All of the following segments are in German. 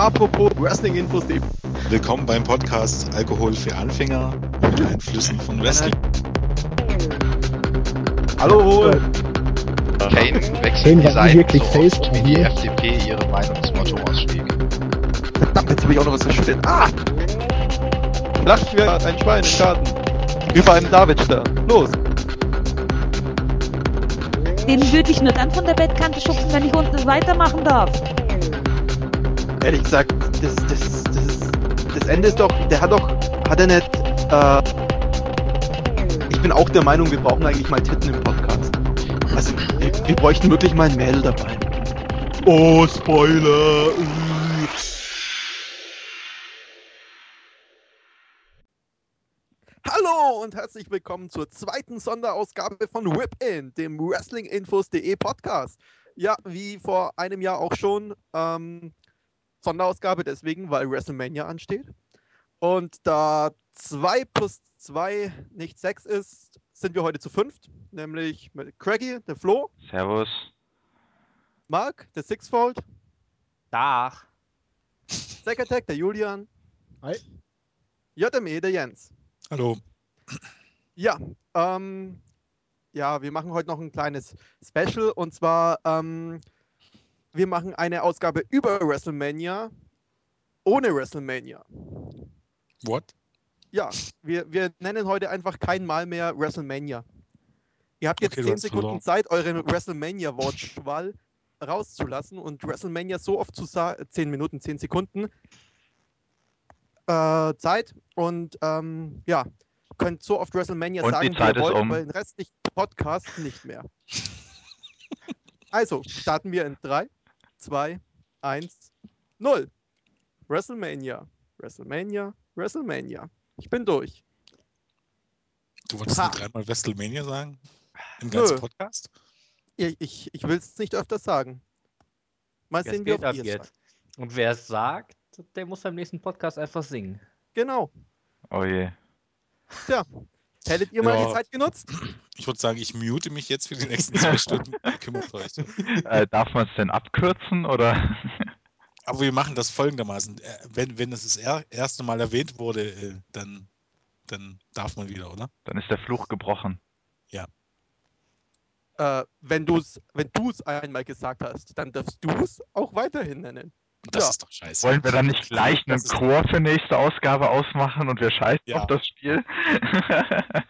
Apropos Wrestling-Infos, Willkommen beim Podcast Alkohol für Anfänger mit Einflüssen von Wrestling. Hallo, Hol. Kane wechselt Kane wirklich so oft, wie die hier. FDP ihre Meinungsmotto-Ausschläge. Verdammt, jetzt habe ich auch noch was verschüttet. Ah! Lacht wie ein Schwein im Garten. Über einem Davidstern. Los. Den würde ich nur dann von der Bettkante schubsen, wenn ich unten weitermachen darf. Ehrlich gesagt, das, das, das, das Ende ist doch, der hat doch, hat er nicht, äh, ich bin auch der Meinung, wir brauchen eigentlich mal Titten im Podcast. Also, wir, wir bräuchten wirklich mal ein Mädel dabei. Oh, Spoiler. Hallo und herzlich willkommen zur zweiten Sonderausgabe von Whip-In, dem Wrestlinginfos.de Podcast. Ja, wie vor einem Jahr auch schon, ähm, Sonderausgabe deswegen, weil WrestleMania ansteht. Und da 2 plus 2 nicht 6 ist, sind wir heute zu fünft, nämlich mit Craigie, der Flo, Servus. Mark, der Sixfold, Dach. Zack Attack, der Julian, Hi. JME, der Jens. Hallo. Ja, ähm, ja, wir machen heute noch ein kleines Special und zwar, ähm, wir machen eine Ausgabe über WrestleMania ohne WrestleMania. What? Ja, wir, wir nennen heute einfach kein Mal mehr WrestleMania. Ihr habt jetzt Okay, du 10 hast Sekunden. Zeit, eure WrestleMania-Wortschwall rauszulassen und WrestleMania so oft zu sagen, 10 Minuten, 10 Sekunden äh, Zeit und ähm, ja, könnt so oft WrestleMania Und sagen, wie ihr wollt, um. aber den restlichen Podcast nicht mehr. also, starten wir in 3, 2, 1, 0. WrestleMania, WrestleMania, WrestleMania. Ich bin durch. Du wolltest Ha. nur dreimal WrestleMania sagen? Im ganzen Nö. Podcast? Ich, ich, ich will es nicht öfters sagen. Mal sehen, wie ab es jetzt. sagt. Und wer es sagt, der muss beim nächsten Podcast einfach singen. Genau. Oh je. Tja, hättet ihr mal Ja. die Zeit genutzt? Ich würde sagen, ich mute mich jetzt für die nächsten zwei Stunden. Kümmert euch. Äh, darf man es denn abkürzen oder? Aber wir machen das folgendermaßen. Äh, Wenn, wenn es das er erste Mal erwähnt wurde, äh, dann, dann darf man wieder, oder? Dann ist der Fluch gebrochen. Äh, wenn du es wenn du's einmal gesagt hast, dann darfst du es auch weiterhin nennen. Das Ja. ist doch scheiße. Wollen wir dann nicht gleich einen Chor für nächste Ausgabe ausmachen und wir scheißen Ja. auf das Spiel?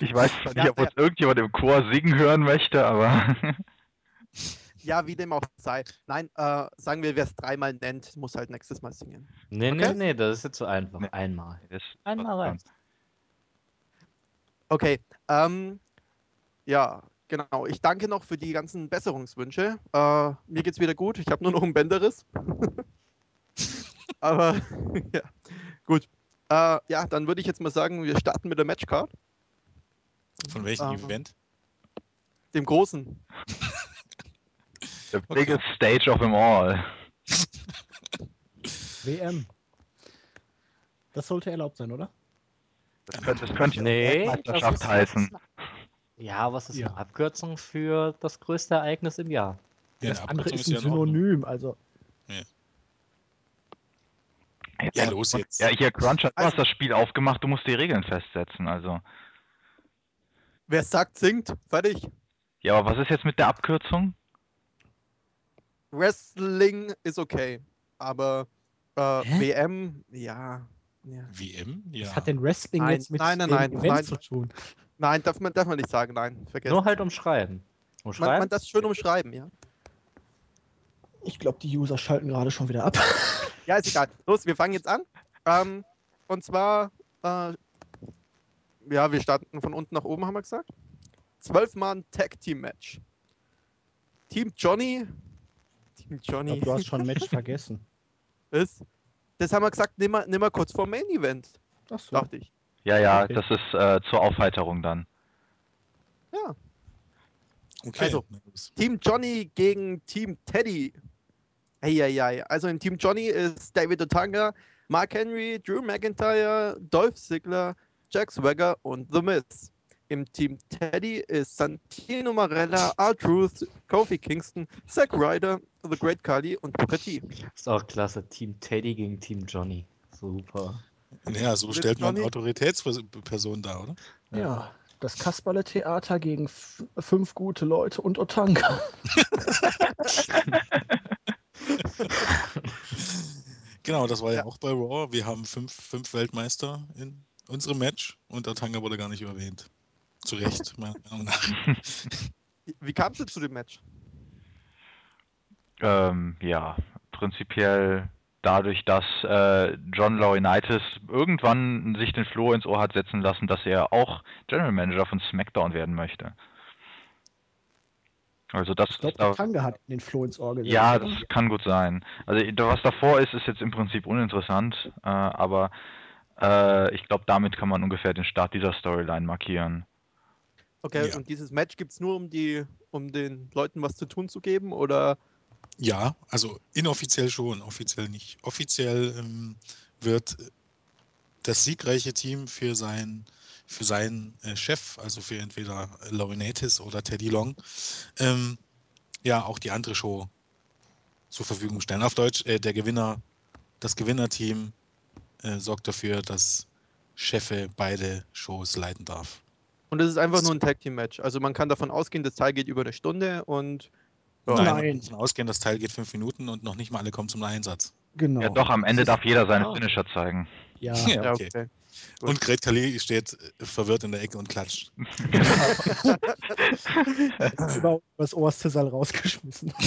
ich weiß zwar nicht, ob uns irgendjemand im Chor singen hören möchte, aber Ja, wie dem auch sei. Nein, äh, sagen wir, wer es dreimal nennt, muss halt nächstes Mal singen. Nee, Okay. nee, nee, das ist jetzt so einfach. Nee. Einmal. das Einmal rein. Okay, ähm, ja, genau. Ich danke noch für die ganzen Besserungswünsche. Äh, mir geht's wieder gut. Ich habe nur noch einen Bänderriss. Aber ja, gut. Äh, ja, dann würde ich jetzt mal sagen, wir starten mit der Matchcard, Von welchem Ah. Event? dem großen. The Okay. biggest stage of them all. WM. Das sollte erlaubt sein, oder? Das könnte, das könnte Nee, Weltmeisterschaft heißen. Ja, es ist Ja. eine Abkürzung für das größte Ereignis im Jahr. Ja, das eine andere Abkürzung ist ein ja in Ordnung. Synonym, also. Ja, los jetzt. Ja, hier, Cruncher, du Also- hast das Spiel aufgemacht, du musst die Regeln festsetzen, also. Wer sagt, singt. Fertig. Ja, aber was ist jetzt mit der Abkürzung? Wrestling ist okay. Aber äh, Hä? WM, ja. ja. WM? Ja. Was hat denn Wrestling Nein, jetzt mit nein, nein, dem nein, Event nein. zu tun? Nein, darf man, darf man nicht sagen, nein. Vergessen. Nur halt umschreiben. man, Umschreiben? man das schön umschreiben, ja. Ich glaube, die User schalten gerade schon wieder ab. Ja, ist egal. Los, wir fangen jetzt an. Ähm, und zwar, äh, ja, wir starten von unten nach oben, haben wir gesagt. Zwölf Mann Tag Team Match. Team Johnny. Team Ich Johnny glaube, du hast schon ein Match vergessen. ist. Das haben wir gesagt, nimm mal, nimm mal kurz vor Main Event, Ach so. dachte ich. Ja, ja, Okay. das ist äh, zur Aufheiterung dann. Ja. Okay. Also, Team Johnny gegen Team Teddy. Eieiei. Also in Team Johnny ist David Otanga, Mark Henry, Drew McIntyre, Dolph Ziggler, Jack Swagger und The Miz. Im Team Teddy ist Santino Marella, R-Truth, Kofi Kingston, Zack Ryder, The Great Kali und Booker T. Ist auch klasse. Team Teddy gegen Team Johnny. Super. Ja, so stellt man? Autoritätspersonen dar, oder? Ja, das Kasperle-Theater gegen fünf gute Leute und Otanka. Genau, das war ja, Ja. auch bei Raw. Wir haben fünf, fünf Weltmeister in unserem Match und der Tanga wurde gar nicht erwähnt. Zu Recht, meiner Meinung nach. Wie kamst du zu dem Match? Ähm, ja, prinzipiell dadurch, dass äh, John Laurinaitis irgendwann sich den Floh ins Ohr hat setzen lassen, dass er auch General Manager von SmackDown werden möchte. Also das Ich glaube, ist da- der Tanga hat den Floh ins Ohr gesetzt. Ja, das kann gut sein. Also da- was davor ist, ist jetzt im Prinzip uninteressant, äh, aber äh, ich glaube, damit kann man ungefähr den Start dieser Storyline markieren. Okay, Ja. und dieses Match gibt es nur, um, die, um den Leuten was zu tun zu geben? Oder Ja, also inoffiziell schon, offiziell nicht. Offiziell ähm, wird das siegreiche Team für sein für seinen äh, Chef, also für entweder Laurinaitis oder Teddy Long, ähm, ja auch die andere Show zur Verfügung stellen. Auf Deutsch, äh, der Gewinner, das Gewinnerteam äh, sorgt dafür, dass Chefe beide Shows leiten darf. Und es ist einfach nur ein Tag Team Match. Also man kann davon ausgehen, das Teil geht über eine Stunde und Ja. Nein, davon ausgehen, das Teil geht fünf Minuten und noch nicht mal alle kommen zum Einsatz. Genau. Ja, doch, am Ende darf jeder seine Ah. Finisher zeigen. Ja, Ja, ja, okay. okay. Und Great Khali steht äh, verwirrt in der Ecke und klatscht. über das Ohrszissal rausgeschmissen.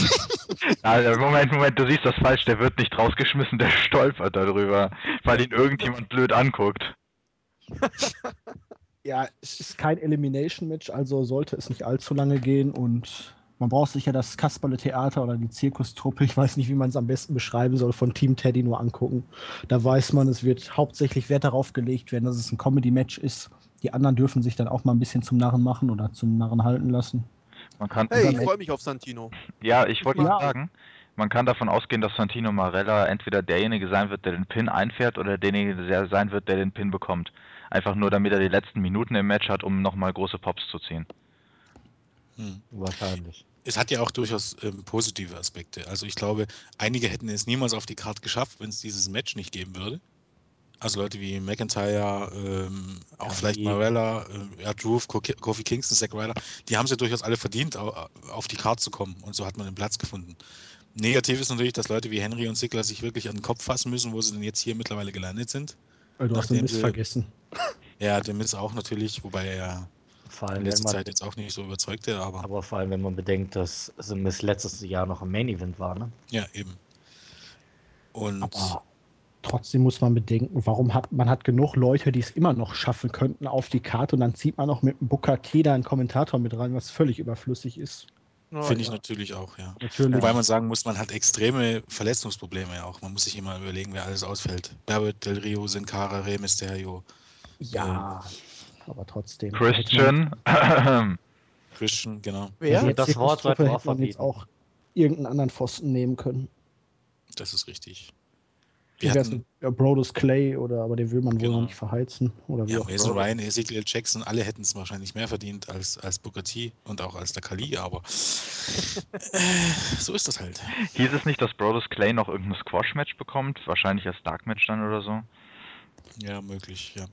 Also, Moment, Moment, du siehst das falsch, der wird nicht rausgeschmissen, der stolpert darüber, weil ihn irgendjemand blöd anguckt. Ja, es ist kein Elimination-Match, also sollte es nicht allzu lange gehen und man braucht sich ja das Kasperle-Theater oder die Zirkustruppe, ich weiß nicht, wie man es am besten beschreiben soll, von Team Teddy nur angucken. Da weiß man, es wird hauptsächlich Wert darauf gelegt werden, dass es ein Comedy-Match ist. Die anderen dürfen sich dann auch mal ein bisschen zum Narren machen oder zum Narren halten lassen. Man kann, Hey, ich freue mich auf Santino. ja, ich wollte Ja. sagen, man kann davon ausgehen, dass Santino Marella entweder derjenige sein wird, der den Pin einfährt, oder derjenige der sein wird, der den Pin bekommt. Einfach nur, damit er die letzten Minuten im Match hat, um nochmal große Pops zu ziehen. Hm. Wahrscheinlich. Es hat ja auch durchaus ähm, positive Aspekte. Also ich glaube, einige hätten es niemals auf die Karte geschafft, wenn es dieses Match nicht geben würde. Also Leute wie McIntyre, ähm, auch Khali. vielleicht Marella, äh, ja, Drew, Ko- Kofi Kingston, Zack Ryder, die haben es ja durchaus alle verdient, au- auf die Karte zu kommen. Und so hat man den Platz gefunden. Negativ ist natürlich, dass Leute wie Henry und Sigler sich wirklich an den Kopf fassen müssen, wo sie denn jetzt hier mittlerweile gelandet sind. Weil du hast den Mist vergessen. Ja, der Miss auch natürlich, wobei er ja Vor in allem, wenn letzter man, Zeit jetzt auch nicht so überzeugte, aber aber vor allem, wenn man bedenkt, dass Miss letztes Jahr noch im Main Event war, ne? ja, eben. Und Aber trotzdem muss man bedenken, warum hat man hat genug Leute, die es immer noch schaffen könnten auf die Karte und dann zieht man noch mit dem Booker T da einen Kommentator mit rein, was völlig überflüssig ist. Ja, finde ich ja. natürlich auch, ja. Natürlich. Wobei man sagen muss, man hat extreme Verletzungsprobleme ja auch. Man muss sich immer überlegen, wer alles ausfällt. Berbert, Del Rio, Sin Cara, Rey Mysterio, ja, aber trotzdem. Christian, Christian, genau. Wer? Ja, das Wort hätte man jetzt verbieten. auch irgendeinen anderen Pfosten nehmen können. Das ist richtig. Wir hatten ja, Brodus Clay oder aber den will man wohl Genau. noch nicht verheizen. Oder wie ja, auch Mason. Ryan, Ezekiel Jackson, alle hätten es wahrscheinlich mehr verdient als, als Booker T und auch als der Kali, aber äh, so ist das halt. hieß es nicht, dass Brodus Clay noch irgendein Squash-Match bekommt? Wahrscheinlich als Dark-Match dann oder so. Ja, möglich, ja.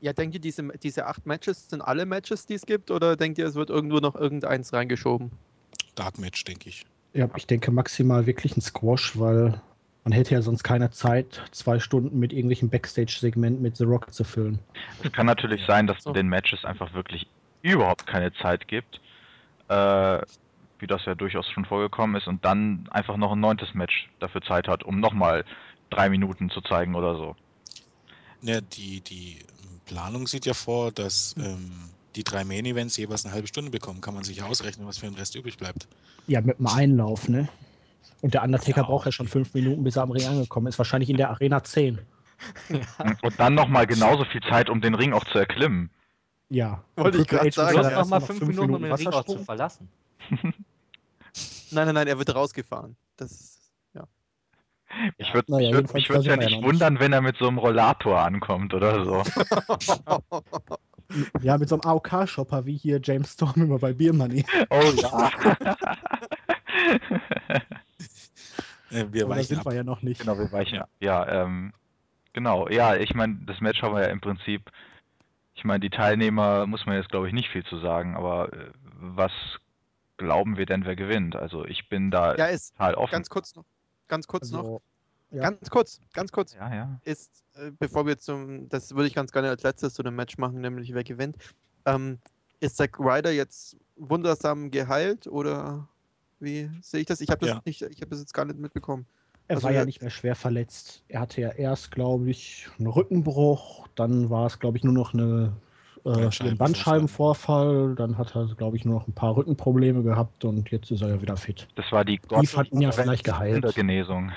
Ja, denkt ihr, diese, diese acht Matches sind alle Matches, die es gibt? Oder denkt ihr, es wird irgendwo noch irgendeins reingeschoben? Dark Match, denke ich. Ja, ich denke maximal wirklich ein Squash, weil man hätte ja sonst keine Zeit, zwei Stunden mit irgendwelchen Backstage-Segmenten mit The Rock zu füllen. Es kann natürlich sein, dass So. es den Matches einfach wirklich überhaupt keine Zeit gibt, äh, wie das ja durchaus schon vorgekommen ist, und dann einfach noch ein neuntes Match dafür Zeit hat, um nochmal drei Minuten zu zeigen oder so. Ja, die, die Planung sieht ja vor, dass ähm, die drei Main Events jeweils eine halbe Stunde bekommen. Kann man sich ja ausrechnen, was für den Rest übrig bleibt. Ja, mit dem Einlauf, ne? Und der Undertaker Ja, braucht ja schon fünf Minuten, bis er am Ring angekommen ist. Wahrscheinlich in der Arena 10. Und dann nochmal genauso viel Zeit, um den Ring auch zu erklimmen. Ja. Wollte ich H sagen, Du hast erst noch mal noch fünf Minuten, um den Ring auch zu verlassen. Nein, nein, nein, er wird rausgefahren. Das ist. Ich würde Naja, ich würd, mich würd ja ja nicht wundern, wenn er mit so einem Rollator ankommt oder so. Ja, mit so einem AOK-Shopper wie hier James Storm immer bei Beer Money. Oh ja. Wir weichen sind ab. wir ja noch nicht. Genau, wir weichen ab. Ja, ähm, genau. Ja, ich meine, das Match haben wir ja im Prinzip. Ich meine, die Teilnehmer muss man jetzt, glaube ich, nicht viel zu sagen, aber äh, was glauben wir denn, wer gewinnt? Also ich bin da Ja, ist total offen. ganz kurz noch. Ganz kurz noch. Also, ja. Ganz kurz, ganz kurz. ja, ja. Ist, äh, bevor wir zum, das würde ich ganz gerne als letztes zu dem Match machen, nämlich wer gewinnt. Ähm, ist Zack Ryder jetzt wundersam geheilt oder wie sehe ich das? Ich habe das Ja. nicht, ich habe das jetzt gar nicht mitbekommen. Er Also war ja nicht mehr schwer verletzt. Er hatte ja erst, glaube ich, einen Rückenbruch, dann war es, glaube ich, nur noch eine, äh, Bandscheibenvorfall. einen Bandscheibenvorfall, dann hat er, glaube ich, nur noch ein paar Rückenprobleme gehabt und jetzt ist er ja wieder fit. Das war die Tief hat ihn ja vielleicht geheilt. Genesung.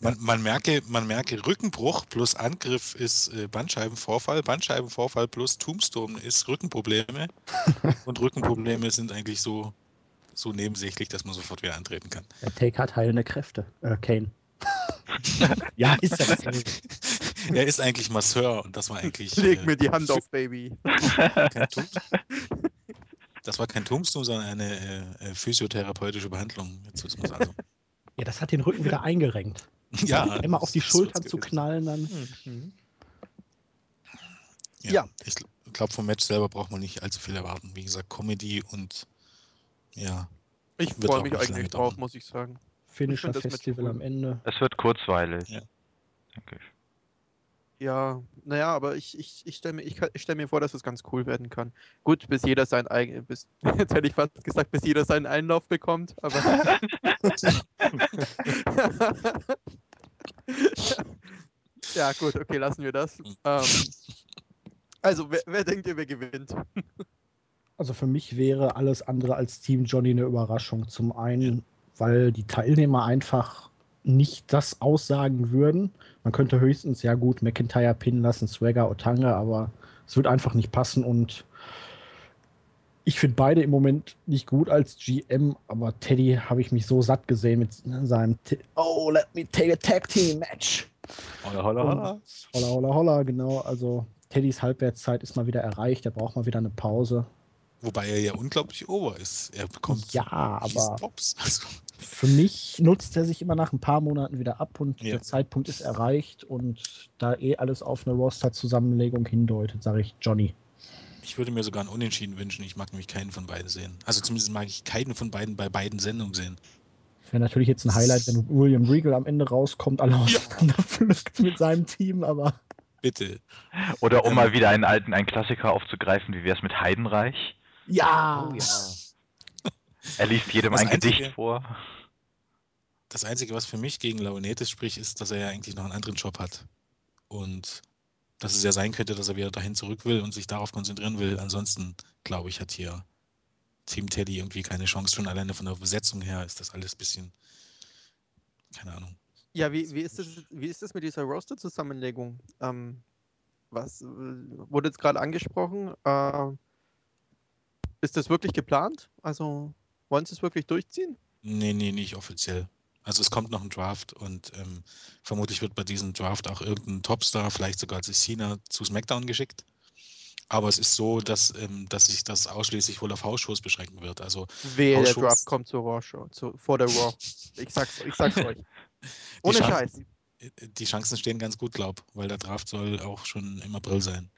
Man, man, merke, man merke, Rückenbruch plus Angriff ist äh, Bandscheibenvorfall, Bandscheibenvorfall plus Tombstone ist Rückenprobleme. und Rückenprobleme sind eigentlich so, so nebensächlich, dass man sofort wieder antreten kann. Der Take hat heilende Kräfte. Äh, Kane. ja, ist ja dasselbe. er ist eigentlich Masseur und das war eigentlich. Leg äh, mir die Hand auf, Baby. Das war kein Tombstone, sondern eine äh, äh, physiotherapeutische Behandlung. Jetzt wissen also. Ja, das hat den Rücken wieder eingerenkt. ja, Einmal auf die Schultern zu knallen, dann. Mhm. Ja, Ja. ich glaube, vom Match selber braucht man nicht allzu viel erwarten. Wie gesagt, Comedy und ja, Ich freue mich eigentlich drauf, muss ich sagen. Finisher Festival cool. am Ende. Es wird kurzweilig. Ja. Denke ich. Ja, naja, aber ich, ich, ich stelle mir, ich, kann- ich stell mir vor, dass es ganz cool werden kann. Gut, bis jeder sein eigen, bis, jetzt hätte ich fast gesagt, bis jeder seinen Einlauf bekommt, aber. ja, gut, okay, lassen wir das. Ähm, also, wer, wer denkt ihr, wer gewinnt? Also für mich wäre alles andere als Team Johnny eine Überraschung. Zum einen, weil die Teilnehmer einfach nicht das aussagen würden. Man könnte höchstens, ja gut, McIntyre pinnen lassen, Swagger, Otanga, aber es wird einfach nicht passen und ich finde beide im Moment nicht gut als GM, aber Teddy habe ich mich so satt gesehen mit seinem T Oh, let me take a tag team match. Holla, holla, holla. Holla, holla, holla, genau. Also Teddys Halbwertszeit ist mal wieder erreicht. Er braucht mal wieder eine Pause. Wobei er ja unglaublich over ist. Er bekommt Ja, aber Pops. Also, für mich nutzt er sich immer nach ein paar Monaten wieder ab und Ja. der Zeitpunkt ist erreicht und da eh alles auf eine Roster-Zusammenlegung hindeutet, sage ich Johnny. ich würde mir sogar einen Unentschieden wünschen. Ich mag nämlich keinen von beiden sehen. Also zumindest mag ich keinen von beiden bei beiden Sendungen sehen. Wäre natürlich jetzt ein Highlight, wenn William Regal am Ende rauskommt, alle auseinanderpflückt mit seinem Team, aber Bitte. Oder um Ähm, mal wieder einen alten, einen Klassiker aufzugreifen, wie wäre es mit Heidenreich? Ja, Oh ja. Er liest jedem Das ein Einzige- Gedicht vor. Das Einzige, was für mich gegen Launetis spricht, ist, dass er ja eigentlich noch einen anderen Job hat. Und dass es ja sein könnte, dass er wieder dahin zurück will und sich darauf konzentrieren will. Ansonsten, glaube ich, hat hier Team Teddy irgendwie keine Chance. Schon alleine von der Besetzung her ist das alles ein bisschen, keine Ahnung. Ja, wie, wie, ist das, wie ist das mit dieser Roster-Zusammenlegung? Ähm, was äh, wurde jetzt gerade angesprochen? Äh, ist das wirklich geplant? Also wollen sie es wirklich durchziehen? Nee, nee, nicht offiziell. Also es kommt noch ein Draft und ähm, vermutlich wird bei diesem Draft auch irgendein Topstar, vielleicht sogar Cena, zu SmackDown geschickt. Aber es ist so, dass, ähm, dass sich das ausschließlich wohl auf Hausshows beschränken wird. Also Wehe, der Draft kommt zur Raw-Show, zu, vor der Raw. Ich sag's, ich sag's euch. Ohne Scheiß. die Chancen stehen ganz gut, glaub, weil der Draft soll auch schon im April sein.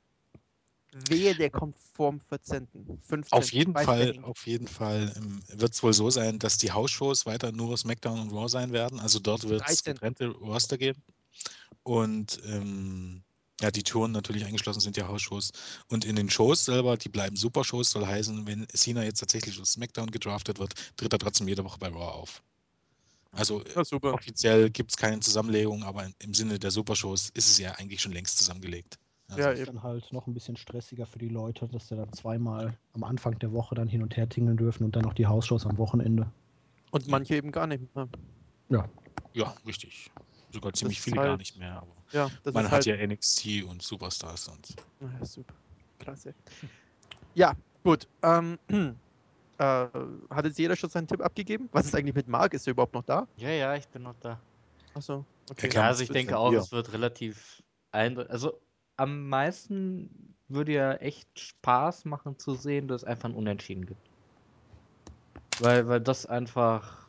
Wehe, der kommt vorm 14. 15. Auf jeden Fall, auf jeden Fall ähm, wird es wohl so sein, dass die Hausshows weiter nur SmackDown und Raw sein werden. Also dort wird es 13.. getrennte Roster geben. Und ähm, ja, die Touren natürlich eingeschlossen sind ja Hausshows. Und in den Shows selber, die bleiben Super-Shows, soll heißen, wenn Cena jetzt tatsächlich aus SmackDown gedraftet wird, tritt er trotzdem jede Woche bei Raw auf. Also Ja, super. offiziell gibt es keine Zusammenlegung, aber im Sinne der Supershows ist es ja eigentlich schon längst zusammengelegt. Also, Ja, ist eben. dann halt noch ein bisschen stressiger für die Leute, dass sie da zweimal am Anfang der Woche dann hin und her tingeln dürfen und dann noch die Hausshows am Wochenende. Und manche eben gar nicht mehr. ja, richtig. Sogar ziemlich viele gar halt- nicht mehr. Aber Ja, das man ist hat halt. ja NXT und Superstars und Ja, super. Klasse. Ja, gut. Ähm, äh, hat jetzt jeder schon seinen Tipp abgegeben? Was ist eigentlich mit Marc? Ist er überhaupt noch da? Ja, ja, ich bin noch da. Achso, okay. Ja, also ich denke auch, dir? es wird relativ eindeutig. Also am meisten würde ja echt Spaß machen zu sehen, dass es einfach ein Unentschieden gibt. Weil, weil das einfach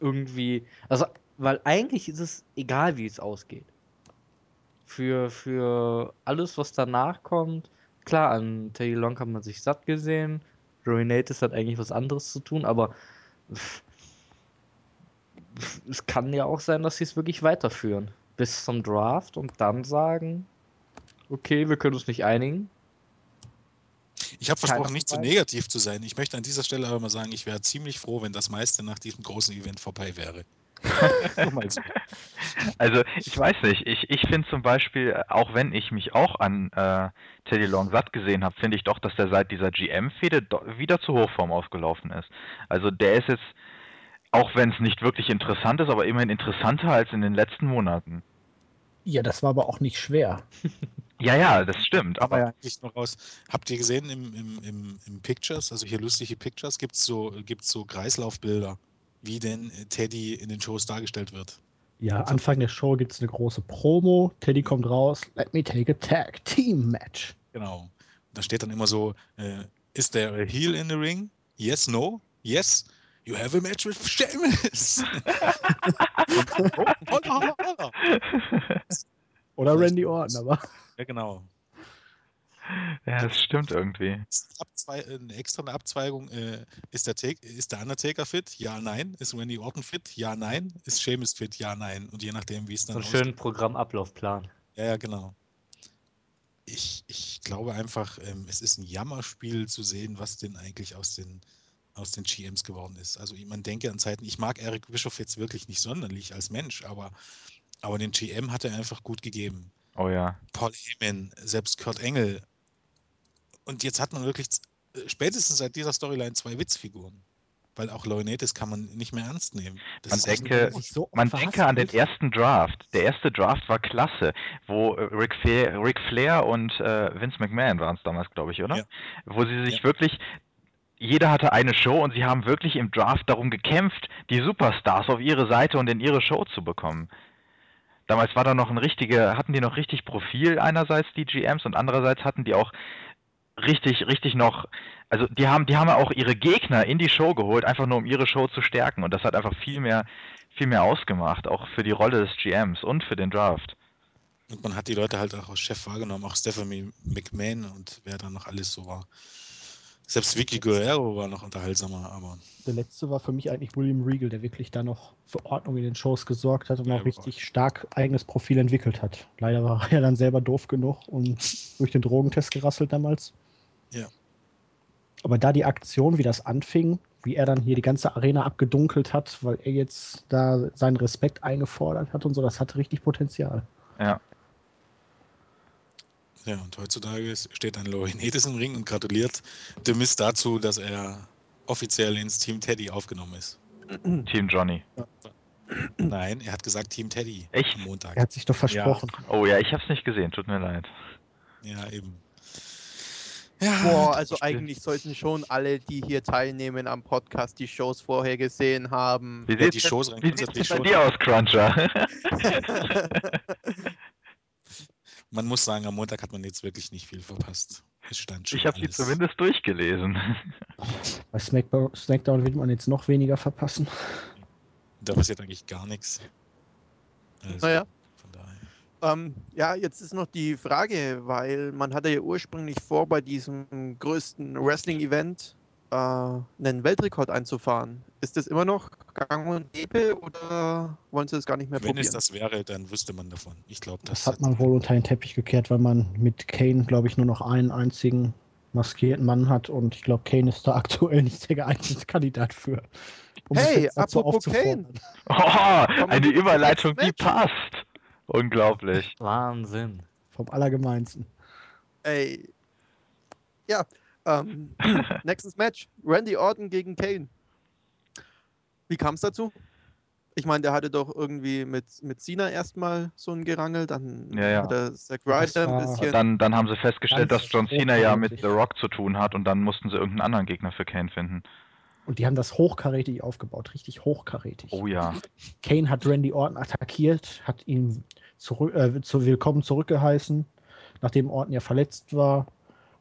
irgendwie. Also, weil eigentlich ist es egal, wie es ausgeht. Für, für alles, was danach kommt, klar, an Teddy Long hat man sich satt gesehen. Joey Natus hat eigentlich was anderes zu tun, aber pff, pff, es kann ja auch sein, dass sie es wirklich weiterführen. Bis zum Draft und dann sagen, okay, wir können uns nicht einigen. Ich habe versprochen, nicht so von beiden? negativ zu sein. Ich möchte an dieser Stelle aber mal sagen, ich wäre ziemlich froh, wenn das meiste nach diesem großen Event vorbei wäre. So. Also ich weiß nicht, ich, ich finde zum Beispiel, auch wenn ich mich auch an äh, Teddy Long satt gesehen habe, finde ich doch, dass der seit dieser GM-Fehde wieder zu Hochform aufgelaufen ist. Also der ist jetzt, auch wenn es nicht wirklich interessant ist, aber immerhin interessanter als in den letzten Monaten. Ja, das war aber auch nicht schwer. Ja, ja, das stimmt, Aber aber ja eigentlich noch raus. Habt ihr gesehen im, im, im, im Pictures, also hier lustige Pictures, gibt es so, gibt's so Kreislaufbilder, wie denn äh, Teddy in den Shows dargestellt wird. Ja, Anfang der Show gibt es eine große Promo. Teddy kommt raus. Let me take a tag. Team Match. Genau. Da steht dann immer so, äh, is there a heel in the ring? Yes, no? Yes? You have a match with Sheamus. Oh. Oder Randy Orton, aber Ja, genau. ja, das stimmt irgendwie. Abzwei eine extra eine Abzweigung. Äh, ist, der Take, ist der Undertaker fit? Ja, nein. Ist Randy Orton fit? Ja, nein. Ist Sheamus fit? Ja, nein. Und je nachdem, wie es So dann einen schönen Programmablaufplan. Ja, ja, genau. Ich, ich glaube einfach, ähm, es ist ein Jammerspiel zu sehen, was denn eigentlich aus den, aus den GMs geworden ist. Also man denke an Zeiten, ich mag Eric Bischoff jetzt wirklich nicht sonderlich als Mensch, aber, aber den GM hat er einfach gut gegeben. Oh ja. Paul Heyman, selbst Kurt Engel. Und jetzt hat man wirklich äh, spätestens seit dieser Storyline zwei Witzfiguren. Weil auch Laurinaitis kann man nicht mehr ernst nehmen. Das Man denke- so Man denke an den ersten Draft. Der erste Draft war klasse, wo äh, Ric Flair, Ric Flair und äh, Vince McMahon waren es damals, glaube ich, oder? Ja. Wo sie sich Ja. wirklich, jeder hatte eine Show und sie haben wirklich im Draft darum gekämpft, die Superstars auf ihre Seite und in ihre Show zu bekommen. Damals war da noch ein richtiger, hatten die noch richtig Profil einerseits die GMs und andererseits hatten die auch richtig, richtig noch, also die haben, die haben auch ihre Gegner in die Show geholt, einfach nur um ihre Show zu stärken und das hat einfach viel mehr, viel mehr ausgemacht, auch für die Rolle des GMs und für den Draft. Und man hat die Leute halt auch als Chef wahrgenommen, auch Stephanie McMahon und wer da noch alles so war. Selbst Vicky Guerrero war noch unterhaltsamer, aber Der letzte war für mich eigentlich William Regal, der wirklich da noch für Ordnung in den Shows gesorgt hat und Ja, auch richtig stark eigenes Profil entwickelt hat. Leider war er dann selber doof genug und durch den Drogentest gerasselt damals. Ja. Aber da die Aktion, wie das anfing, wie er dann hier die ganze Arena abgedunkelt hat, weil er jetzt da seinen Respekt eingefordert hat und so, das hatte richtig Potenzial. Ja. Ja, und heutzutage steht dann Laurinaitis im Ring und gratuliert The Miz dazu, dass er offiziell ins Team Teddy aufgenommen ist. Team Johnny. Nein, er hat gesagt Team Teddy Echt? am Montag. Er hat sich doch versprochen. Oh ja, ich hab's nicht gesehen, tut mir leid. Ja, eben. Ja, Boah, also eigentlich sollten schon alle, die hier teilnehmen am Podcast, die Shows vorher gesehen haben. Wie Ja, sieht's die denn- Shows rein wie denn bei dir aus, Cruncher? Man muss sagen, am Montag hat man jetzt wirklich nicht viel verpasst. Es stand schon ich habe die alles. zumindest durchgelesen. Bei Smackdown, Smackdown wird man jetzt noch weniger verpassen. Da passiert eigentlich gar nichts. Also, Naja. Von daher. Ähm, ja, jetzt ist noch die Frage, weil man hatte ja ursprünglich vor, bei diesem größten Wrestling-Event äh, einen Weltrekord einzufahren. Ist das immer noch gang und gäbe oder wollen sie das gar nicht mehr Wenn es probieren? das wäre, dann wüsste man davon. Ich glaube, das, Das hat man wohl unter den Teppich gekehrt, weil man mit Kane, glaube ich, nur noch einen einzigen maskierten Mann hat und ich glaube, Kane ist da aktuell nicht der geeignete Kandidat für. Um Hey, apropos aufzufordern. Oh, eine Überleitung, die passt. Unglaublich. Wahnsinn. Vom Allergemeinsten. Ey. Ja, ähm, nächstes Match. Randy Orton gegen Kane. Wie kam es dazu? Ich meine, der hatte doch irgendwie mit, mit Cena erstmal so ein Gerangel, dann Ja, ja. hat er Zack Ryder ein bisschen. Dann, dann haben sie festgestellt, dass John Cena ja mit. The Rock zu tun hat und dann mussten sie irgendeinen anderen Gegner für Kane finden. Und die haben das hochkarätig aufgebaut, richtig hochkarätig. Oh ja. Kane hat Randy Orton attackiert, hat ihn zurück, äh, zu Willkommen zurückgeheißen. nachdem Orton ja verletzt war.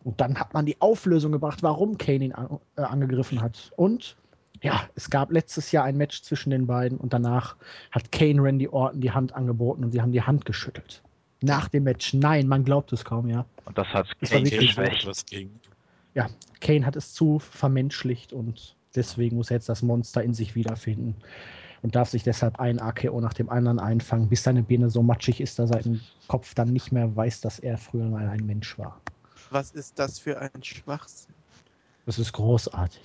Und dann hat man die Auflösung gebracht, warum Kane ihn an, äh, angegriffen hat. Und ja, es gab letztes Jahr ein Match zwischen den beiden und danach hat Kane Randy Orton die Hand angeboten und sie haben die Hand geschüttelt. Nach dem Match. Nein, man glaubt es kaum, ja. Und das hat Das Kane geschwächt. was gegen. Kane hat es zu vermenschlicht und deswegen muss er jetzt das Monster in sich wiederfinden und darf sich deshalb ein AKO nach dem anderen einfangen, bis seine Birne so matschig ist, dass sein Kopf dann nicht mehr weiß, dass er früher mal ein Mensch war. Was ist das für ein Schwachsinn? Das ist großartig.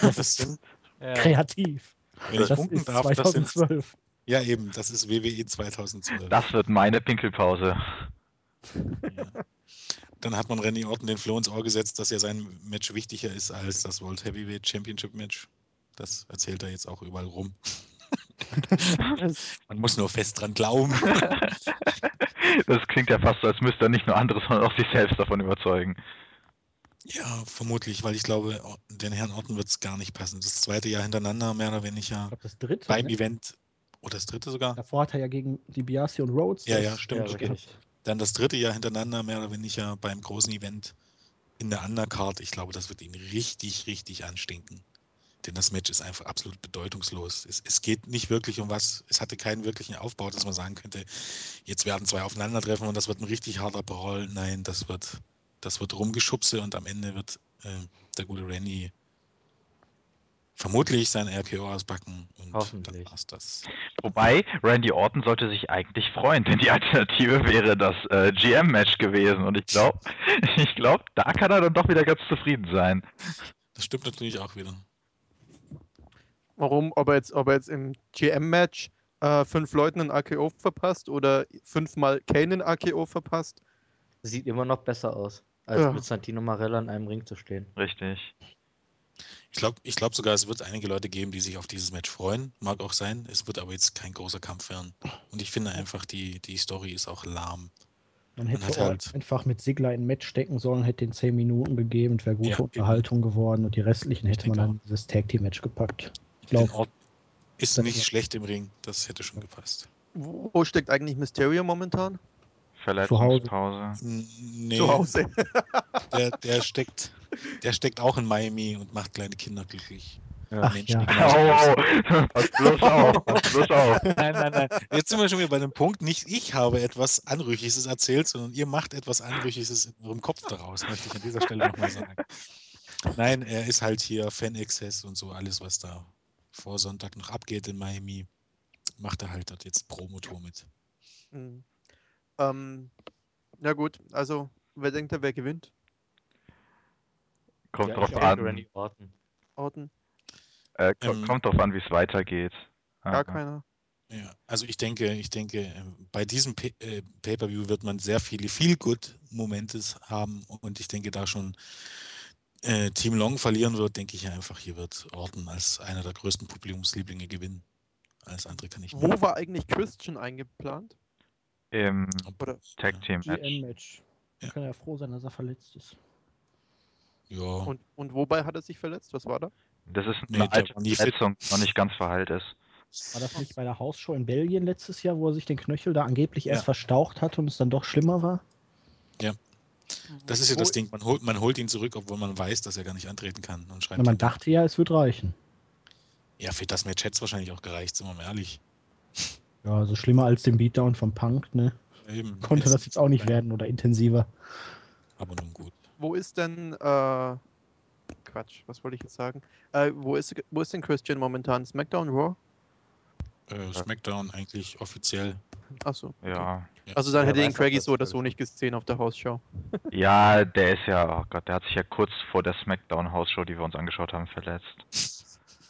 Das sind, Kreativ. wenn ich Das punkten ist darf, das sind, 2012. ja eben, das ist WWE 2012. Das wird meine Pinkelpause. Ja. Dann hat man Randy Orton den Floh ins Ohr gesetzt, dass ja sein Match wichtiger ist als das World Heavyweight Championship Match. Das erzählt er jetzt auch überall rum. Man muss nur fest dran glauben. Das klingt ja fast so, als müsste er nicht nur andere, sondern auch sich selbst davon überzeugen. Ja, vermutlich, weil ich glaube, Or- den Herrn Orton wird es gar nicht passen. Das zweite Jahr hintereinander, mehr oder weniger, Ich glaube, das dritte. beim Ne? Event, oder das dritte sogar, Davor hat er ja gegen DiBiase und Rhodes. Ja, das ja, stimmt, okay. gehabt. dann das dritte Jahr hintereinander, mehr oder weniger beim großen Event in der Undercard. Ich glaube, das wird ihn richtig, richtig anstinken. Denn das Match ist einfach absolut bedeutungslos. Es, es geht nicht wirklich um was. Es hatte keinen wirklichen Aufbau, dass man sagen könnte, jetzt werden zwei aufeinandertreffen und das wird ein richtig harter Brawl. Nein, das wird, das wird rumgeschubse und am Ende wird äh, der gute Randy vermutlich sein RKO auspacken und Hoffentlich. dann war's das. Wobei, Randy Orton sollte sich eigentlich freuen, denn die Alternative wäre das äh, GM-Match gewesen. Und ich glaube, ich glaub, da kann er dann doch wieder ganz zufrieden sein. Das stimmt natürlich auch wieder. Warum? Ob er jetzt, ob er jetzt im GM-Match äh, fünf Leuten ein AKO verpasst oder fünfmal Kane ein AKO verpasst? Sieht immer noch besser aus, als Ja. mit Santino Marella in einem Ring zu stehen. Richtig. Ich glaube ich glaub sogar, es wird einige Leute geben, die sich auf dieses Match freuen. Mag auch sein. Es wird aber jetzt kein großer Kampf werden. Und ich finde einfach, die, die Story ist auch lahm. Man Man hätte auch halt- einfach mit Sigler in ein Match stecken sollen, hätte den 10 Minuten gegeben, es wäre gute Ja, eben. Unterhaltung geworden und die restlichen Ich hätte man dann in dieses Tag Team Match gepackt. Ich glaube, ist nicht schlecht im Ring. Das hätte schon gepasst. Wo steckt eigentlich Mysterio momentan? Verletzungspause. Nee, Zu Hause. Der, der, steckt, der steckt auch in Miami und macht kleine Kinder glücklich. Menschen, ja. bloß auf, bloß auf. Nein, nein, nein. Jetzt sind wir schon wieder bei dem Punkt, nicht ich habe etwas Anrüchiges erzählt, sondern ihr macht etwas Anrüchiges in eurem Kopf daraus, möchte ich an dieser Stelle nochmal sagen. Nein, er ist halt hier Fan-Access und so alles, was da vor Sonntag noch abgeht in Miami, macht er halt dort jetzt Promotor mit. Hm. Ähm, ja gut, also wer denkt da, wer gewinnt? Kommt Ja, drauf an. Randy Orton. Orton? Äh, ko- Ähm, kommt drauf an, wie es weitergeht. Gar Ah, keiner. Ja, also ich denke, ich denke, äh, bei diesem äh, Pay-per-View wird man sehr viele Feel-Good-Momente haben und ich denke, da schon äh, Team Long verlieren wird, denke ich einfach, hier wird Orton als einer der größten Publikumslieblinge gewinnen. Alles andere kann ich Wo war eigentlich Christian eingeplant? Im Tag Team Match. GM-Match. Man Ja. kann ja froh sein, dass er verletzt ist. Ja, und, und wobei hat er sich verletzt? Was war da? Das ist Nee, eine der alte. Verletzung, die noch nicht ganz verheilt ist. War das nicht bei der Hausshow in Belgien letztes Jahr, wo er sich den Knöchel da angeblich erst Ja. verstaucht hat und es dann doch schlimmer war? das ist ja das Ding. Man holt, man holt ihn zurück, obwohl man weiß, dass er gar nicht antreten kann. Und schreibt Na, man dann- dachte ja, es wird reichen. Ja, für das Match hätte es wahrscheinlich auch gereicht, sind wir mal ehrlich. Ja, so schlimmer als den Beatdown vom Punk, ne? Eben, Konnte es- das jetzt auch nicht werden oder intensiver. Aber nun gut. Wo ist denn, äh, Quatsch, was wollte ich jetzt sagen? Äh, wo, ist, wo ist denn Christian momentan? SmackDown, Raw? Äh, SmackDown eigentlich offiziell. Achso. Ja. Ja. Also dann Wer hätte ihn Craigie das so oder so nicht gesehen auf der Hausshow. Ja, der ist ja, oh Gott, der hat sich ja kurz vor der Smackdown House-Show, die wir uns angeschaut haben, verletzt.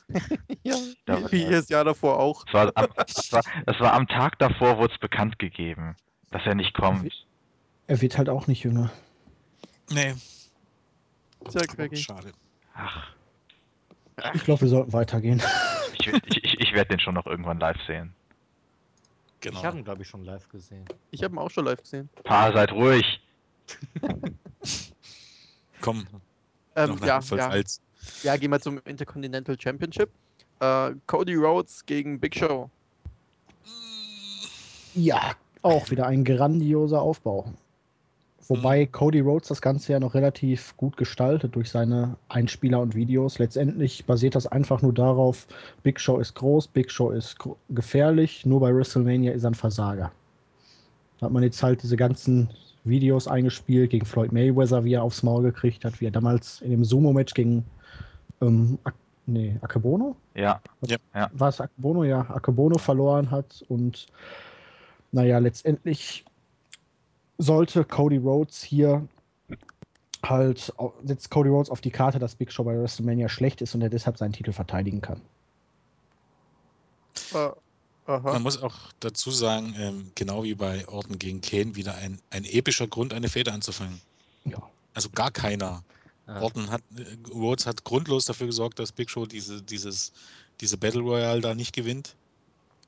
ja, Da wie das Jahr davor auch. Es war, am, es, war, es war am Tag davor, wurde es bekannt gegeben, dass er nicht kommt. Er wird halt auch nicht jünger. Nee, aber Craigie. schade. Ach, Ich glaube, wir sollten weitergehen. ich, ich, ich, ich werde den schon noch irgendwann live sehen. Genau. Ich habe ihn, glaube ich, schon live gesehen. Ich habe ihn auch schon live gesehen. Pa, seid ruhig. Komm, Ähm, ja, ja. Salz. Ja, gehen wir zum Intercontinental Championship. Äh, Cody Rhodes gegen Big Show. Ja, auch wieder ein grandioser Aufbau. Wobei Cody Rhodes das Ganze ja noch relativ gut gestaltet durch seine Einspieler und Videos. Letztendlich basiert das einfach nur darauf, Big Show ist groß, Big Show ist gefährlich, nur bei WrestleMania ist er ein Versager. Da hat man jetzt halt diese ganzen Videos eingespielt gegen Floyd Mayweather, wie er aufs Maul gekriegt hat, wie er damals in dem Sumo-Match gegen ähm, Ak nee, Akebono? Ja, war es Akebono? Ja, Akebono verloren hat und naja, letztendlich sollte Cody Rhodes hier halt, setzt Cody Rhodes auf die Karte, dass Big Show bei WrestleMania schlecht ist und er deshalb seinen Titel verteidigen kann. Aha. Man muss auch dazu sagen, ähm, genau wie bei Orton gegen Kane, wieder ein, ein epischer Grund, eine Feder anzufangen. Ja. Also gar keiner. Ja. Orton hat, äh, Rhodes hat grundlos dafür gesorgt, dass Big Show diese, dieses, diese Battle Royale da nicht gewinnt,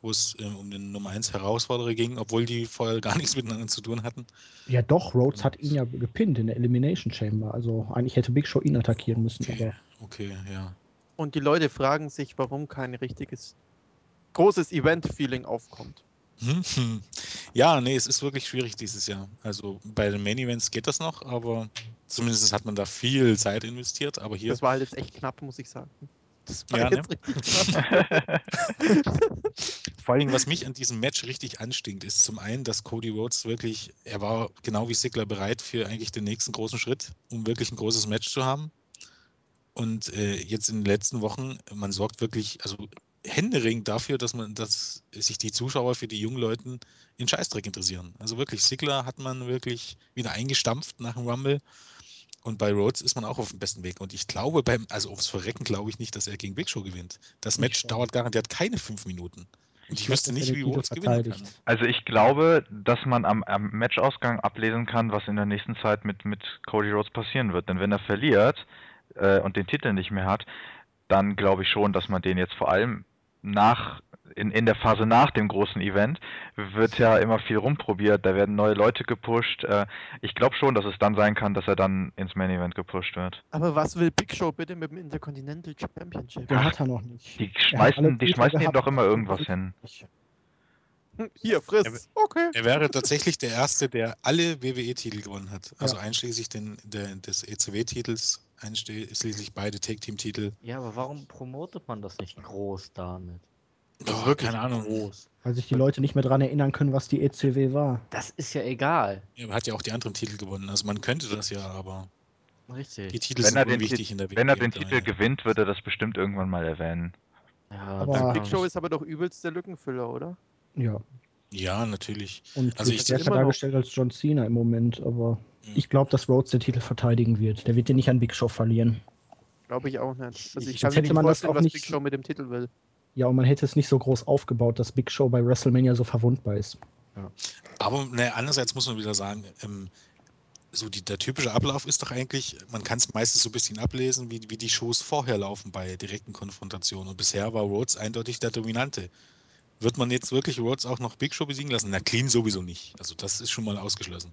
wo es ähm, um den Nummer 1 Herausforderer ging, obwohl die vorher gar nichts miteinander zu tun hatten. Ja, doch, Rhodes hat ihn ja gepinnt in der Elimination Chamber. Also eigentlich hätte Big Show ihn attackieren müssen, Okay, aber okay, ja. Und die Leute fragen sich, warum kein richtiges großes Event-Feeling aufkommt. Hm, hm. Ja, nee, es ist wirklich schwierig dieses Jahr. Also bei den Main Events geht das noch, aber zumindest hat man da viel Zeit investiert. Aber hier, Das war halt jetzt echt knapp, muss ich sagen. Das war Ja, ne? jetzt richtig knapp. vor allem, was mich an diesem Match richtig anstinkt, ist zum einen, dass Cody Rhodes wirklich, er war genau wie Sigler bereit für eigentlich den nächsten großen Schritt, um wirklich ein großes Match zu haben. Und äh, jetzt in den letzten Wochen, man sorgt wirklich, also händeringend dafür, dass man, dass sich die Zuschauer für die jungen Leuten in Scheißdreck interessieren. Also wirklich, Sigler hat man wirklich wieder eingestampft nach dem Rumble. Und bei Rhodes ist man auch auf dem besten Weg. Und ich glaube, beim, also aufs Verrecken glaube ich nicht, dass er gegen Big Show gewinnt. Das Ich Match dauert garantiert keine fünf Minuten. Und ich, glaub, wüsste nicht, wie Rhodes gewinnen kann. Also ich glaube, dass man am, am Matchausgang ablesen kann, was in der nächsten Zeit mit, mit Cody Rhodes passieren wird. Denn wenn er verliert äh, und den Titel nicht mehr hat, dann glaube ich schon, dass man den jetzt vor allem nach in, in der Phase nach dem großen Event wird ja immer viel rumprobiert, da werden neue Leute gepusht. Äh, ich glaube schon, dass es dann sein kann, dass er dann ins Main Event gepusht wird. Aber was will Big Show bitte mit dem Intercontinental Championship? Ach, hat er noch nicht. Die Er schmeißen, die schmeißen ihm doch immer irgendwas hin. Hier, friss. Okay. Er wäre tatsächlich der Erste, der alle WWE-Titel gewonnen hat. Also Ja. einschließlich den, der, des ECW-Titels, einschließlich beide Take-Team-Titel. Ja, aber warum promotet man das nicht groß damit? Oh, keine Ahnung. groß. Weil sich die Leute nicht mehr daran erinnern können, was die ECW war. Das ist ja egal. Er hat ja auch die anderen Titel gewonnen. Also man könnte das ja, aber die Richtig. Titel Wenn er, sind den, unwichtig Tit- in der WWE. wenn er den Titel gewinnt, wird er das bestimmt irgendwann mal erwähnen. Ja, Aber- Big Show ist aber doch übelst der Lückenfüller, oder? Ja. Ja, natürlich. Und Also wird ich- stärker dargestellt als John Cena im Moment, aber Ja. ich glaube, dass Rhodes den Titel verteidigen wird. Der wird den nicht an Big Show verlieren. Glaube ich auch nicht. Also ich Ich- kann mir hätte nicht man das vorstellen, was nicht- Big Show mit dem Titel will. Ja, und man hätte es nicht so groß aufgebaut, dass Big Show bei WrestleMania so verwundbar ist. Aber ne, andererseits muss man wieder sagen, ähm, so die, der typische Ablauf ist doch eigentlich, man kann es meistens so ein bisschen ablesen, wie, wie die Shows vorher laufen bei direkten Konfrontationen. Und bisher war Rhodes eindeutig der Dominante. Wird man jetzt wirklich Rhodes auch noch Big Show besiegen lassen? Na, Clean sowieso nicht. Also das ist schon mal ausgeschlossen.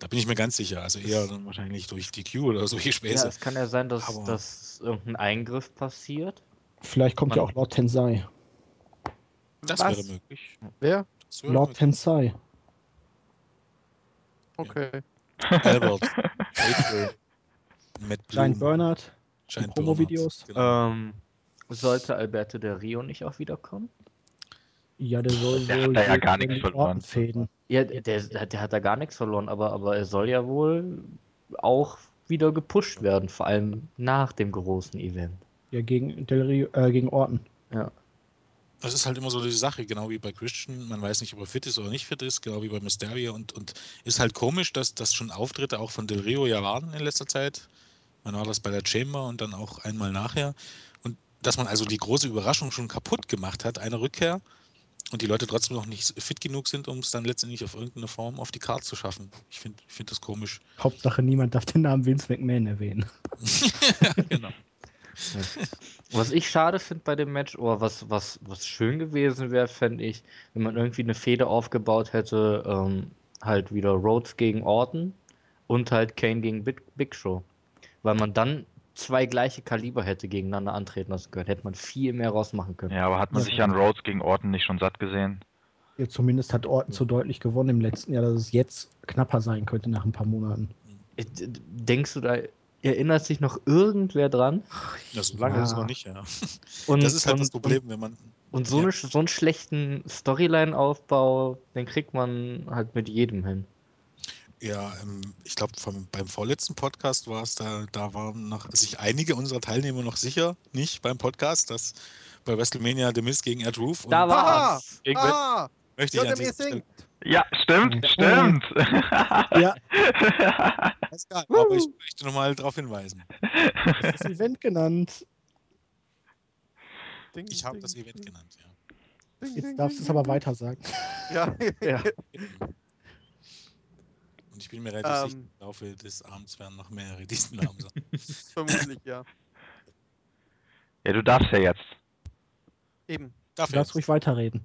Da bin ich mir ganz sicher. Also eher dann wahrscheinlich durch DQ oder solche Ja, Späße. es kann ja sein, dass, Aber- dass irgendein Eingriff passiert. Vielleicht kommt Man- ja auch Lord Tensai. das Was? wäre möglich. Wer? Wäre Lord möglich. Tensai. Okay. Albert. Matt Bloom. Bernard. Promo-Videos. Bernard, Genau. Ähm, sollte Alberto Del Rio nicht auch wiederkommen? Ja, der soll Der wohl hat da ja gar nichts verloren. Fäden. Ja, der, der, der hat da gar nichts verloren, aber, aber er soll ja wohl auch wieder gepusht werden, vor allem nach dem großen Event. Ja, gegen Del Rio, äh, gegen Orton. Ja. Das ist halt immer so die Sache, genau wie bei Christian. Man weiß nicht, ob er fit ist oder nicht fit ist, genau wie bei Mysterio. Und, und ist halt komisch, dass das schon Auftritte auch von Del Rio ja waren in letzter Zeit. Man war das bei der Chamber und dann auch einmal nachher. Und dass man also die große Überraschung schon kaputt gemacht hat, eine Rückkehr, und die Leute trotzdem noch nicht fit genug sind, um es dann letztendlich auf irgendeine Form auf die Karte zu schaffen. Ich finde ich find das komisch. Hauptsache, niemand darf den Namen Vince McMahon erwähnen. genau. Was ich schade finde bei dem Match, oder was, was, was schön gewesen wäre, fände ich, wenn man irgendwie eine Fehde aufgebaut hätte, ähm, halt wieder Rhodes gegen Orton und halt Kane gegen Big, Big Show. Weil man dann zwei gleiche Kaliber hätte gegeneinander antreten lassen können. Hätte man viel mehr rausmachen können. Ja, aber hat man Ja. sich an Rhodes gegen Orton nicht schon satt gesehen? Ja, zumindest hat Orton so deutlich gewonnen im letzten Jahr, dass es jetzt knapper sein könnte nach ein paar Monaten. Denkst du, da erinnert sich noch irgendwer dran? Ja, so lange Ja. ist es noch nicht, ja. Und, das ist halt und, das Problem, wenn man. Und, und so, Ja. eine, so einen schlechten Storyline-Aufbau, den kriegt man halt mit jedem hin. Ja, ähm, ich glaube, beim vorletzten Podcast war es da, da waren noch sich einige unserer Teilnehmer noch sicher, nicht beim Podcast, dass bei WrestleMania The Miz gegen Ed Roof. Da und war's. Irgendwann Ah, möchte ich an JME dieser Stelle, singt. Ja, stimmt, Ja. stimmt. Ja, Alles klar, aber ich möchte nochmal darauf hinweisen. das Event genannt. Ding, Ich habe ding, das Event ding, genannt, ja. ding, Jetzt ding, darfst du ding, es aber ding. weiter sagen. Ja, Ja. Und ich bin mir relativ Ähm. sicher, im Laufe des Abends werden noch mehrere diesen Namen sagen. vermutlich, ja. ja, du darfst ja jetzt. Eben. Du Dafür darfst ruhig weiterreden.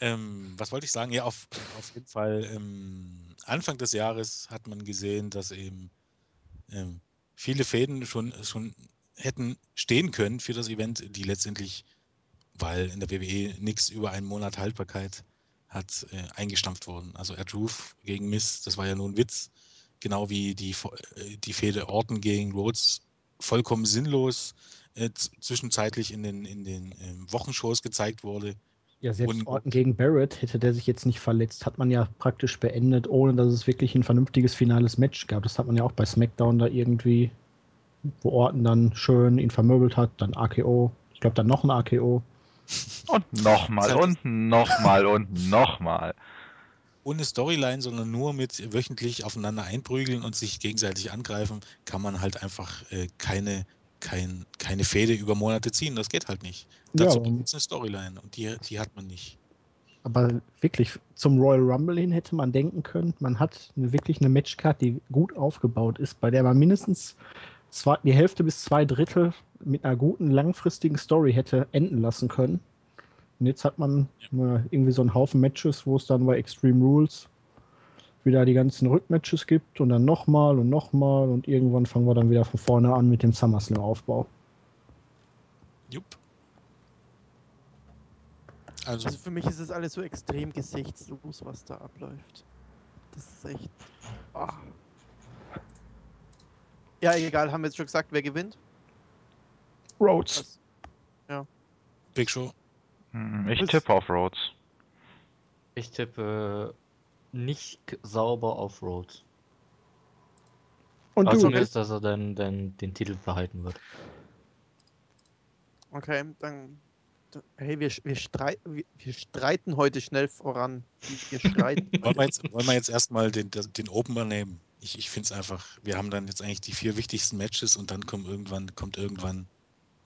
Ähm, was wollte ich sagen? Ja, auf, auf jeden Fall. Ähm, Anfang des Jahres hat man gesehen, dass eben ähm, viele Fäden schon, schon hätten stehen können für das Event, die letztendlich, weil in der WWE nichts über einen Monat Haltbarkeit hat, äh, eingestampft wurden. Also Ed Roof gegen Miss, das war ja nur ein Witz. Genau wie die, äh, die Fehde Orton gegen Rhodes vollkommen sinnlos äh, zwischenzeitlich in den, in den ähm, Wochenshows gezeigt wurde. Ja, selbst Und- Orton gegen Barrett, hätte der sich jetzt nicht verletzt, hat man ja praktisch beendet, ohne dass es wirklich ein vernünftiges finales Match gab. Das hat man ja auch bei SmackDown da irgendwie, wo Orton dann schön ihn vermöbelt hat, dann AKO. Ich glaube, dann noch ein AKO. Und nochmal halt- und nochmal und nochmal. ohne Storyline, sondern nur mit wöchentlich aufeinander einprügeln und sich gegenseitig angreifen, kann man halt einfach äh, keine, kein, keine Fäde über Monate ziehen. Das geht halt nicht. Ja, Dazu aber- braucht es eine Storyline und die, die hat man nicht. Aber wirklich, zum Royal Rumble hin hätte man denken können, man hat eine, wirklich eine Matchcard, die gut aufgebaut ist, bei der man mindestens zwei, die Hälfte bis zwei Drittel mit einer guten langfristigen Story hätte enden lassen können. Und jetzt hat man irgendwie so einen Haufen Matches, wo es dann bei Extreme Rules wieder die ganzen Rückmatches gibt und dann nochmal und nochmal und irgendwann fangen wir dann wieder von vorne an mit dem SummerSlam-Aufbau. Jupp. Also, Also für mich ist es alles so extrem gesichtslos, was da abläuft. Das ist echt. ah. Ja, egal, haben wir jetzt schon gesagt, wer gewinnt? Rhodes. Das, Big Show. Hm, Ich tippe auf Rhodes. Ich tippe nicht sauber auf Rhodes. Und Aber du, zumindest, dass er dann, dann den Titel behalten wird. okay, dann. Hey, wir, wir, streit, wir, wir streiten heute schnell voran. Wir streiten. Wollen wir jetzt, wollen wir jetzt erstmal den, den Opener nehmen? Ich, ich finde es einfach, wir haben dann jetzt eigentlich die vier wichtigsten Matches und dann kommen irgendwann, kommt irgendwann,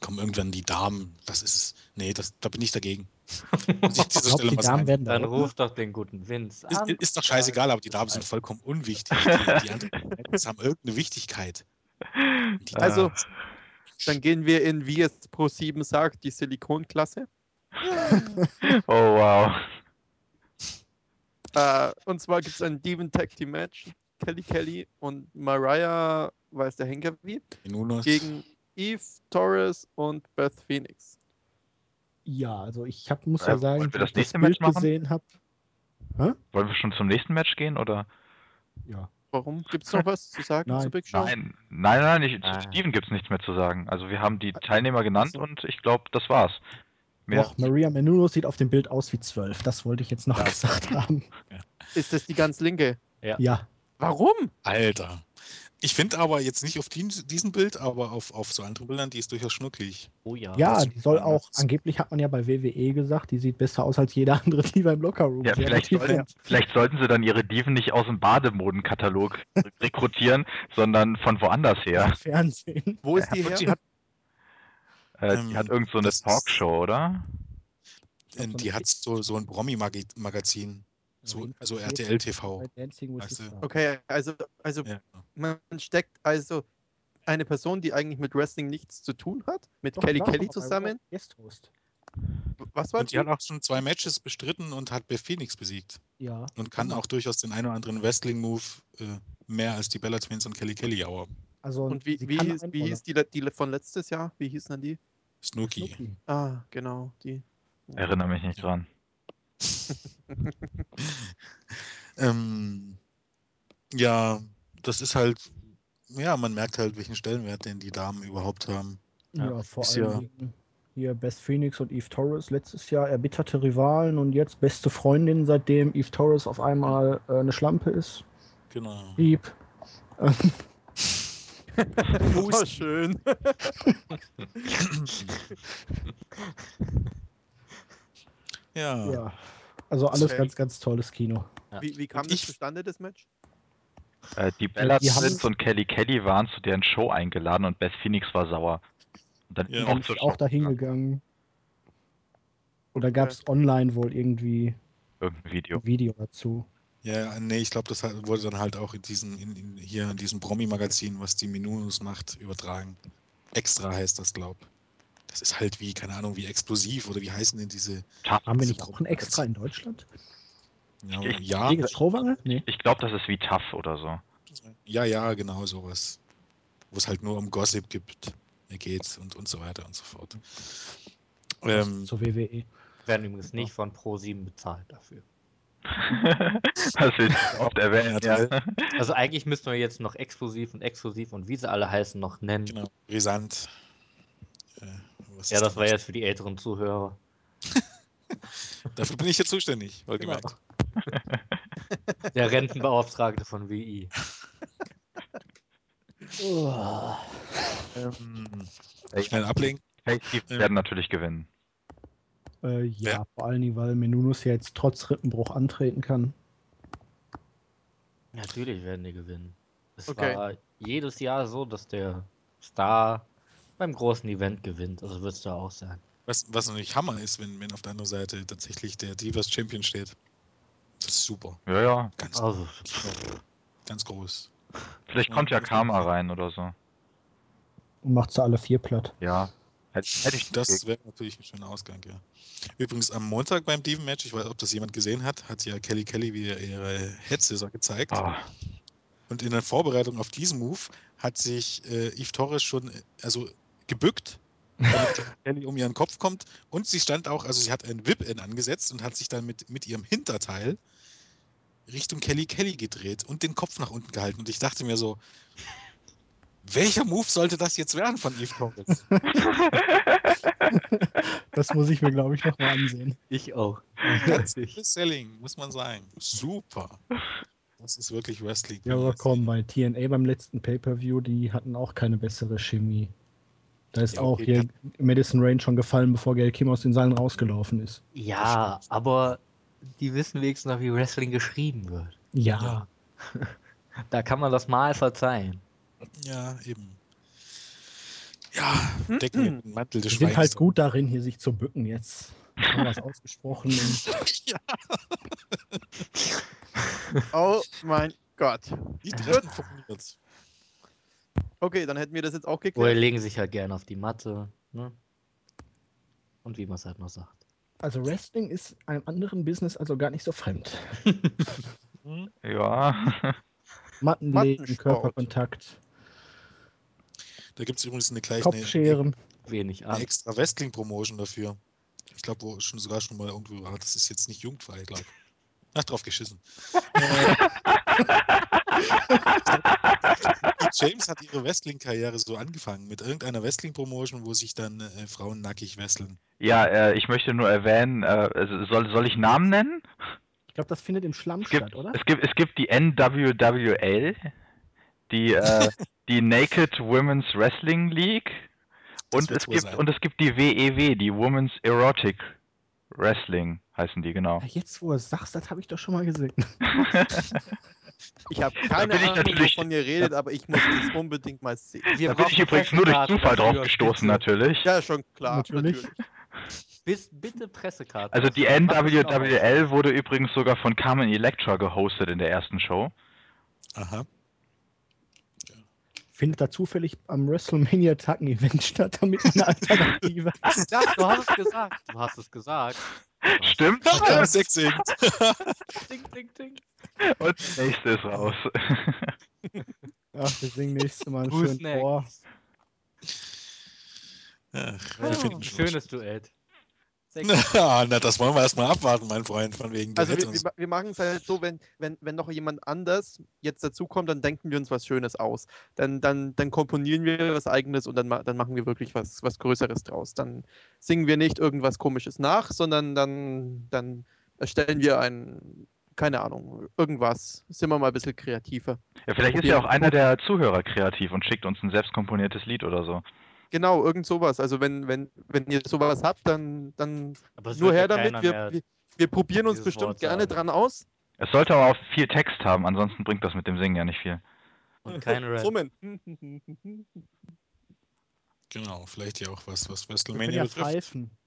kommen irgendwann die Damen. Das ist, nee, das, da bin ich dagegen. Ich Stelle die Damen werden da Dann auch- ruf doch den guten Vince Ist, an. ist doch scheißegal, aber die Damen sind vollkommen unwichtig. Die, die anderen haben irgendeine Wichtigkeit. Die Also, Damen- dann gehen wir in, wie es Pro 7 sagt, die Silikonklasse. Oh wow. Äh, und zwar gibt es ein Demon Tag Team Match. Kelly Kelly und Mariah, weiß der Henker wie, gegen Eve Torres und Beth Phoenix. Ja, also ich hab, muss Äh, ja sagen, wollen wir wenn das ich nächste Bild Match machen? gesehen habe. Wollen wir schon zum nächsten Match gehen oder? Ja. Warum? Gibt es noch was zu sagen Nein. zu Big Show? Nein, nein, nein, ich, Ah. zu Steven gibt es nichts mehr zu sagen. Also wir haben die Teilnehmer genannt so. und ich glaube, das war's. Mehr, Doch, Maria Menounos sieht auf dem Bild aus wie zwölf. Das wollte ich jetzt noch Ja. gesagt haben. Ist das die ganz linke? Ja, Warum? Alter. Ich finde aber jetzt nicht auf die, diesem Bild, aber auf, auf so anderen Bildern, die ist durchaus schnucklig. Oh ja. ja, die soll auch, angeblich hat man ja bei WWE gesagt, die sieht besser aus als jeder andere Diva im Lockerroom. Ja, vielleicht motivierend. vielleicht sollten sie dann ihre Diven nicht aus dem Bademodenkatalog rekrutieren, sondern von woanders her. Fernsehen. Wo ist die her? sie hat, Äh, Ähm, die hat irgend so eine Talkshow, oder? So die hat so, so ein Promi-Magazin. So, Jedenfalls so steht RTL TV. Okay, also, also Ja. man steckt also eine Person, die eigentlich mit Wrestling nichts zu tun hat, mit Doch, Kelly war Kelly zusammen. Raw Guest Host. Was war Und die hat auch schon zwei Matches bestritten und hat Beth Phoenix besiegt. Ja. Und kann Hammer. auch durchaus den einen oder anderen Wrestling-Move äh, mehr als die Bella Twins und Kelly Kelly aber Also, Und wie, wie, hieß, wie hieß die, die von letztes Jahr? Wie hießen denn die? Snooki. Ah, genau, die. Erinnere mich nicht dran. ähm, ja, das ist halt, ja, man merkt halt, welchen Stellenwert den die Damen überhaupt haben. Ja, Ja, vor allem ja- hier Beth Phoenix und Eve Torres letztes Jahr erbitterte Rivalen und jetzt beste Freundin, seitdem Eve Torres auf einmal äh, eine Schlampe ist. Genau. Lieb. oh, schön. Ja, Ja. Also alles Okay. ganz, ganz tolles Kino. Wie, wie kam Und das ich- zustande, das Match? Äh, die Bella die haben- Twins und Kelly Kelly waren zu deren Show eingeladen und Beth Phoenix war sauer. Und dann Ja. auch zur auch Show da gegangen. hingegangen. Oder gab es online wohl irgendwie Irgendein Video. ein Video dazu? ja, nee, ich glaube, das hat- wurde dann halt auch in diesen, in, in, hier in diesem Promi-Magazin, was die Minus macht, übertragen. Extra heißt das, glaub. Das ist halt wie, keine Ahnung, wie explosiv oder wie heißen denn diese. Haben wir nicht auch ein Extra in Deutschland? Ja, Ich- ja, Gegen Strohwange? Nee. Ich glaube, das ist wie Tough oder so. ja, ja, genau sowas. Wo es halt nur um Gossip gibt, äh, geht und, und so weiter und so fort. Ähm, Zur WWE. Werden übrigens nicht von Pro7 bezahlt dafür. das wird oft erwähnt. Ja, Ja. Also eigentlich müssten wir jetzt noch exklusiv und exklusiv und wie sie alle heißen noch nennen. genau, brisant. Äh, was Ja, das war jetzt für die älteren Zuhörer. Dafür bin ich ja zuständig, wohlgemerkt. Genau. Der Rentenbeauftragte von WI. Oh. Ähm, schnell ablenken. Face-Teams Ja. werden natürlich gewinnen. Äh, ja, Ja. vor allen Dingen, weil Menunus ja jetzt trotz Rippenbruch antreten kann. Natürlich werden die gewinnen. Es Okay. war jedes Jahr so, dass der Star beim großen Event gewinnt. Also wird es da auch sein. Was, was natürlich Hammer ist, wenn, wenn auf der anderen Seite tatsächlich der Divas Champion steht. Das ist super. Ja, ja. Ganz, Also, ganz groß. Vielleicht Ja, kommt ja Karma rein oder so. Und macht sie alle vier platt. Ja. Hätte, hätte ich Das wäre natürlich ein schöner Ausgang, ja. Übrigens am Montag beim Diven-Match, ich weiß, ob das jemand gesehen hat, hat ja Kelly Kelly wieder ihre Headscissor gezeigt. Oh, Und in der Vorbereitung auf diesen Move hat sich äh, Eve Torres schon also gebückt, damit Kelly um ihren Kopf kommt. Und sie stand auch, also sie hat ein Whip-In angesetzt und hat sich dann mit, mit ihrem Hinterteil Richtung Kelly Kelly gedreht und den Kopf nach unten gehalten. Und ich dachte mir so, welcher Move sollte das jetzt werden von Eve Torres? Das muss ich mir, glaube ich, nochmal ansehen. ich auch. Ganz Selling, muss man sagen. Super. Das ist wirklich Wrestling. Ja, aber komm, bei TNA beim letzten Pay-Per-View, die hatten auch keine bessere Chemie. Da ist Ja, auch hier Madison Rain schon gefallen, bevor Gail Kim aus den Seilen rausgelaufen ist. Ja, aber die wissen wenigstens noch, wie Wrestling geschrieben wird. Ja, Da kann man das mal verzeihen. Ja, eben. Ja, decken wir den Mantel des die sind halt gut darin, hier sich zu bücken jetzt. Haben was ausgesprochen. Ja, Oh mein Gott. die treffen formuliert. Okay, dann hätten wir das jetzt auch Oder geklärt. legen sich halt gerne auf die Matte. Ne? Und wie man es halt noch sagt. also Wrestling ist einem anderen Business also gar nicht so fremd. ja. Mattenlegen. Körperkontakt, Da gibt es übrigens eine gleich eine, Kopfscheren. Wenig eine an. extra Wrestling-Promotion dafür. Ich glaube, wo schon sogar schon mal irgendwo war. Das ist jetzt nicht jugendfrei, glaube ich. Ach, drauf geschissen. James hat ihre Wrestling-Karriere so angefangen mit irgendeiner Wrestling-Promotion, wo sich dann äh, Frauen nackig wresteln. ja, äh, ich möchte nur erwähnen, äh, also soll, soll ich Namen nennen? Ich glaube, das findet im Schlamm Es gibt, statt, oder? es gibt, es gibt die NWWL, die, äh, die Naked Women's Wrestling League und es gibt sein. und es gibt die WEW, die Women's Erotic Wrestling heißen die genau. Ja, jetzt, wo du es sagst, das habe ich doch schon mal gesehen. Ich habe keine bin ich Ahnung, natürlich- wovon ihr redet, aber ich muss das unbedingt mal sehen. Wir da bin ich übrigens nur durch Zufall drauf gestoßen natürlich. Ja, schon klar. Natürlich. Natürlich. bitte Pressekarte. Also die. NWWL wurde übrigens sogar von Carmen Electra gehostet in der ersten Show. Aha. Findet da zufällig am WrestleMania-Tag ein Event statt, damit man eine Alternative Ja, du hast es gesagt. Du hast es gesagt. Stimmt? Ja, Sex singt. Ding, ding, ding. Und der nächste ist raus. Ach, wir singen nächstes Mal einen Who's schönen next? Chor. Ach, Ja, schönes Duett. Na, das wollen wir erstmal abwarten, mein Freund, von wegen. Also wir, wir, wir machen es halt so, wenn, wenn, wenn noch jemand anders jetzt dazukommt, dann denken wir uns was Schönes aus. Dann, dann, dann komponieren wir was Eigenes und dann, dann machen wir wirklich was, was Größeres draus. Dann singen wir nicht irgendwas Komisches nach, sondern dann, dann erstellen wir ein, keine Ahnung, irgendwas. Sind wir mal ein bisschen kreativer. Ja, vielleicht ist ja auch einer der Zuhörer kreativ und schickt uns ein selbstkomponiertes Lied oder so. Genau, irgend sowas. Also wenn, wenn, wenn ihr sowas habt, dann, dann nur wird ja her damit. Wir, wir, wir probieren uns bestimmt Wort gerne sagen. dran aus. Es sollte aber auch viel Text haben, ansonsten bringt das mit dem Singen ja nicht viel. Und kein Rap. Summen. Genau, vielleicht ja auch was, was WrestleMania ja betrifft. pfeifen.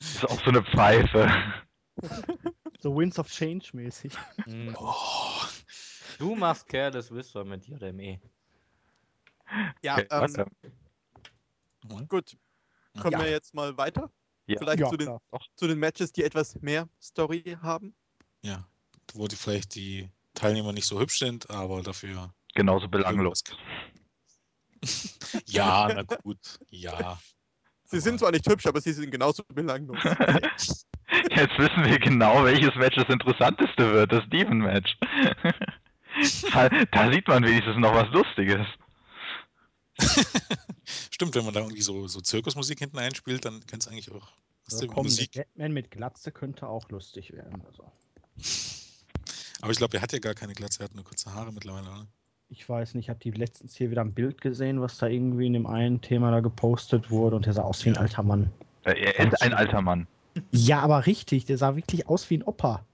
Das ist auch so eine Pfeife. So Winds of Change mäßig. Oh, Du machst Careless Whisper mit JME. Ja, Okay, ähm, weiter. gut. Kommen Ja. wir jetzt mal weiter? Ja. Vielleicht Ja, zu, den, zu den Matches, die etwas mehr Story haben. ja, wo die vielleicht die Teilnehmer nicht so hübsch sind, aber dafür. Genauso belanglos. Ja, na gut, ja. Sie Aber- sind zwar nicht hübsch, aber sie sind genauso belanglos. Jetzt wissen wir genau, welches Match das interessanteste wird, das Steven-Match. da, da sieht man wenigstens noch was Lustiges. Stimmt, wenn man da irgendwie so, so Zirkusmusik hinten einspielt, dann kann es eigentlich auch. Also du komm, der Musik. Batman mit Glatze könnte auch lustig werden. Also. Aber ich glaube, er hat ja gar keine Glatze, er hat nur kurze Haare mittlerweile. Oder? Ich weiß nicht, ich habe die letztens hier wieder ein Bild gesehen, was da irgendwie in dem einen Thema da gepostet wurde und der sah aus wie ein Ja. alter Mann. Er ist ein alter Mann. Ja, aber richtig, der sah wirklich aus wie ein Opa.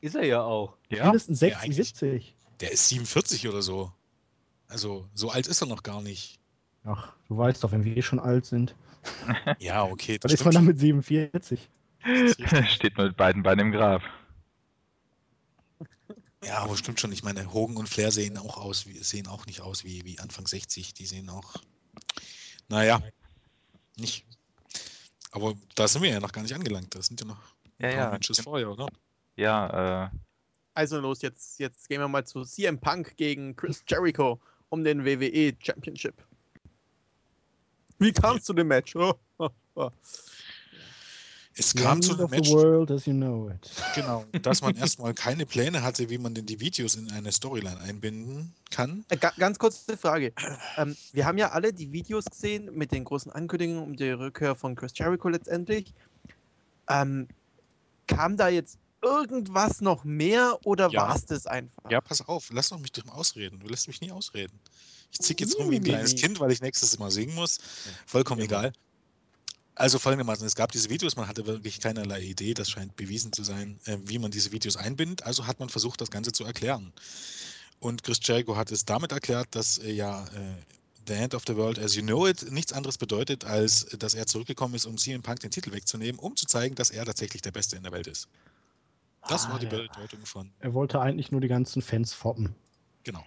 Ist er ja auch. Ja, Mindestens Ja, 60, eigentlich. 70. Der ist 47 oder so. Also, so alt ist er noch gar nicht. Ach, du weißt doch, wenn wir schon alt sind, Ja, okay, dann das ist man dann mit 47. steht mit beiden Beinen im Grab. Ja, aber stimmt schon. Ich meine, Hogan und Flair sehen auch aus, wie, sehen auch nicht aus wie, wie Anfang 60. Die sehen auch, naja, nicht. Aber da sind wir ja noch gar nicht angelangt. Das sind ja noch Ja, ja. Matches vorher, oder? Ja, äh, Also los, jetzt, jetzt gehen wir mal zu CM Punk gegen Chris Jericho um den WWE Championship. Wie kam es zu dem Match? Oh, oh, oh. Es The kam zu the Match, world as you know it. genau, dass man erstmal keine Pläne hatte, wie man denn die Videos in eine Storyline einbinden kann. Äh, ga, ganz kurze Frage. Ähm, wir haben ja alle die Videos gesehen mit den großen Ankündigungen um die Rückkehr von Chris Jericho letztendlich. Ähm, kam da jetzt irgendwas noch mehr oder Ja. war es das einfach? Ja, pass auf, lass doch mich doch mal ausreden. Du lässt mich nie ausreden. Ich zick jetzt rum wie ein kleines. Kind, weil ich nächstes Mal singen muss. Vollkommen Immer. egal. Also folgendermaßen, es gab diese Videos, man hatte wirklich keinerlei Idee, das scheint bewiesen zu sein, äh, wie man diese Videos einbindet. Also hat man versucht, das Ganze zu erklären. Und Chris Jericho hat es damit erklärt, dass äh, ja äh, The End of the World as you know it nichts anderes bedeutet, als dass er zurückgekommen ist, um CM Punk den Titel wegzunehmen, um zu zeigen, dass er tatsächlich der Beste in der Welt ist. Das war die Ah, ja. Bedeutung von, Er wollte eigentlich nur die ganzen Fans foppen. genau.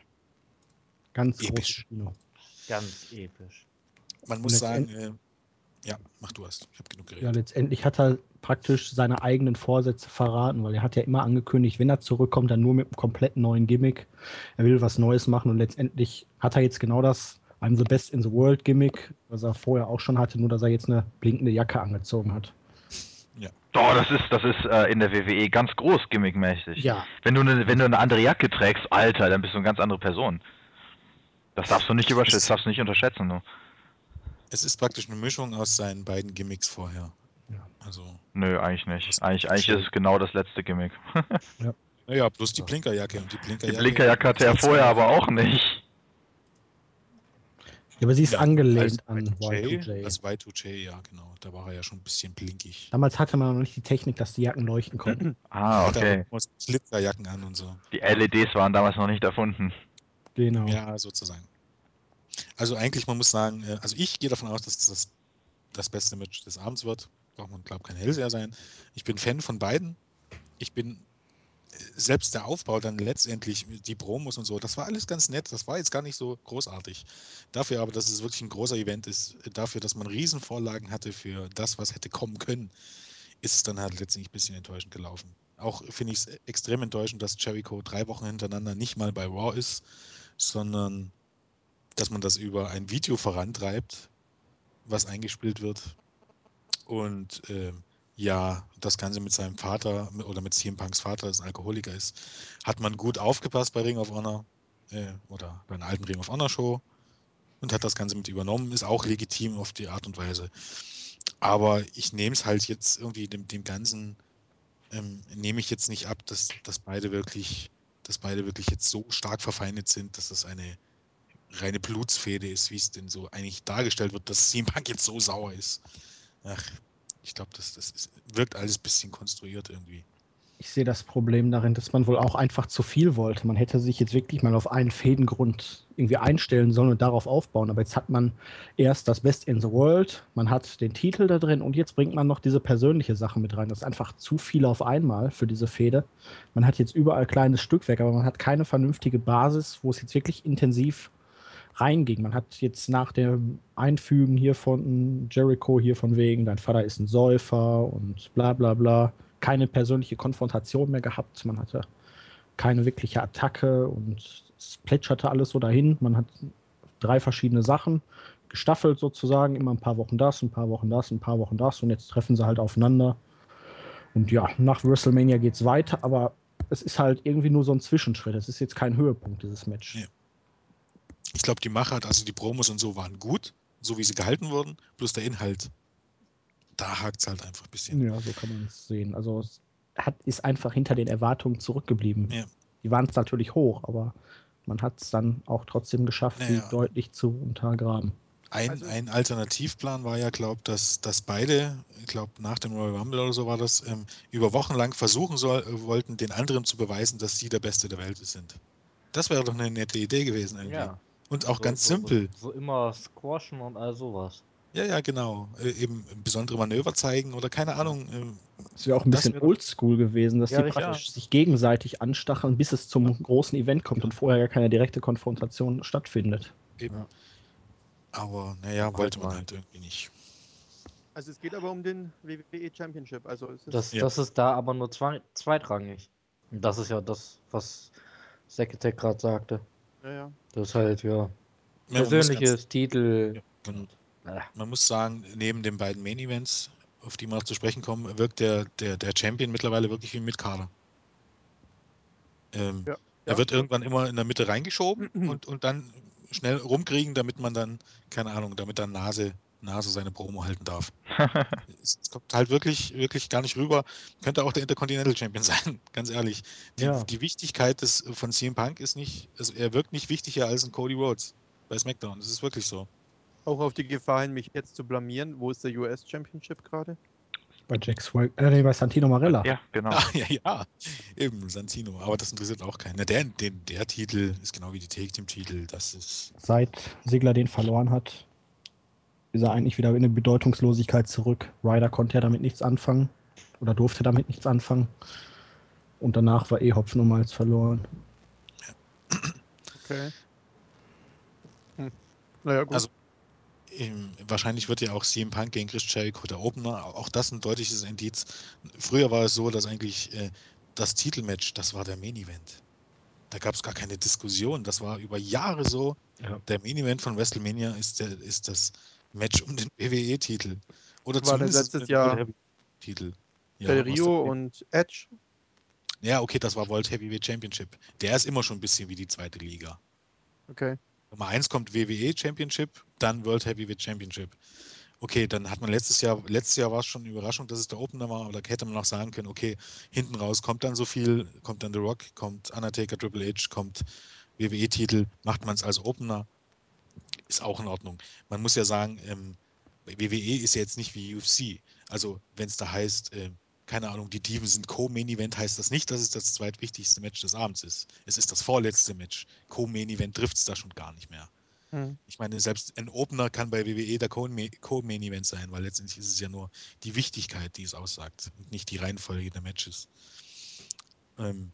Ganz Episch. großes Kino. Ganz episch. Man muss sagen, äh, ja, mach du erst. Ich habe genug Ja, geredet. letztendlich hat er praktisch seine eigenen Vorsätze verraten, weil er hat ja immer angekündigt, wenn er zurückkommt, dann nur mit einem komplett neuen Gimmick. Er will was Neues machen und letztendlich hat er jetzt genau das I'm the best in the world Gimmick, was er vorher auch schon hatte, nur dass er jetzt eine blinkende Jacke angezogen hat. Oh, das ist, das ist äh, in der WWE ganz groß gimmickmäßig. Ja, Wenn du, eine, wenn du eine andere Jacke trägst, Alter, dann bist du eine ganz andere Person. Das darfst du nicht überschätzen, das darfst du nicht unterschätzen. Du. Es ist praktisch eine Mischung aus seinen beiden Gimmicks vorher. Ja. Also, Nö, eigentlich nicht. Eigentlich, eigentlich ist es genau das letzte Gimmick. naja, plus die Blinkerjacke und die Die Blinkerjacke. Blinkerjacke hatte er vorher aber auch nicht. Aber sie ist Ja, angelehnt als an Y2J, Y2J. Als Y2J, ja, genau. Da war er ja schon ein bisschen blinkig. Damals hatte man noch nicht die Technik, dass die Jacken leuchten konnten. Ah, okay. so Glitzerjacken an und so. Die LEDs waren damals noch nicht erfunden. Genau. Ja, sozusagen. Also eigentlich, man muss sagen, äh, also ich gehe davon aus, dass das das beste Match des Abends wird. Braucht man, glaube ich, kein Hellseher sein. Ich bin Fan von beiden. Ich bin selbst der Aufbau dann letztendlich, die Promos und so, das war alles ganz nett. Das war jetzt gar nicht so großartig. Dafür aber, dass es wirklich ein großer Event ist, äh, dafür, dass man Riesenvorlagen hatte für das, was hätte kommen können, ist es dann halt letztendlich ein bisschen enttäuschend gelaufen. Auch finde ich es extrem enttäuschend, dass Jericho drei Wochen hintereinander nicht mal bei Raw ist, sondern dass man das über ein Video vorantreibt, was eingespielt wird. Und ähm, ja, das Ganze mit seinem Vater oder mit CM Punks Vater, das Alkoholiker ist, hat man gut aufgepasst bei Ring of Honor äh, oder bei einer alten Ring of Honor Show und hat das Ganze mit übernommen, ist auch legitim auf die Art und Weise. Aber ich nehme es halt jetzt irgendwie dem, dem Ganzen, ähm, nehme ich jetzt nicht ab, dass, dass beide wirklich, dass beide wirklich jetzt so stark verfeindet sind, dass das eine reine Blutsfehde ist, wie es denn so eigentlich dargestellt wird, dass CM Punk jetzt so sauer ist. Ach, ich glaube, das, das ist, wirkt alles ein bisschen konstruiert irgendwie. Ich sehe das Problem darin, dass man wohl auch einfach zu viel wollte. Man hätte sich jetzt wirklich mal auf einen Fädengrund irgendwie einstellen sollen und darauf aufbauen. Aber jetzt hat man erst das Best in the World, man hat den Titel da drin und jetzt bringt man noch diese persönliche Sache mit rein. Das ist einfach zu viel auf einmal für diese Fehde. Man hat jetzt überall kleines Stückwerk, aber man hat keine vernünftige Basis, wo es jetzt wirklich intensiv reinging. Man hat jetzt nach dem Einfügen hier von Jericho hier von wegen, dein Vater ist ein Säufer und bla bla bla, keine persönliche Konfrontation mehr gehabt. Man hatte keine wirkliche Attacke und es plätscherte alles so dahin. Man hat drei verschiedene Sachen gestaffelt sozusagen, immer ein paar Wochen das, ein paar Wochen das, ein paar Wochen das und jetzt treffen sie halt aufeinander. Und ja, nach WrestleMania geht es weiter, aber es ist halt irgendwie nur so ein Zwischenschritt. Es ist jetzt kein Höhepunkt, dieses Match. Ja. Ich glaube, die Machart, also die Promos und so waren gut, so wie sie gehalten wurden, bloß der Inhalt, da hakt es halt einfach ein bisschen. Ja, so kann man es sehen. Also es hat, ist einfach hinter den Erwartungen zurückgeblieben. Ja. Die waren es natürlich hoch, aber man hat es dann auch trotzdem geschafft, Naja. sie deutlich zu untergraben. Ein, Also- ein Alternativplan war ja, glaube dass, dass beide, ich glaube nach dem Royal Rumble oder so war das, ähm, über Wochen lang versuchen soll, äh, wollten, den anderen zu beweisen, dass sie der Beste der Welt sind. Das wäre doch eine nette Idee gewesen irgendwie. Ja. Und auch so, ganz so, simpel. So, so immer squashen und all sowas. Ja, ja, genau. Äh, eben besondere Manöver zeigen oder keine Ahnung. ähm, Es wäre auch ein Das bisschen oldschool gewesen, dass Ja, richtig. praktisch sich gegenseitig anstacheln, bis es zum großen Event kommt und vorher gar keine direkte Konfrontation stattfindet. Eben. Ja. Aber naja, wollte man halt irgendwie nicht. Also es geht aber um den WWE Championship. Also es ist Das, Ja. das ist da aber nur zwei, zweitrangig. Und das ist ja das, was Sekretär gerade sagte. Ja, ja. Das ist halt, ja, man, ganz, persönliches Titel Ja, genau. und äh, man muss sagen, neben den beiden Main Events, auf die wir noch zu sprechen kommen, wirkt der, der, der Champion mittlerweile wirklich wie mit Kader. Ähm, Ja. Er Ja. wird irgendwann immer in der Mitte reingeschoben und, und dann schnell rumkriegen, damit man dann, keine Ahnung, damit dann Nase, Nase seine Promo halten darf. Es es kommt halt wirklich, wirklich gar nicht rüber. Könnte auch der Intercontinental Champion sein, ganz ehrlich. Die, Ja. die Wichtigkeit des, von CM Punk ist nicht, also er wirkt nicht wichtiger als ein Cody Rhodes bei SmackDown. Das ist wirklich so. Auch auf die Gefahr hin, mich jetzt zu blamieren. Wo ist der US Championship gerade? Bei Jack Swag, äh, nee, bei Santino Marella. ja, genau. Ah, ja, ja, eben, Santino. Aber das interessiert auch keinen. Na, Der, den, der Titel ist genau wie die Take Team Titel. Das ist, Seit Sigler den verloren hat, ist er eigentlich wieder in eine Bedeutungslosigkeit zurück. Ryder konnte ja damit nichts anfangen oder durfte damit nichts anfangen. Und danach war eh Hopfen und Malz verloren. Okay. Hm. Naja, gut. Also, ähm, wahrscheinlich wird ja auch CM Punk gegen Chris Jericho der Opener. Auch das ein deutliches Indiz. Früher war es so, dass eigentlich äh, das Titelmatch, das war der Main Event. Da gab es gar keine Diskussion. Das war über Jahre so. Ja. Der Main Event von WrestleMania ist, der, ist das Match um den WWE-Titel. Oder War zumindest letztes Jahr Titel. Ja, Del Rio und Edge. ja, okay, das war World Heavyweight Championship. Der ist immer schon ein bisschen wie die zweite Liga. Okay. Nummer eins kommt WWE Championship, dann World Heavyweight Championship. Okay, dann hat man letztes Jahr, letztes Jahr war es schon eine Überraschung, dass es der Opener war, aber da hätte man auch sagen können, okay, hinten raus kommt dann so viel, kommt dann The Rock, kommt Undertaker, Triple H, kommt WWE-Titel, macht man es als Opener, ist auch in Ordnung. Man muss ja sagen, ähm, WWE ist ja jetzt nicht wie UFC. Also wenn es da heißt, äh, keine Ahnung, die Diven sind Co-Main Event, heißt das nicht, dass es das zweitwichtigste Match des Abends ist. Es ist das vorletzte Match. Co-Main Event trifft es da schon gar nicht mehr. Hm. Ich meine, selbst ein Opener kann bei WWE der Co-Ma- Co-Main Event sein, weil letztendlich ist es ja nur die Wichtigkeit, die es aussagt und nicht die Reihenfolge der Matches. Ähm,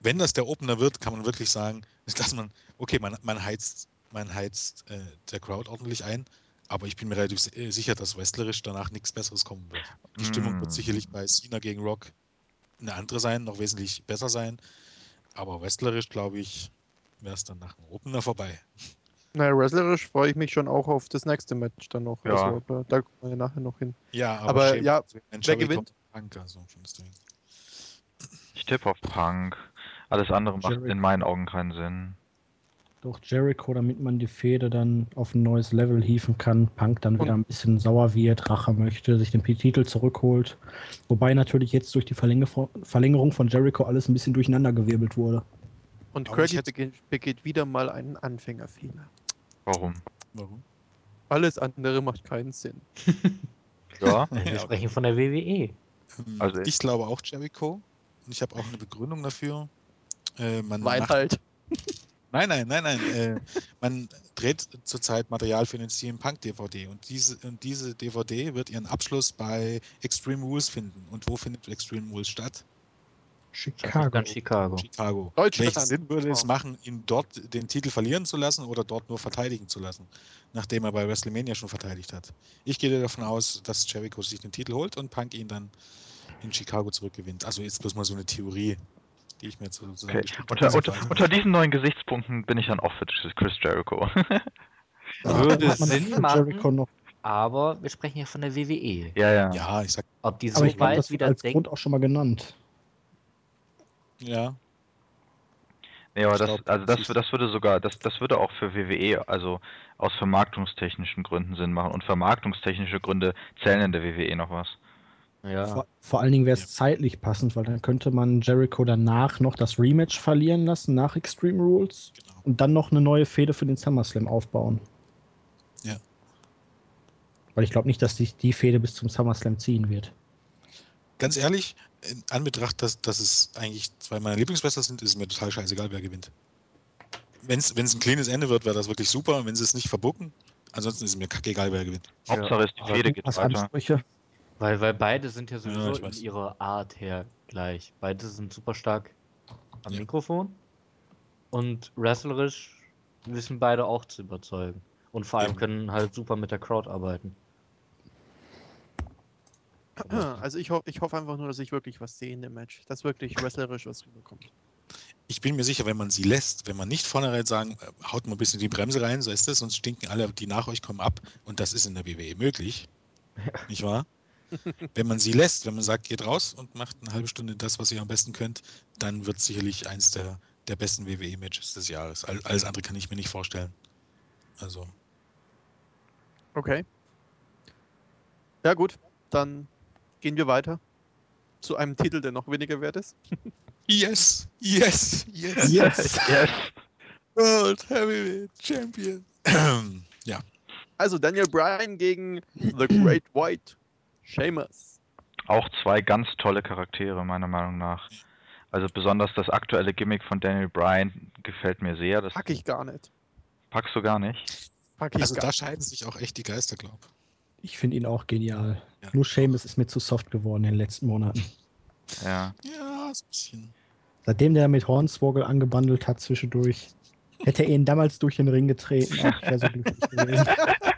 wenn das der Opener wird, kann man wirklich sagen, dass man, okay, man, man heizt, man heizt äh, der Crowd ordentlich ein, aber ich bin mir relativ äh, sicher, dass wrestlerisch danach nichts Besseres kommen wird. Die Stimmung wird Mm. sicherlich bei Cena gegen Rock eine andere sein, noch wesentlich besser sein, aber wrestlerisch, glaube ich, wäre es dann nach dem Opener vorbei. Naja, wrestlerisch freue ich mich schon auch auf das nächste Match dann noch. Ja. Also, da, da kommen wir ja nachher noch hin. Ja, aber, Aber ja, wer gewinnt? Punk, also. Ich tippe auf Punk. Alles andere macht Jericho. in meinen Augen keinen Sinn. Doch Jericho, damit man die Fehde dann auf ein neues Level hieven kann, Punk dann wieder ein bisschen sauer wird, Rache möchte, sich den Titel zurückholt. Wobei natürlich jetzt durch die Verlänger- Verlängerung von Jericho alles ein bisschen durcheinandergewirbelt wurde. Und Aber begeht, begeht wieder mal einen Anfängerfehler. Warum? Warum? Alles andere macht keinen Sinn. Ja, Wir sprechen von der. WWE. Ähm, Also- ich glaube auch Jericho. Und ich habe auch eine Begründung dafür. Äh, man macht, halt. Nein, nein, nein, nein. Äh, man dreht zurzeit Material für den CM Punk DVD und diese, und diese DVD wird ihren Abschluss bei Extreme Rules finden. Und wo findet Extreme Rules statt? Chicago. dann Chicago. Chicago. Deutschland. Welchen Sinn würde es machen, ihn dort den Titel verlieren zu lassen oder dort nur verteidigen zu lassen, nachdem er bei WrestleMania schon verteidigt hat? Ich gehe davon aus, dass Jericho sich den Titel holt und Punk ihn dann in Chicago zurückgewinnt. Also jetzt bloß mal so eine Theorie, die ich mir so okay. Unter, unter, unter diesen neuen Gesichtspunkten bin ich dann auch für Chris Jericho. Würde Sinn machen. Aber wir sprechen ja von der WWE. ja, ja. Ja, ich sag, Ob die so weit das wieder als denken. Grund auch schon mal genannt. ja, Nee, aber Ich das, glaub, also das das würde sogar, das, das würde auch für WWE, also aus vermarktungstechnischen Gründen Sinn machen. Und vermarktungstechnische Gründe zählen in der WWE noch was. Ja. Vor, vor allen Dingen wäre es Ja. zeitlich passend, weil dann könnte man Jericho danach noch das Rematch verlieren lassen, nach Extreme Rules, genau. und dann noch eine neue Fehde für den SummerSlam aufbauen. Ja. Weil ich glaube nicht, dass sich die Fehde bis zum SummerSlam ziehen wird. Ganz ehrlich, in Anbetracht, dass, dass es eigentlich zwei meiner Lieblingswrestler sind, ist es mir total scheißegal, wer gewinnt. Wenn es ein cleanes Ende wird, wäre das wirklich super. Und wenn sie es nicht verbucken, ansonsten ist es mir kackegal, wer gewinnt. Hauptsache ist die Fehde geht weiter. Ansprüche. Weil, weil beide sind ja Ja, sowieso ich in ihrer Art her gleich. Beide sind super stark am Ja. Mikrofon. Und wrestlerisch wissen beide auch zu überzeugen. Und vor allem können halt super mit der Crowd arbeiten. Also ich, ho ich hoffe einfach nur, dass ich wirklich was sehe in dem Match. Dass wirklich wrestlerisch was rüberkommt. Ich bin mir sicher, wenn man sie lässt, wenn man nicht vornherein sagen, äh, haut mal ein bisschen die Bremse rein, so ist das, sonst stinken alle, die nach euch kommen ab. Und das ist in der WWE möglich. Nicht wahr? Wenn man sie lässt, wenn man sagt, geht raus und macht eine halbe Stunde das, was ihr am besten könnt, dann wird sicherlich eins der, der besten WWE-Matches des Jahres. All- Alles andere kann ich mir nicht vorstellen. Also, Okay. Ja gut, dann gehen wir weiter zu einem Titel, der noch weniger wert ist. yes, yes, yes, Yes. Yes. World Heavyweight Champion. ja, Also Daniel Bryan gegen The Great White. Sheamus. Auch zwei ganz tolle Charaktere, meiner Meinung nach. Also besonders das aktuelle Gimmick von Daniel Bryan gefällt mir sehr. Das Pack ich gar nicht. packst du gar nicht. Pack ich also gar da scheiden sich auch echt die Geister, glaub. Ich finde ihn auch genial. Ja. Nur Seamus ist mir zu soft geworden in den letzten Monaten. Ja. Ja, so ein bisschen. Seitdem der mit Hornswoggle angebandelt hat zwischendurch, hätte er ihn damals durch den Ring getreten. Ach, ich wäre so glücklich gewesen.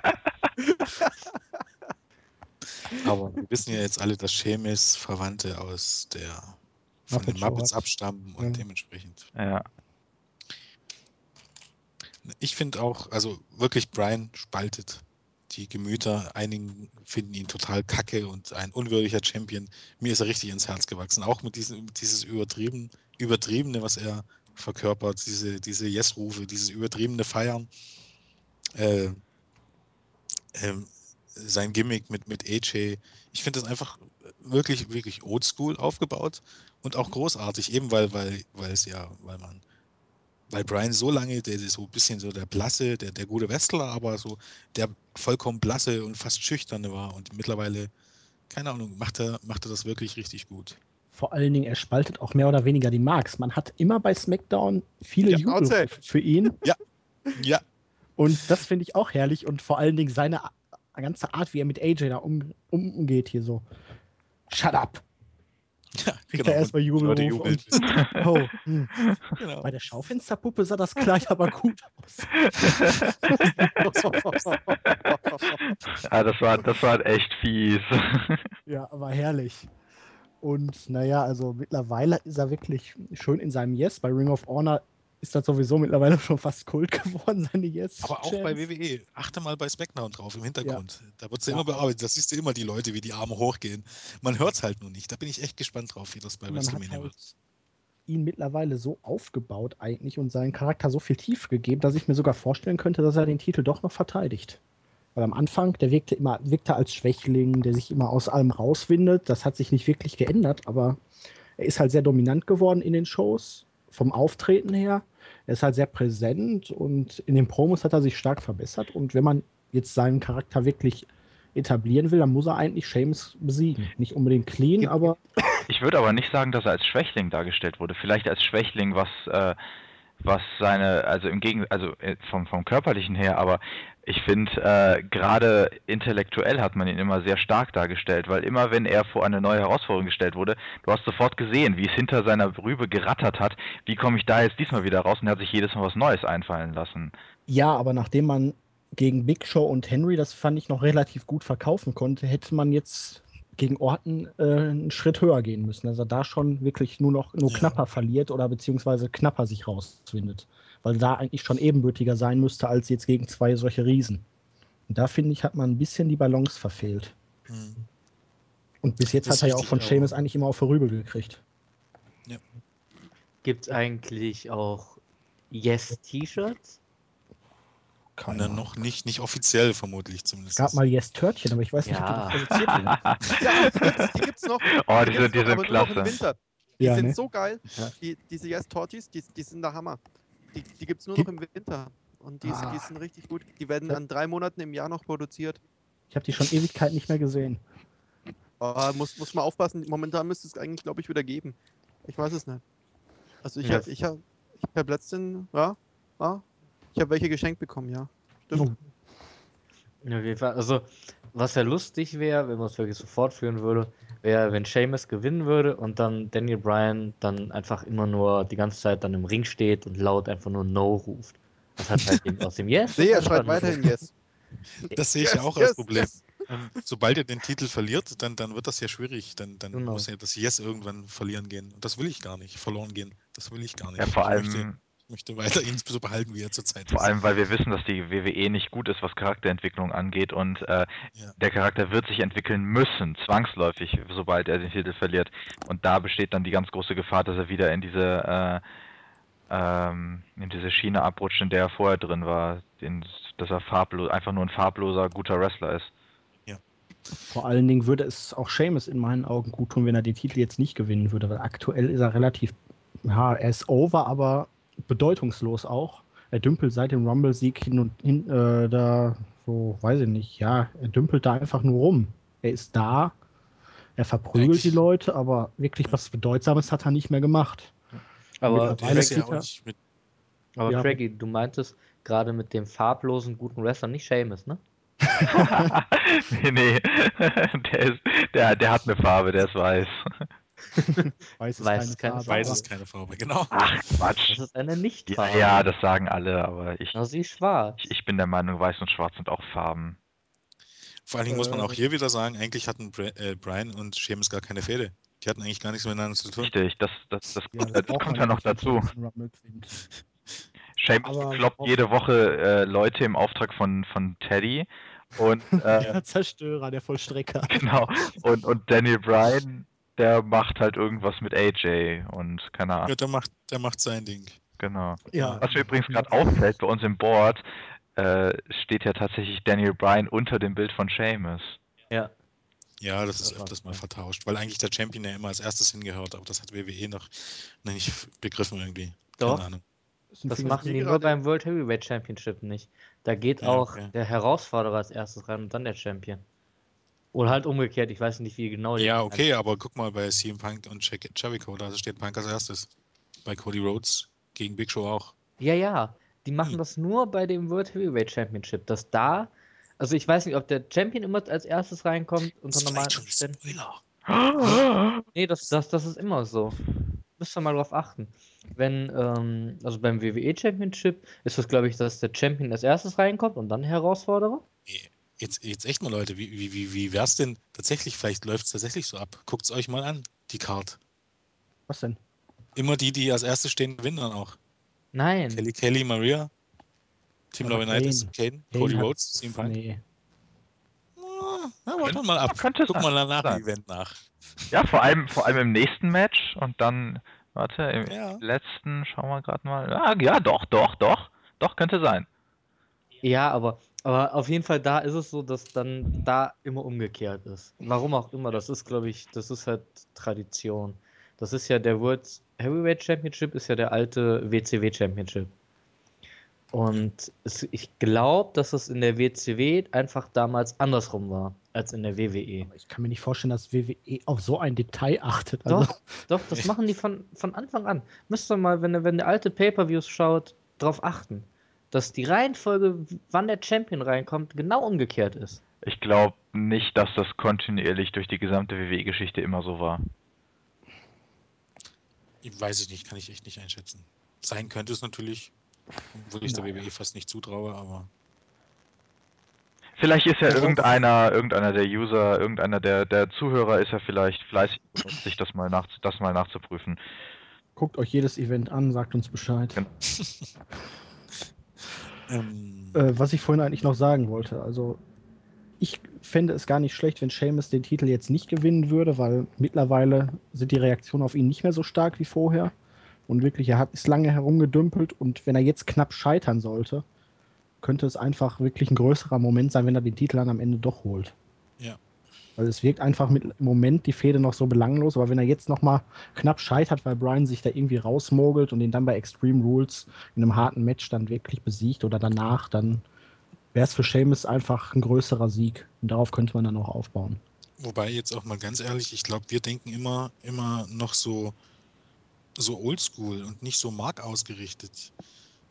Aber wir wissen ja jetzt alle, dass Seamus Verwandte aus der von Muppet den Show Muppets hat. abstammen und Ja. dementsprechend. Ja. Ich finde auch, also wirklich Brian spaltet die Gemüter. Einigen finden ihn total kacke und ein unwürdiger Champion. Mir ist er richtig ins Herz gewachsen. Auch mit diesem, dieses übertrieben, Übertriebene, was er verkörpert, diese, diese Yes-Rufe, dieses übertriebene Feiern. Äh, ähm, sein Gimmick mit, mit AJ. Ich finde das einfach wirklich, wirklich oldschool aufgebaut und auch großartig, eben weil, weil, weil es ja, weil man weil Brian so lange, der ist so ein bisschen so der blasse, der, der gute Wrestler, aber so der vollkommen blasse und fast schüchterne war. Und mittlerweile, keine Ahnung, macht er, macht er das wirklich richtig gut. Vor allen Dingen, er spaltet auch mehr oder weniger die Marks. Man hat immer bei SmackDown viele Ja, erzähl. für ihn. Ja, Und das finde ich auch herrlich. Und vor allen Dingen seine ganze Art, wie er mit AJ da um, umgeht hier so. Shut up! ja Kriegt er erstmal jubeln. Und, oh, hm. genau. Bei der Schaufensterpuppe sah das Kleid aber gut aus. ja, das war, das war echt fies. Ja, aber herrlich. Und naja, also mittlerweile ist er wirklich schön in seinem Yes. Bei Ring of Honor ist das sowieso mittlerweile schon fast Kult geworden, seine Yes. Aber auch bei WWE. Achte mal bei SmackDown drauf im Hintergrund. Da wird es ja Ja. immer bearbeitet. Da siehst du immer die Leute, wie die Arme hochgehen. Man hört es halt nur nicht. Da bin ich echt gespannt drauf, wie das bei WrestleMania halt wird. ihn mittlerweile so aufgebaut eigentlich und seinen Charakter so viel Tiefe gegeben, dass ich mir sogar vorstellen könnte, dass er den Titel doch noch verteidigt. Weil am Anfang, der wirkte immer, wirkte als Schwächling, der sich immer aus allem rauswindet. Das hat sich nicht wirklich geändert, aber er ist halt sehr dominant geworden in den Shows, vom Auftreten her. Er ist halt sehr präsent und in den Promos hat er sich stark verbessert. Und wenn man jetzt seinen Charakter wirklich etablieren will, dann muss er eigentlich Sheamus besiegen. Nicht unbedingt clean, aber Ich würde aber nicht sagen, dass er als Schwächling dargestellt wurde. Vielleicht als Schwächling, was, äh, was seine, also im Gegen, also äh, vom, vom körperlichen her, aber ich finde, äh, gerade intellektuell hat man ihn immer sehr stark dargestellt, weil immer wenn er vor eine neue Herausforderung gestellt wurde, du hast sofort gesehen, wie es hinter seiner Rübe gerattert hat, wie komme ich da jetzt diesmal wieder raus und er hat sich jedes Mal was Neues einfallen lassen. Ja, aber nachdem man gegen Big Show und Henry, das fand ich noch relativ gut verkaufen konnte, hätte man jetzt gegen Orton äh, einen Schritt höher gehen müssen. Also da schon wirklich nur noch nur Ja. knapper verliert oder beziehungsweise knapper sich rauswindet. Weil da eigentlich schon ebenbürtiger sein müsste als jetzt gegen zwei solche Riesen. Und da finde ich, hat man ein bisschen die Balance verfehlt. Hm. Und bis jetzt Das hat er ja auch von Seamus eigentlich immer auf die Rübe gekriegt. Gibt es eigentlich auch Yes-T-Shirts? Na, noch nicht, nicht offiziell vermutlich zumindest. Es gab mal Yes Törtchen, aber ich weiß nicht, Ja. ob die noch produziert werden. Ja, die gibt's, die gibt's noch. Oh, Die die die noch, sind klasse. Winter. Die Ja, sind ne? so geil. Ja. Die, diese Yes Tortis, die, die sind der Hammer. Die, die gibt es nur noch im Winter. Und die, die Ah. sind richtig gut. Die werden Ja. an drei Monaten im Jahr noch produziert. Ich habe die schon Ewigkeit nicht mehr gesehen. Oh, muss, muss man aufpassen. Momentan müsste es eigentlich, glaube ich, wieder geben. Ich weiß es nicht. Also ich Ja. habe ich hab, ich hab letztens, ja, ja, ich habe welche geschenkt bekommen, ja. Stimmt. Ja, Auf jeden Fall. Also, was ja lustig wäre, wenn man es wirklich so fortführen würde, wäre, wenn Seamus gewinnen würde und dann Daniel Bryan dann einfach immer nur die ganze Zeit dann im Ring steht und laut einfach nur No ruft. Das hat halt eben aus dem Yes. Nee, er schreit weiterhin Yes. Das sehe ich Yes, ja auch als yes, Problem. yes. Ähm, Sobald er den Titel verliert, dann, dann wird das ja schwierig. Dann, dann Genau. muss ja das Yes irgendwann verlieren gehen. Und das will ich gar nicht. Verloren gehen. Das will ich gar nicht. Ja, vor ich möchte, allem, möchte weiter ihn so behalten, wie er zurzeit vor ist. allem, weil wir wissen, dass die WWE nicht gut ist, was Charakterentwicklung angeht und äh, Ja. der Charakter wird sich entwickeln müssen, zwangsläufig, sobald er den Titel verliert. Und da besteht dann die ganz große Gefahr, dass er wieder in diese, äh, ähm, in diese Schiene abrutscht, in der er vorher drin war, den, dass er farblos, einfach nur ein farbloser, guter Wrestler ist. Vor allen Dingen würde es auch Seamus in meinen Augen gut tun, wenn er den Titel jetzt nicht gewinnen würde, weil aktuell ist er relativ, ja, er ist over, aber bedeutungslos auch. Er dümpelt seit dem Rumble-Sieg hin und hin, äh, da, so, weiß ich nicht, ja, er dümpelt da einfach nur rum. Er ist da, er verprügelt Eigentlich- die Leute, aber wirklich was Bedeutsames hat er nicht mehr gemacht. Aber, ist ja mit, aber. Craigie, du meintest gerade mit dem farblosen guten Wrestler nicht Seamus, ne? nee, nee. Der, ist, der, der hat eine Farbe, der ist weiß. Weiß es Weiß es keine Farbe, weiß es keine Farbe. Genau. Ach, Das Quatsch. ist eine Ja, Nicht-Farbe. ja, das sagen alle, aber ich, Na, sie ist schwarz. ich, ich bin der Meinung, weiß und schwarz sind auch Farben. Vor allen Dingen muss man auch Äh, hier wieder sagen, eigentlich hatten äh, Brian und Seamus gar keine Fehde. Die hatten eigentlich gar nichts miteinander zu tun. Richtig, das, das, das, Ja, das, braucht kommt ja noch dazu. Seamus kloppt auch- jede Woche äh, Leute im Auftrag von, von Teddy und äh, Der Zerstörer, der Vollstrecker. genau und, und Daniel Bryan, der macht halt irgendwas mit AJ und keine Ahnung, Ja, der macht, der macht sein Ding. genau. Ja, Was mir übrigens gerade auffällt, bei uns im Board äh, steht ja tatsächlich Daniel Bryan unter dem Bild von Seamus. Ja. Ja, das ist Das öfters mal vertauscht, weil eigentlich der Champion ja immer als erstes hingehört, aber das hat WWE noch, nicht begriffen irgendwie. Doch. Keine Ahnung. Das machen die nur beim World Heavyweight Championship nicht. Da geht Ja, auch okay. der Herausforderer als erstes rein und dann der Champion. Oder halt umgekehrt, ich weiß nicht, wie genau. die Ja, okay, aber guck mal bei CM Punk und Jer- Jericho, da steht Punk als erstes. Bei Cody Rhodes gegen Big Show auch. Ja, ja. Die machen Hm. das nur bei dem World Heavyweight Championship, dass da. Also ich weiß nicht, ob der Champion immer als erstes reinkommt unter Das ist normalen Umständen. Spoiler. Nee, das, das, das ist immer so. Müsst ihr mal drauf achten. Wenn, ähm, also beim WWE Championship ist das, glaube ich, dass der Champion als erstes reinkommt und dann der Herausforderer. Jetzt, jetzt echt mal, Leute, wie, wie, wie, wie wär's denn tatsächlich? Vielleicht läuft es tatsächlich so ab. Guckt's euch mal an, die Card. Was denn? Immer die, die als erstes stehen, gewinnen dann auch. Nein. Kelly Kelly, Maria, Team Aber Laurinaitis, Kane- Kane, Kane Cody Rhodes, CM Punk. Nee. Ja, warten wir mal ab. Könnte Guck sein, mal nach sein. dem Event nach. Ja, vor allem, vor allem im nächsten Match und dann, warte, im Ja. letzten, schauen wir gerade mal. Ah, ja, doch, doch, doch. Doch, könnte sein. Ja, aber, aber auf jeden Fall da ist es so, dass dann da immer umgekehrt ist. Warum auch immer, das ist, glaube ich, das ist halt Tradition. Das ist ja der World Heavyweight Championship, ist ja der alte WCW Championship. Und es, ich glaube, dass es in der WCW einfach damals andersrum war als in der WWE. Aber ich kann mir nicht vorstellen, dass WWE auf so ein Detail achtet. Also, Doch, doch, das machen die von, von Anfang an. Müsst ihr mal, wenn ihr, wenn ihr alte Pay-Per-Views schaut, darauf achten, dass die Reihenfolge, wann der Champion reinkommt, genau umgekehrt ist. Ich glaube nicht, dass das kontinuierlich durch die gesamte WWE-Geschichte immer so war. Ich weiß ich nicht, kann ich echt nicht einschätzen. Sein könnte es natürlich, obwohl ich der. WWE fast nicht zutraue, aber Vielleicht ist ja irgendeiner, irgendeiner der User, irgendeiner der, der Zuhörer ist ja vielleicht fleißig, sich das mal, nach, das mal nachzuprüfen. guckt euch jedes Event an, sagt uns Bescheid. Genau. ähm, Äh, was ich vorhin eigentlich noch sagen wollte, also ich fände es gar nicht schlecht, wenn Seamus den Titel jetzt nicht gewinnen würde, weil mittlerweile sind die Reaktionen auf ihn nicht mehr so stark wie vorher. Und wirklich, er hat, ist lange herumgedümpelt und wenn er jetzt knapp scheitern sollte, könnte es einfach wirklich ein größerer Moment sein, wenn er den Titel dann am Ende doch holt. Weil es wirkt einfach mit, im Moment die Fehde noch so belanglos, aber wenn er jetzt nochmal knapp scheitert, weil Brian sich da irgendwie rausmogelt und ihn dann bei Extreme Rules in einem harten Match dann wirklich besiegt oder danach, dann wäre es für Seamus einfach ein größerer Sieg. Und darauf könnte man dann auch aufbauen. Wobei jetzt auch mal ganz ehrlich, ich glaube, wir denken immer, immer noch so, so oldschool und nicht so Mark ausgerichtet.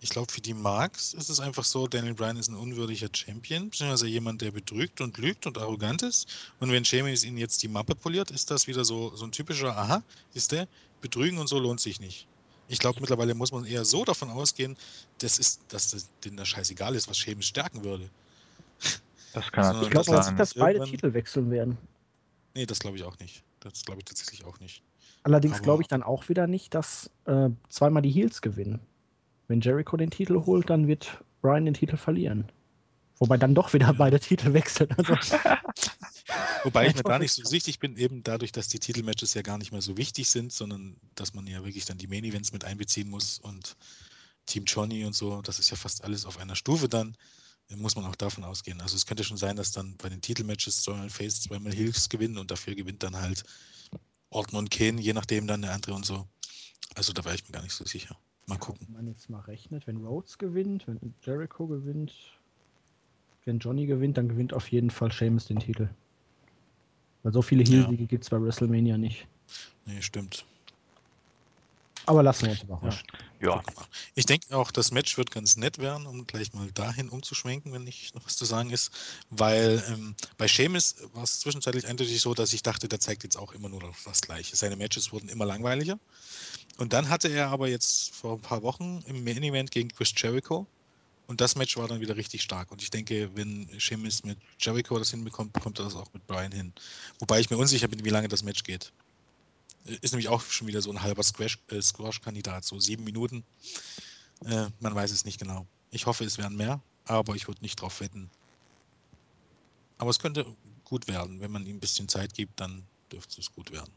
Ich glaube, für die Marks ist es einfach so, Daniel Bryan ist ein unwürdiger Champion, beziehungsweise jemand, der betrügt und lügt und arrogant ist. Und wenn Sheamus ihn jetzt die Mappe poliert, ist das wieder so, so ein typischer, aha, ist der, betrügen und so lohnt sich nicht. Ich glaube, mittlerweile muss man eher so davon ausgehen, das ist, dass das, denen das scheißegal ist, was Sheamus stärken würde. Das kann Sondern Ich glaube lassen nicht, dass beide Titel wechseln werden. Nee, das glaube ich auch nicht. Das glaube ich tatsächlich auch nicht. Allerdings glaube ich dann auch wieder nicht, dass äh, zweimal die Heels gewinnen. Wenn Jericho den Titel holt, dann wird Brian den Titel verlieren. Wobei dann doch wieder beide Titel wechseln. Also, Wobei ich mir da nicht so sichtig bin, eben dadurch, dass die Titelmatches ja gar nicht mehr so wichtig sind, sondern dass man ja wirklich dann die Main Events mit einbeziehen muss und Team Johnny und so, das ist ja fast alles auf einer Stufe dann, äh, muss man auch davon ausgehen. Also es könnte schon sein, dass dann bei den Titelmatches zweimal Face, zweimal Heels gewinnen und dafür gewinnt dann halt Orton und Kane, je nachdem dann der andere und so. Also da wäre ich mir gar nicht so sicher. Mal gucken. wenn man jetzt mal rechnet, wenn Rhodes gewinnt, wenn Jericho gewinnt, wenn Johnny gewinnt, dann gewinnt auf jeden Fall Sheamus den Titel. Weil so viele Heel-Siege gibt es bei WrestleMania nicht. Nee, stimmt. Aber lassen wir uns überraschen. Ja. Ich denke auch, das Match wird ganz nett werden, um gleich mal dahin umzuschwenken, wenn nicht noch was zu sagen ist. Weil ähm, bei Seamus war es zwischenzeitlich eindeutig so, dass ich dachte, der zeigt jetzt auch immer nur noch das Gleiche. Seine Matches wurden immer langweiliger. Und dann hatte er aber jetzt vor ein paar Wochen im Main Event gegen Chris Jericho. Und das Match war dann wieder richtig stark. Und ich denke, wenn Seamus mit Jericho das hinbekommt, bekommt er das auch mit Brian hin. Wobei ich mir unsicher bin, wie lange das Match geht. Ist nämlich auch schon wieder so ein halber äh, Squash-Kandidat, so sieben Minuten. Äh, man weiß es nicht genau. Ich hoffe, es wären mehr, aber ich würde nicht drauf wetten. Aber es könnte gut werden. Wenn man ihm ein bisschen Zeit gibt, dann dürfte es gut werden.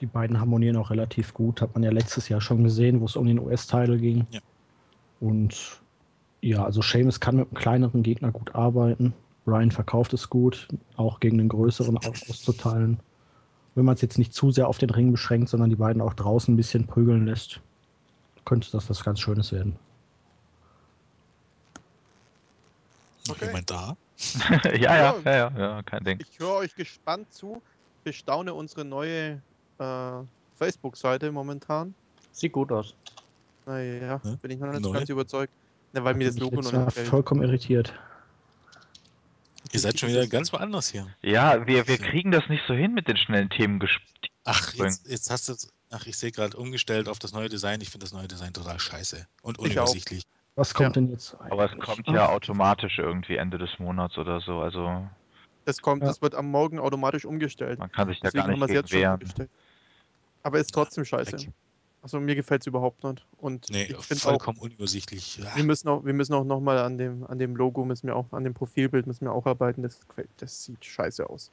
Die beiden harmonieren auch relativ gut. Hat man ja letztes Jahr schon gesehen, wo es um den US-Title ging. Ja. Und ja, also Seamus kann mit einem kleineren Gegner gut arbeiten. Brian verkauft es gut, auch gegen den größeren au- auszuteilen. Wenn man es jetzt nicht zu sehr auf den Ring beschränkt, sondern die beiden auch draußen ein bisschen prügeln lässt, könnte das was ganz Schönes werden. Noch Okay. jemand da? ja, ja, ja, ja, ja, kein Ding. Ich höre euch gespannt zu, bestaune unsere neue äh, Facebook-Seite momentan. Sieht gut aus. Naja, Hä? bin ich noch nicht Neu? ganz überzeugt. Ne, weil mir das Logo noch nicht vollkommen irritiert. Ihr seid schon wieder ganz woanders hier. Ja, wir, wir kriegen das nicht so hin mit den schnellen Themen. Ach, jetzt, jetzt hast du. Ach, ich sehe gerade umgestellt auf das neue Design. Ich finde das neue Design total scheiße und unübersichtlich. Was kommt Ja. denn jetzt Aber es eigentlich? kommt ja automatisch irgendwie Ende des Monats oder so. Also Das kommt, Ja. das wird am Morgen automatisch umgestellt. man kann sich da Deswegen gar nicht es wehren. Aber ist trotzdem scheiße. Also mir gefällt es überhaupt nicht. Und Nee, ich finde auch, vollkommen unübersichtlich. wir müssen auch, wir müssen auch nochmal an dem, an dem Logo, müssen wir auch, an dem Profilbild müssen wir auch arbeiten. Das, das sieht scheiße aus.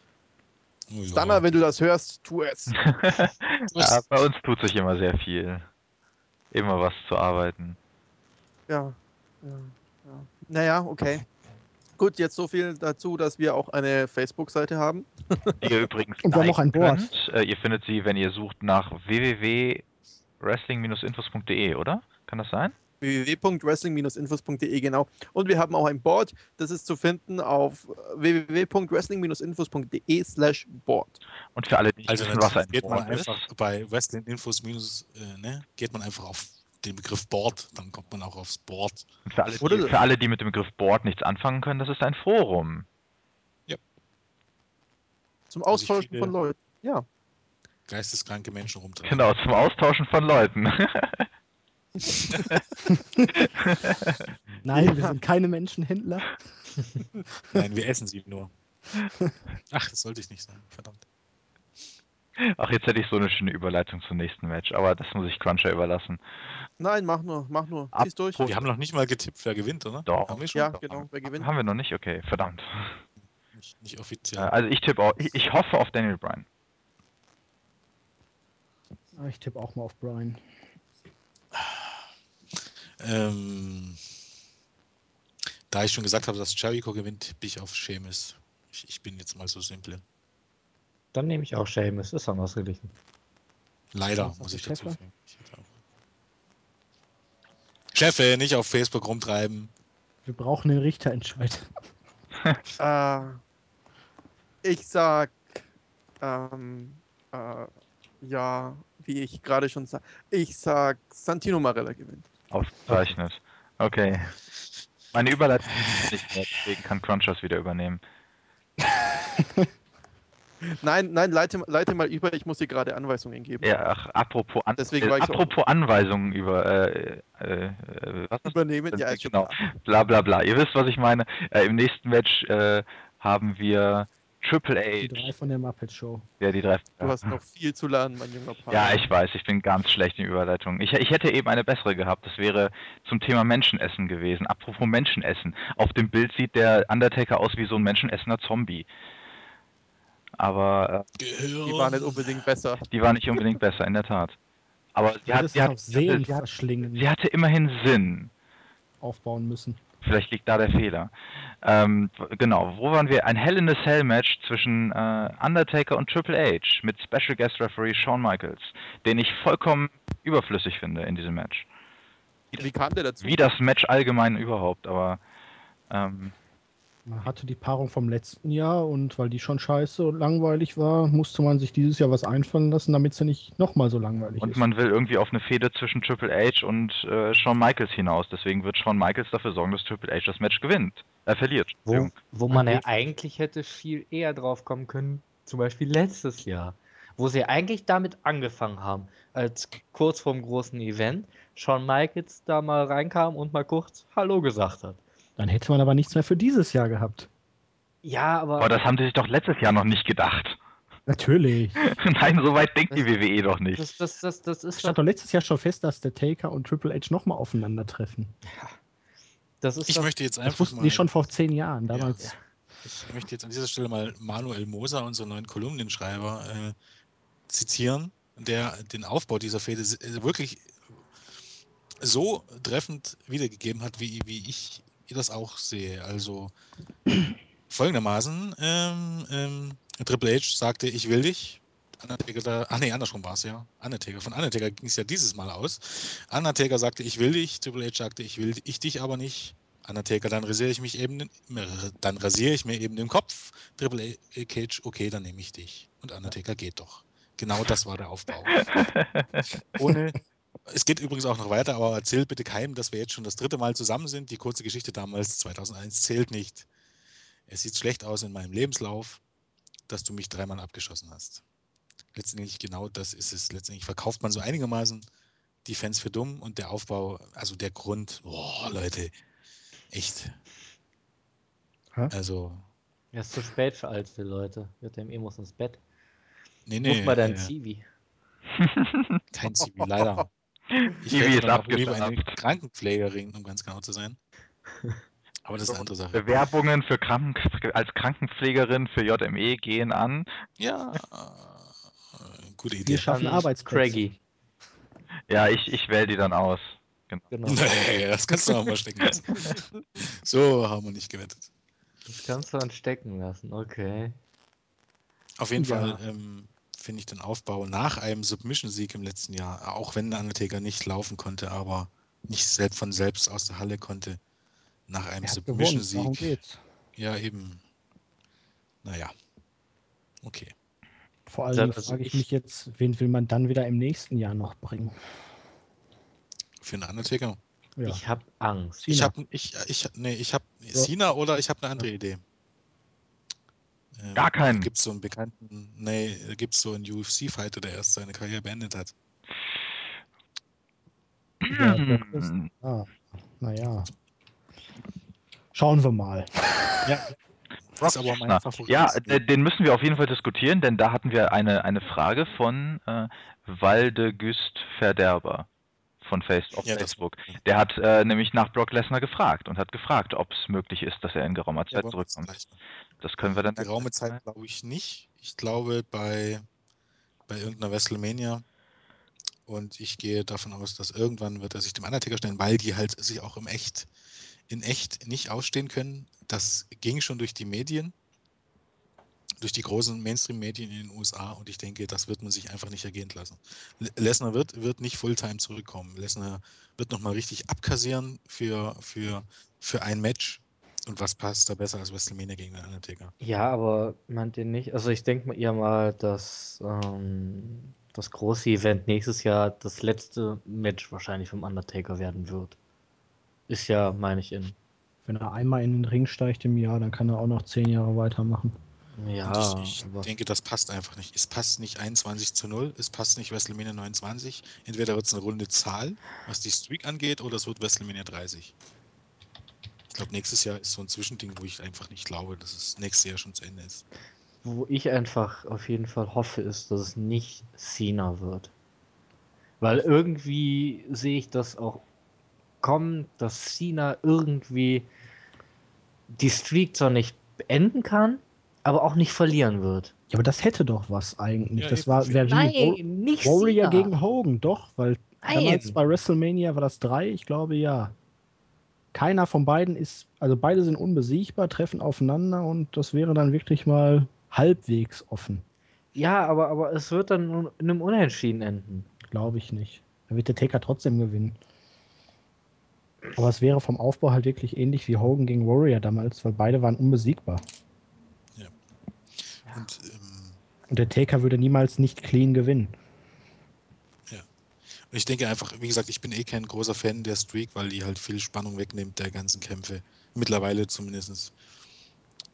Oh, ja. Stunner, wenn du das hörst, tu es. ja, bei uns tut sich immer sehr viel. Immer was zu arbeiten. Ja, ja, ja. Naja, okay. Gut, jetzt so viel dazu, dass wir auch eine Facebook-Seite haben. Die ihr übrigens Und wir haben noch ein Board. könnt. Äh, ihr findet sie, wenn ihr sucht nach www.wrestling-infos.de, oder? Kann das sein? www.wrestling-infos.de genau. Und wir haben auch ein Board, das ist zu finden auf www.wrestling-infos.de slash board. Und für alle, die nicht wissen, was ein geht man Board ist. einfach bei Wrestling Infos minus, äh, ne, geht man einfach auf den Begriff Board, dann kommt man auch aufs Board. Und Für alle, Oder- die, für alle, die mit dem Begriff Board nichts anfangen können, das ist ein Forum. Zum Wo sich Austauschen viele- von Leuten. Ja. Geisteskranke Menschen rumtreiben. Genau, zum Austauschen von Leuten. Nein, wir sind keine Menschenhändler. Nein, wir essen sie nur. Ach, das sollte ich nicht sagen. Verdammt. Ach, jetzt hätte ich so eine schöne Überleitung zum nächsten Match, aber das muss ich Cruncher überlassen. Nein, mach nur, mach nur. Ab- Zieh's durch. Wir haben noch nicht mal getippt, wer gewinnt, oder? Doch. Haben wir schon? Ja, Doch, genau. Wer gewinnt? Haben wir noch nicht? Okay, verdammt. Nicht, nicht offiziell. Also ich tippe auch, ich, ich hoffe auf Daniel Bryan. Ah, Ich tippe auch mal auf Brian. Ähm, da ich schon gesagt habe, dass Jericho gewinnt, bin ich auf Seamus. Ich, ich bin jetzt mal so simpel. Dann nehme ich auch Seamus, ist dann ausgeglichen. Leider, muss ich dazu sagen. Chefe, nicht auf Facebook rumtreiben. Wir brauchen den Richterentscheid. Äh, ich sag, ähm, äh, ja, wie ich gerade schon sag, ich sag, Santino Marella gewinnt. Ausgezeichnet. Okay. Meine Überleitung ist nicht mehr, deswegen kann Crunchers wieder übernehmen. Nein, nein, leite, leite mal über, ich muss dir gerade Anweisungen geben. Ja, ach, apropos, An Deswegen äh, apropos Anweisungen über äh, äh, äh, was Übernehmen, ja, genau. klar. bla bla bla. Ihr wisst, was ich meine. Äh, Im nächsten Match äh, haben wir Triple Die drei H. von der Muppet Show. Ja, die drei. Du hast noch viel zu lernen, mein junger Paar. Ja, ich weiß, ich bin ganz schlecht in Überleitung. Ich, ich hätte eben eine bessere gehabt. Das wäre zum Thema Menschenessen gewesen. Apropos Menschenessen. Auf dem Bild sieht der Undertaker aus wie so ein menschenessender Zombie. Aber Gehirn. Die war nicht unbedingt besser. äh, die war nicht unbedingt besser, in der Tat. Aber sie, hat, sie, hat, sie, hatte, sie hatte immerhin Sinn. aufbauen müssen. Vielleicht liegt da der Fehler. Ähm, genau, wo waren wir? Ein Hell in a Cell Match zwischen äh, Undertaker und Triple H mit Special Guest Referee Shawn Michaels, den ich vollkommen überflüssig finde in diesem Match. Wie kam der dazu? Wie das Match allgemein überhaupt, aber ähm, Man hatte die Paarung vom letzten Jahr und weil die schon scheiße und langweilig war, musste man sich dieses Jahr was einfallen lassen, damit sie nicht nochmal so langweilig und ist. man will irgendwie auf eine Fehde zwischen Triple H und äh, Shawn Michaels hinaus. Deswegen wird Shawn Michaels dafür sorgen, dass Triple H das Match gewinnt. Er verliert. Wo, wo man ja eigentlich hätte viel eher drauf kommen können, zum Beispiel letztes Jahr, wo sie eigentlich damit angefangen haben, als kurz vorm großen Event Shawn Michaels da mal reinkam und mal kurz Hallo gesagt hat. Dann hätte man aber nichts mehr für dieses Jahr gehabt. Ja, aber, Aber das haben sie sich doch letztes Jahr noch nicht gedacht. Natürlich. Nein, so weit denkt die WWE doch nicht. das, das, das, das ist stand doch, letztes Jahr schon fest, dass der Taker und Triple H nochmal aufeinandertreffen. das ist Ich doch, möchte jetzt Das einfach wussten mal, die schon vor zehn Jahren. Damals. ich möchte jetzt an dieser Stelle mal Manuel Moser, unseren neuen Kolumnenschreiber, äh, zitieren, der den Aufbau dieser Fehde äh, wirklich so treffend wiedergegeben hat, wie, wie ich das auch sehe. Also folgendermaßen, ähm, ähm, Triple H sagte, ich will dich. Undertaker da, ach nee, andersrum war es ja. Undertaker. Von Undertaker ging es ja dieses Mal aus. Undertaker sagte, ich will dich. Triple H sagte, ich will ich dich aber nicht. Undertaker, dann rasiere ich mich eben, dann rasiere ich mir eben den Kopf. Triple A Cage, okay, dann nehme ich dich. Und Undertaker geht doch. Genau das war der Aufbau. Ohne, es geht übrigens auch noch weiter, aber erzähl bitte keinem, dass wir jetzt schon das dritte Mal zusammen sind. Die kurze Geschichte damals, 2001, zählt nicht. Es sieht schlecht aus in meinem Lebenslauf, dass du mich dreimal abgeschossen hast. Letztendlich genau das ist es. Letztendlich verkauft man so einigermaßen die Fans für dumm und der Aufbau, also der Grund, boah, Leute, echt. Hä? Also, ja, ist zu spät für alte Leute. JME muss ins Bett. nee, Muss nee, mal dein äh, Zivi. kein Zivi, leider. Ich Ivi ist dann auch lieber eine abgesagt. Krankenpflegerin, um ganz genau zu sein. Aber das ist eine andere Sache. Bewerbungen für Kranken als Krankenpflegerin für JME gehen an. Ja, gute Idee. Wir schaffen Arbeitsplätze. Craigie. Ja, ich, ich wähle die dann aus. Genau. Nee, das kannst du auch mal stecken lassen. So haben wir nicht gewettet. Das kannst du anstecken lassen, okay. Auf jeden Ja. Fall ähm, finde ich den Aufbau nach einem Submission-Sieg im letzten Jahr, auch wenn der Undertaker nicht laufen konnte, aber nicht selbst von selbst aus der Halle konnte, nach einem Submission-Sieg. Ja, eben. Naja. Okay. Vor Dingen also frage ich, ich- mich jetzt, wen will man dann wieder im nächsten Jahr noch bringen? Für einen Undertaker. Ja. Ich habe Angst. Ich habe ich, ich, nee, ich habe Ja. Cena oder ich habe eine andere Idee. Ähm, Gar keinen. Gibt es so einen bekannten, nee, gibt es so einen UFC-Fighter, der erst seine Karriere beendet hat. Ja, das Hm, Ah, naja. Schauen wir mal. Ja. Brock Ist aber mein. Favorit. Ja, den, müssen wir auf jeden Fall diskutieren, denn da hatten wir eine, eine Frage von äh, Walde Güst Verderber von Face auf Ja, das- Facebook. Der hat äh, nämlich nach Brock Lesnar gefragt und hat gefragt, ob es möglich ist, dass er in geraumer Ja, Zeit jetzt zurückkommt. Das können wir dann Geraume Zeit glaube ich nicht. Ich glaube bei, bei irgendeiner WrestleMania. Und ich gehe davon aus, dass irgendwann wird er sich dem Undertaker stellen, weil die halt sich auch im Echt, in echt nicht ausstehen können. Das ging schon durch die Medien, durch die großen Mainstream-Medien in den USA und ich denke, das wird man sich einfach nicht ergehen lassen. Le- Lesnar wird, wird nicht Fulltime zurückkommen. Lesnar wird nochmal richtig abkassieren für, für, für ein Match. Und was passt da besser als WrestleMania gegen den Undertaker? Ja, aber meint ihr nicht? Also ich denke mal eher mal, dass ähm, das große Event nächstes Jahr das letzte Match wahrscheinlich vom Undertaker werden wird. Ist ja, meine ich, in. Wenn er einmal in den Ring steigt im Jahr, dann kann er auch noch zehn Jahre weitermachen. Ja, Und ich, ich denke, das passt einfach nicht. Es passt nicht 21 zu 0, es passt nicht WrestleMania 29. Entweder wird es eine runde Zahl, was die Streak angeht, oder es wird WrestleMania 30. Ich glaube, nächstes Jahr ist so ein Zwischending, wo ich einfach nicht glaube, dass es nächstes Jahr schon zu Ende ist. wo ich einfach auf jeden Fall hoffe, ist, dass es nicht Cena wird. Weil irgendwie sehe ich das auch kommen, dass Cena irgendwie die Streak zwar nicht beenden kann, aber auch nicht verlieren wird. Ja, aber das hätte doch was eigentlich. Ja, das eben. war wär wie nicht Warrior Cena. gegen Hogan, doch, weil damals Nein. bei WrestleMania war das drei, ich glaube ja. Keiner von beiden ist, also beide sind unbesiegbar, treffen aufeinander und das wäre dann wirklich mal halbwegs offen. Ja, aber, aber es wird dann in einem Unentschieden enden. Glaube ich nicht. Da wird der Taker trotzdem gewinnen. Aber es wäre vom Aufbau halt wirklich ähnlich wie Hogan gegen Warrior damals, weil beide waren unbesiegbar. Und ähm, Und der Taker würde niemals nicht clean gewinnen. Ich denke einfach, wie gesagt, ich bin eh kein großer Fan der Streak, weil die halt viel Spannung wegnimmt der ganzen Kämpfe. Mittlerweile zumindest.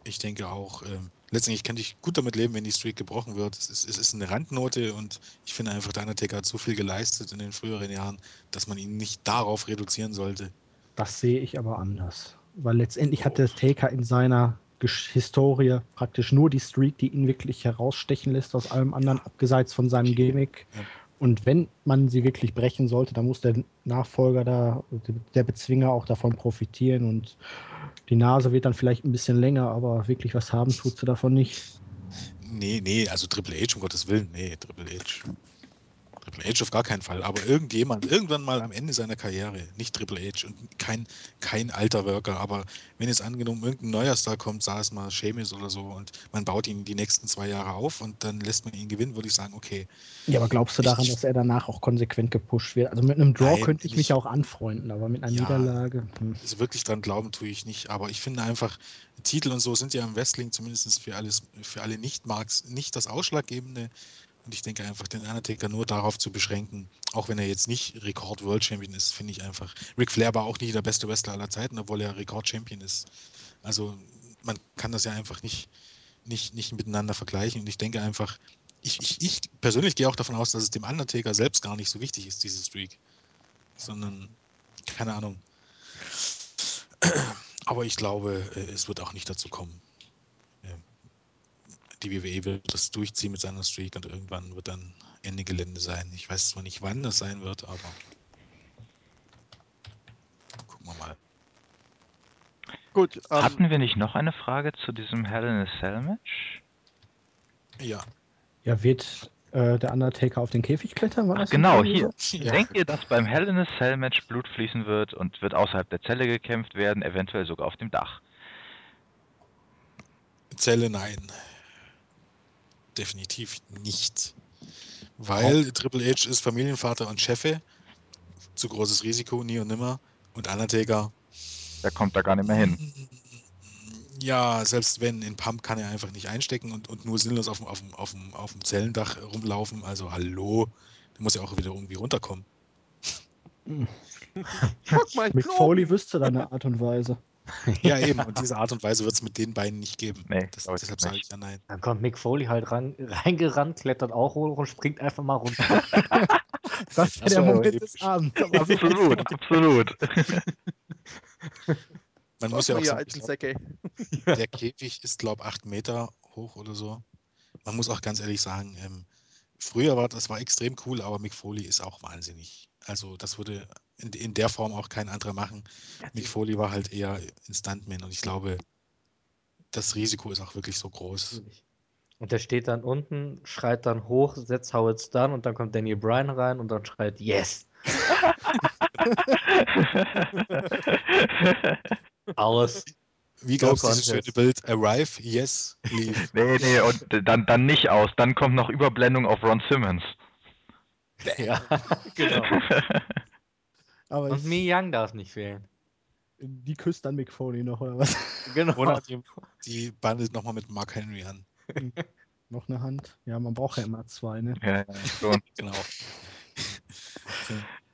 Ich denke auch, ähm, letztendlich kann ich gut damit leben, wenn die Streak gebrochen wird. Es ist, es ist eine Randnote und ich finde einfach, der Undertaker hat so viel geleistet in den früheren Jahren, dass man ihn nicht darauf reduzieren sollte. Das sehe ich aber anders. Weil letztendlich hat der Taker in seiner Historie praktisch nur die Streak, die ihn wirklich herausstechen lässt aus allem anderen, abgeseits von seinem. Gimmick. Ja. Und wenn man sie wirklich brechen sollte, dann muss der Nachfolger da, der Bezwinger auch davon profitieren und die Nase wird dann vielleicht ein bisschen länger, aber wirklich was haben tut sie davon nicht. Nee, nee, also Triple H, um Gottes Willen, nee, Triple H. Triple H auf gar keinen Fall, aber irgendjemand, irgendwann mal am Ende seiner Karriere, nicht Triple H und kein, kein alter Worker, aber wenn jetzt angenommen irgendein neuer Star kommt, sag es mal Seamus oder so und man baut ihn die nächsten zwei Jahre auf und dann lässt man ihn gewinnen, würde ich sagen, okay, Ja, aber glaubst du daran, ich- dass er danach auch konsequent gepusht wird? Also mit einem Draw Nein, könnte ich mich auch anfreunden, aber mit einer Ja. Niederlage. Hm. also wirklich dran glauben tue ich nicht, aber ich finde einfach, Titel und so sind ja im Wrestling zumindest für alles, für alle Nicht-Marks nicht das Ausschlaggebende. Und ich denke einfach, den Undertaker nur darauf zu beschränken, auch wenn er jetzt nicht Rekord-World Champion ist, finde ich einfach. Ric Flair war auch nicht der beste Wrestler aller Zeiten, obwohl er Rekord-Champion ist. Also man kann das ja einfach nicht, nicht, nicht miteinander vergleichen. Und ich denke einfach, ich, ich, ich persönlich gehe auch davon aus, dass es dem Undertaker selbst gar nicht so wichtig ist, diese Streak. Sondern, keine Ahnung. Aber ich glaube, äh, es wird auch nicht dazu kommen die WWE wird das durchziehen mit seiner Streak und irgendwann wird dann Ende Gelände sein. Ich weiß zwar nicht, wann das sein wird, aber gucken wir mal. Gut. Um Hatten wir nicht noch eine Frage zu diesem Hell in a Cell Match? Ja. Ja, wird äh, der Undertaker auf den Käfig klettern? War Ach, genau, hier. Ja. Denkt ihr, dass beim Hell in a Cell Match Blut fließen wird und wird außerhalb der Zelle gekämpft werden, eventuell sogar auf dem Dach? Zelle nein. Definitiv nicht. Weil Triple H ist Familienvater und Chefe. Zu großes Risiko, nie und nimmer. Und Undertaker, Der kommt da gar nicht mehr hin. ja, selbst wenn, in Pump kann er einfach nicht einstecken und, und nur sinnlos auf dem, auf, dem, auf, dem, auf dem Zellendach rumlaufen. Also hallo, der muss ja auch wieder irgendwie runterkommen. mein Mick. Foley wüsste da eine Art und Weise. Ja, eben. Und diese Art und Weise wird es mit den beiden nicht geben. Nee, das, deshalb sage ich ja nein. Dann kommt Mick Foley halt ran, reingerannt, klettert auch hoch und springt einfach mal runter. Das wäre Das der Moment des Abends. Absolut, absolut. Man muss ja auch sagen, glaub, Säcke. der Käfig ist, glaube ich, acht Meter hoch oder so. Man muss auch ganz ehrlich sagen, ähm, früher war das war extrem cool, aber Mick Foley ist auch wahnsinnig. Also das würde in, in der Form auch kein anderer machen. Mick Foley war halt eher ein Stuntman und ich glaube, das Risiko ist auch wirklich so groß. Und der steht dann unten, schreit dann hoch, setzt Howard Stern und dann kommt Daniel Bryan rein und dann schreit Yes! Aus. Wie gab es dieses schöne. Bild? Arrive, yes, leave. nee, nee, und dann, dann nicht aus. Dann kommt noch Überblendung auf Ron Simmons. Ja, genau. Aber Und Mi Young darf nicht fehlen. die küsst dann Mick Foley noch, oder was? Genau. Oder die, die bandelt nochmal mit Mark Henry an. noch eine Hand? Ja, man braucht ja immer zwei, ne? ja, ja, schon. Genau.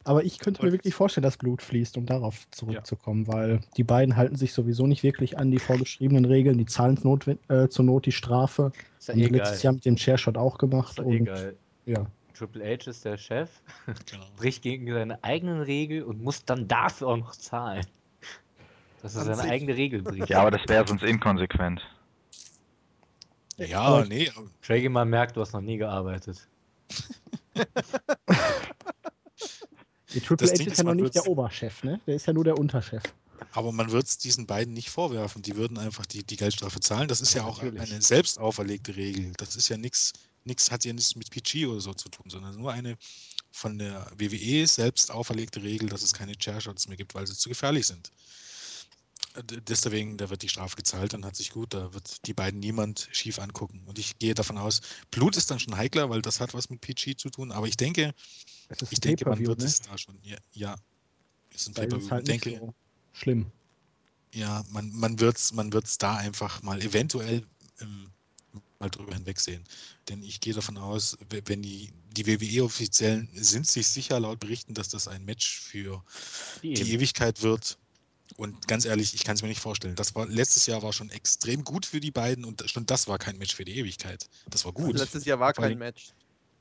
Aber ich könnte mir wirklich vorstellen, dass Blut fließt, um darauf zurückzukommen, weil die beiden halten sich sowieso nicht wirklich an die vorgeschriebenen Regeln. Die zahlen not, äh, zur Not die Strafe. Ist ja eh letztes geil. Jahr mit dem Chairshot auch Ist gemacht. doch eh Und geil. ja, Triple H ist der Chef, genau. bricht gegen seine eigenen Regeln und muss dann dafür auch noch zahlen. Dass er seine eigene Regel bricht. ja, aber das wäre sonst inkonsequent. Ja, Aber- nee, Draghi mal merkt, du hast noch nie gearbeitet. die Triple H ist ja noch nicht der Oberchef, ne? Der ist ja nur der Unterchef. aber man wird es diesen beiden nicht vorwerfen. Die würden einfach die, die Geldstrafe zahlen. Das ist ja, Ja, auch natürlich. eine selbst auferlegte Regel. Das ist ja nichts, nichts hat ja nichts mit PG oder so zu tun, sondern nur eine von der WWE selbst auferlegte Regel, dass es keine Chairshots mehr gibt, weil sie zu gefährlich sind. Deswegen, da wird die Strafe gezahlt, dann hat sich gut, da wird die beiden niemand schief angucken. Und ich gehe davon aus, Blut ist dann schon heikler, weil das hat was mit PG zu tun. Aber ich denke, ich denke, man wird ne? es da schon, ja, ja ist ein ist es halt denke, so schlimm. ja, man, man wird es man wird's da einfach mal eventuell ähm, mal drüber hinwegsehen. Denn ich gehe davon aus, we- wenn die, die WWE-Offiziellen sind sich sicher laut Berichten, dass das ein Match für Die die Ewigkeit wird. Und ganz ehrlich, ich kann es mir nicht vorstellen. Das war letztes Jahr war schon extrem gut für die beiden und schon das war kein Match für die Ewigkeit. Das war gut. Letztes Jahr war kein Match.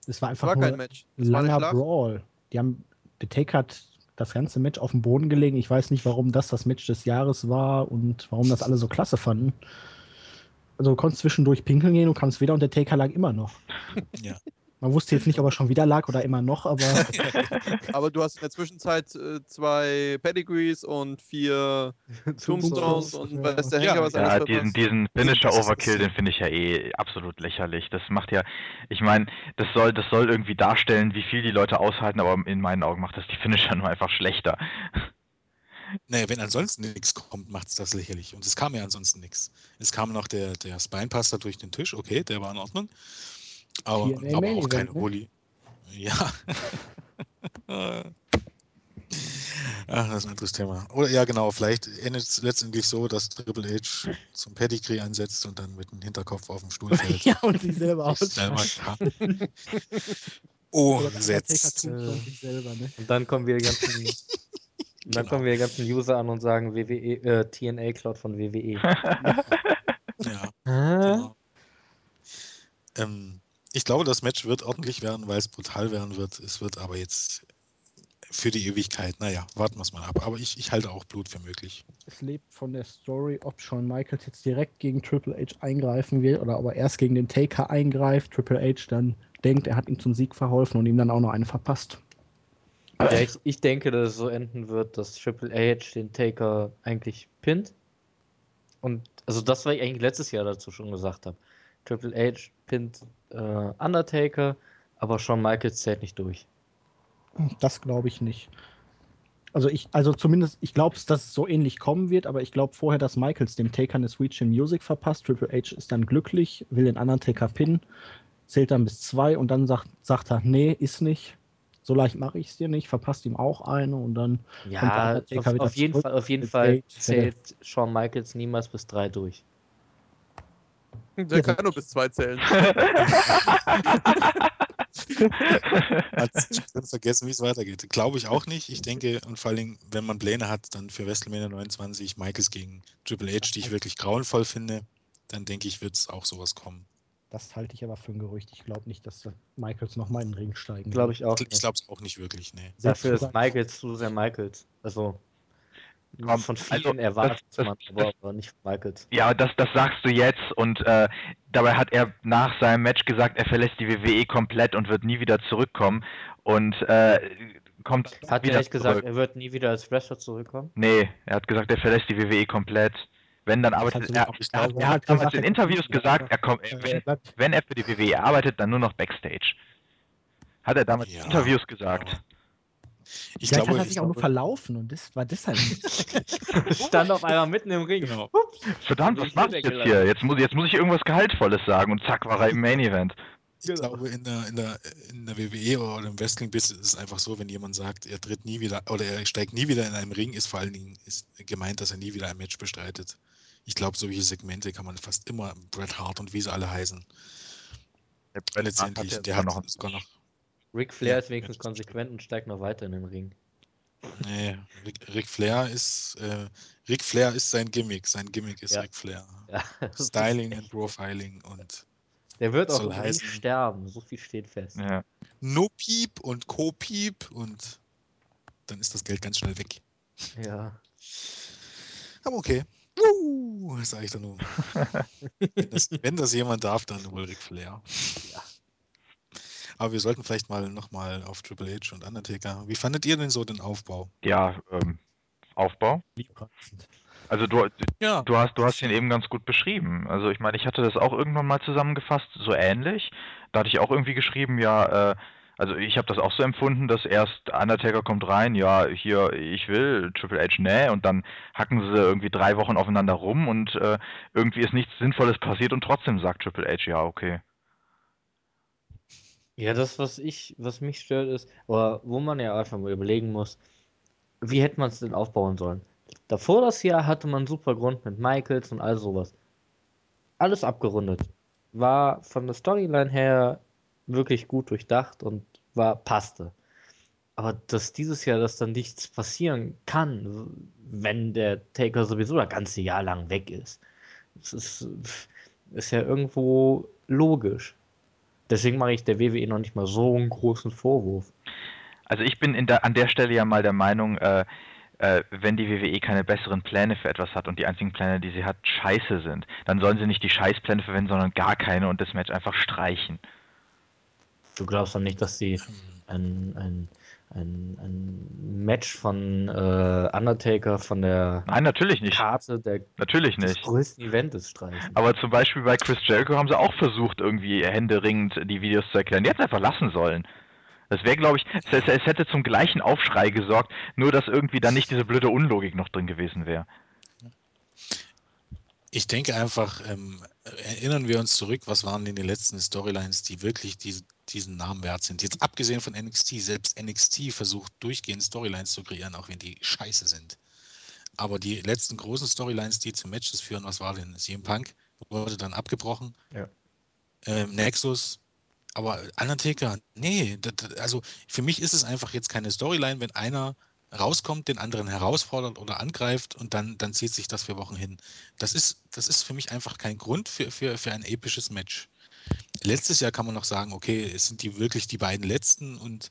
Es war einfach war nur kein Match. War eine langer. Brawl. Die haben, der Take hat das ganze Match auf dem Boden gelegen. Ich weiß nicht, warum das das Match des Jahres war und warum das alle so klasse fanden. Also du konntest zwischendurch pinkeln gehen und kamst wieder und der Taker lag immer noch. Ja. Man wusste jetzt nicht, ob er schon wieder lag oder immer noch, aber Aber du hast in der Zwischenzeit äh, zwei Pedigrees und vier Tombstones und Ja. weiß der Ja, Henker was Ja, alles diesen, diesen Finisher Overkill, den finde ich ja eh absolut lächerlich. Das macht ja, ich meine, das soll, das soll irgendwie darstellen, wie viel die Leute aushalten, aber in meinen Augen macht das die Finisher nur einfach schlechter. Naja, wenn ansonsten nichts kommt, macht es das lächerlich. Und es kam ja ansonsten nichts. Es kam noch der, der Spinepaster durch den Tisch, okay, der war in Ordnung. Aber, aber auch keine ne? Holy. Ja. Ach, das ist ein anderes Thema. Oder ja, genau, vielleicht endet es letztendlich so, dass Triple H zum Pedigree ansetzt und dann mit dem Hinterkopf auf dem Stuhl fällt. ja, und sich selber Sich selber aus. kann. Oh, Oder der Undertaker setzt. tombstone sich selber, ne? Und dann kommen wir die ganzen, und dann Genau. kommen wir die ganzen User an und sagen WWE, äh, TNA Cloud von. WWE. Ja, Hä? genau. Ähm, ich glaube, das Match wird ordentlich werden, weil es brutal werden wird. Es wird aber jetzt für die Ewigkeit, naja, warten wir es mal ab. Aber ich, ich halte auch Blut für möglich. Es lebt von der Story, ob Shawn Michaels jetzt direkt gegen Triple H eingreifen will oder ob er erst gegen den Taker eingreift, Triple H dann denkt, er hat ihm zum Sieg verholfen und ihm dann auch noch eine verpasst. Ja, ich, ich denke, dass es so enden wird, dass Triple H den Taker eigentlich pinnt Und also das, was ich eigentlich letztes Jahr dazu schon gesagt habe. Triple H pinnt äh, Undertaker, aber Shawn Michaels zählt nicht durch. Das glaube ich nicht. Also ich, also zumindest, ich glaube, dass es so ähnlich kommen wird, aber ich glaube vorher, dass Michaels dem Taker eine Sweet Chin Music verpasst. Triple H ist dann glücklich, will den anderen Taker pinnen, zählt dann bis zwei und dann sagt, sagt er, nee, ist nicht. So leicht mache ich es dir nicht, verpasst ihm auch eine und dann kommt der Ja, Undertaker auf, wieder auf jeden zurück Fall, auf jeden Fall zählt Shawn Michaels niemals bis drei durch. Der kann nur bis zwei zählen. Kann vergessen, wie es weitergeht. Glaube ich auch nicht. Ich denke, und vor allem, wenn man Pläne hat, dann für WrestleMania 29 Michaels gegen Triple H, die ich wirklich grauenvoll finde, dann denke ich, wird es auch sowas kommen. Das halte ich aber für ein Gerücht. Ich glaube nicht, dass Michaels nochmal in den Ring steigen Glaube ich auch. Ich glaube es auch nicht wirklich, nee. Dafür ist Michaels zu sehr Michaels. Also Komm, von also, vielen erwartet das- man, das- aber, nicht von Michaels. Ja, das, das sagst du jetzt und äh, dabei hat er nach seinem Match gesagt, er verlässt die WWE komplett und wird nie wieder zurückkommen und äh, kommt Hat er wieder nicht gesagt, er wird nie wieder als Wrestler zurückkommen? Nee, er hat gesagt, er verlässt die WWE komplett. Wenn, dann arbeitet er. Er er er hat damals in er Interviews gesagt, er kommt, wenn, wenn er für die WWE arbeitet, dann nur noch Backstage. Hat er damals Ja, in Interviews gesagt. aber Ich Vielleicht glaube, hat er ich sich auch nur glaube, verlaufen und das war deshalb nicht. Stand auf einmal mitten im Ring. Genau. Verdammt, was mache ich jetzt hier? Jetzt muss, jetzt muss ich irgendwas Gehaltvolles sagen und zack, war er im Main Event. Ich glaube, in der, in, der, in der WWE oder im Wrestling-Business ist es einfach so, wenn jemand sagt, er tritt nie wieder oder er steigt nie wieder in einen Ring, ist vor allen Dingen ist gemeint, dass er nie wieder ein Match bestreitet. Ich glaube, solche Segmente kann man fast immer Bret Hart und wie sie alle heißen. Der Bret Letztendlich, der hat noch sogar noch. Ric Flair Ja, ist wenigstens konsequent und steigt noch weiter in den Ring. Nee, Ric, Ric Flair ist äh, Ric Flair ist sein Gimmick. Sein Gimmick ist Ja. Ric Flair. Ja, Styling and Profiling und Der wird auch Ring heißen- sterben, so viel steht fest. Ja. No Peep und Co Peep und dann ist das Geld ganz schnell weg. Ja. Aber okay. Uh, sag ich dann nur. wenn, das, wenn das jemand darf, dann wohl Ric Flair. Ja. Aber wir sollten vielleicht mal nochmal auf Triple H und Undertaker. Wie fandet ihr denn so den Aufbau? Ja, ähm, Aufbau. Also du, Ja. du hast, du hast ihn eben ganz gut beschrieben. Also ich meine, ich hatte das auch irgendwann mal zusammengefasst, so ähnlich. Da hatte ich auch irgendwie geschrieben, ja, äh, also ich habe das auch so empfunden, dass erst Undertaker kommt rein, ja, hier, ich will, Triple H, nee, und dann hacken sie irgendwie drei Wochen aufeinander rum und äh, irgendwie ist nichts Sinnvolles passiert und trotzdem sagt Triple H, ja, okay. Ja, das, was ich, was mich stört, ist, oder wo man ja einfach mal überlegen muss, wie hätte man es denn aufbauen sollen? Davor das Jahr hatte man super Grund mit Michaels und all sowas. Alles abgerundet. War von der Storyline her wirklich gut durchdacht und war, passte. Aber dass dieses Jahr, dass dann nichts passieren kann, wenn der Taker sowieso das ganze Jahr lang weg ist. Das ist, ist ja irgendwo logisch. Deswegen mache ich der WWE noch nicht mal so einen großen Vorwurf. Also ich bin in der, an der Stelle ja mal der Meinung, äh, äh, wenn die WWE keine besseren Pläne für etwas hat und die einzigen Pläne, die sie hat, scheiße sind, dann sollen sie nicht die Scheißpläne verwenden, sondern gar keine und das Match einfach streichen. Du glaubst doch nicht, dass sie ein, ein, ein, ein Match von äh, Undertaker von der Nein, natürlich nicht. Karte der, Natürlich des nicht. größten Events streichen. Aber zum Beispiel bei Chris Jericho haben sie auch versucht, irgendwie händeringend die Videos zu erklären. Die hätten es einfach lassen sollen. Das wäre, glaube ich, es, es, es hätte zum gleichen Aufschrei gesorgt, nur dass irgendwie dann nicht diese blöde Unlogik noch drin gewesen wäre. Ich denke einfach, ähm, erinnern wir uns zurück, was waren denn die letzten Storylines, die wirklich diese, diesen Namen wert sind. Jetzt abgesehen von NXT, selbst NXT versucht durchgehend Storylines zu kreieren, auch wenn die scheiße sind. Aber die letzten großen Storylines, die zu Matches führen, was war denn? CM Punk wurde dann abgebrochen. Ja. Ähm, Nexus. Aber Undertaker, nee, das, also für mich ist es einfach jetzt keine Storyline, wenn einer rauskommt, den anderen herausfordert oder angreift und dann, dann zieht sich das für Wochen hin. Das ist, das ist für mich einfach kein Grund für, für, für ein episches Match. Letztes Jahr kann man noch sagen, okay, es sind die wirklich die beiden letzten und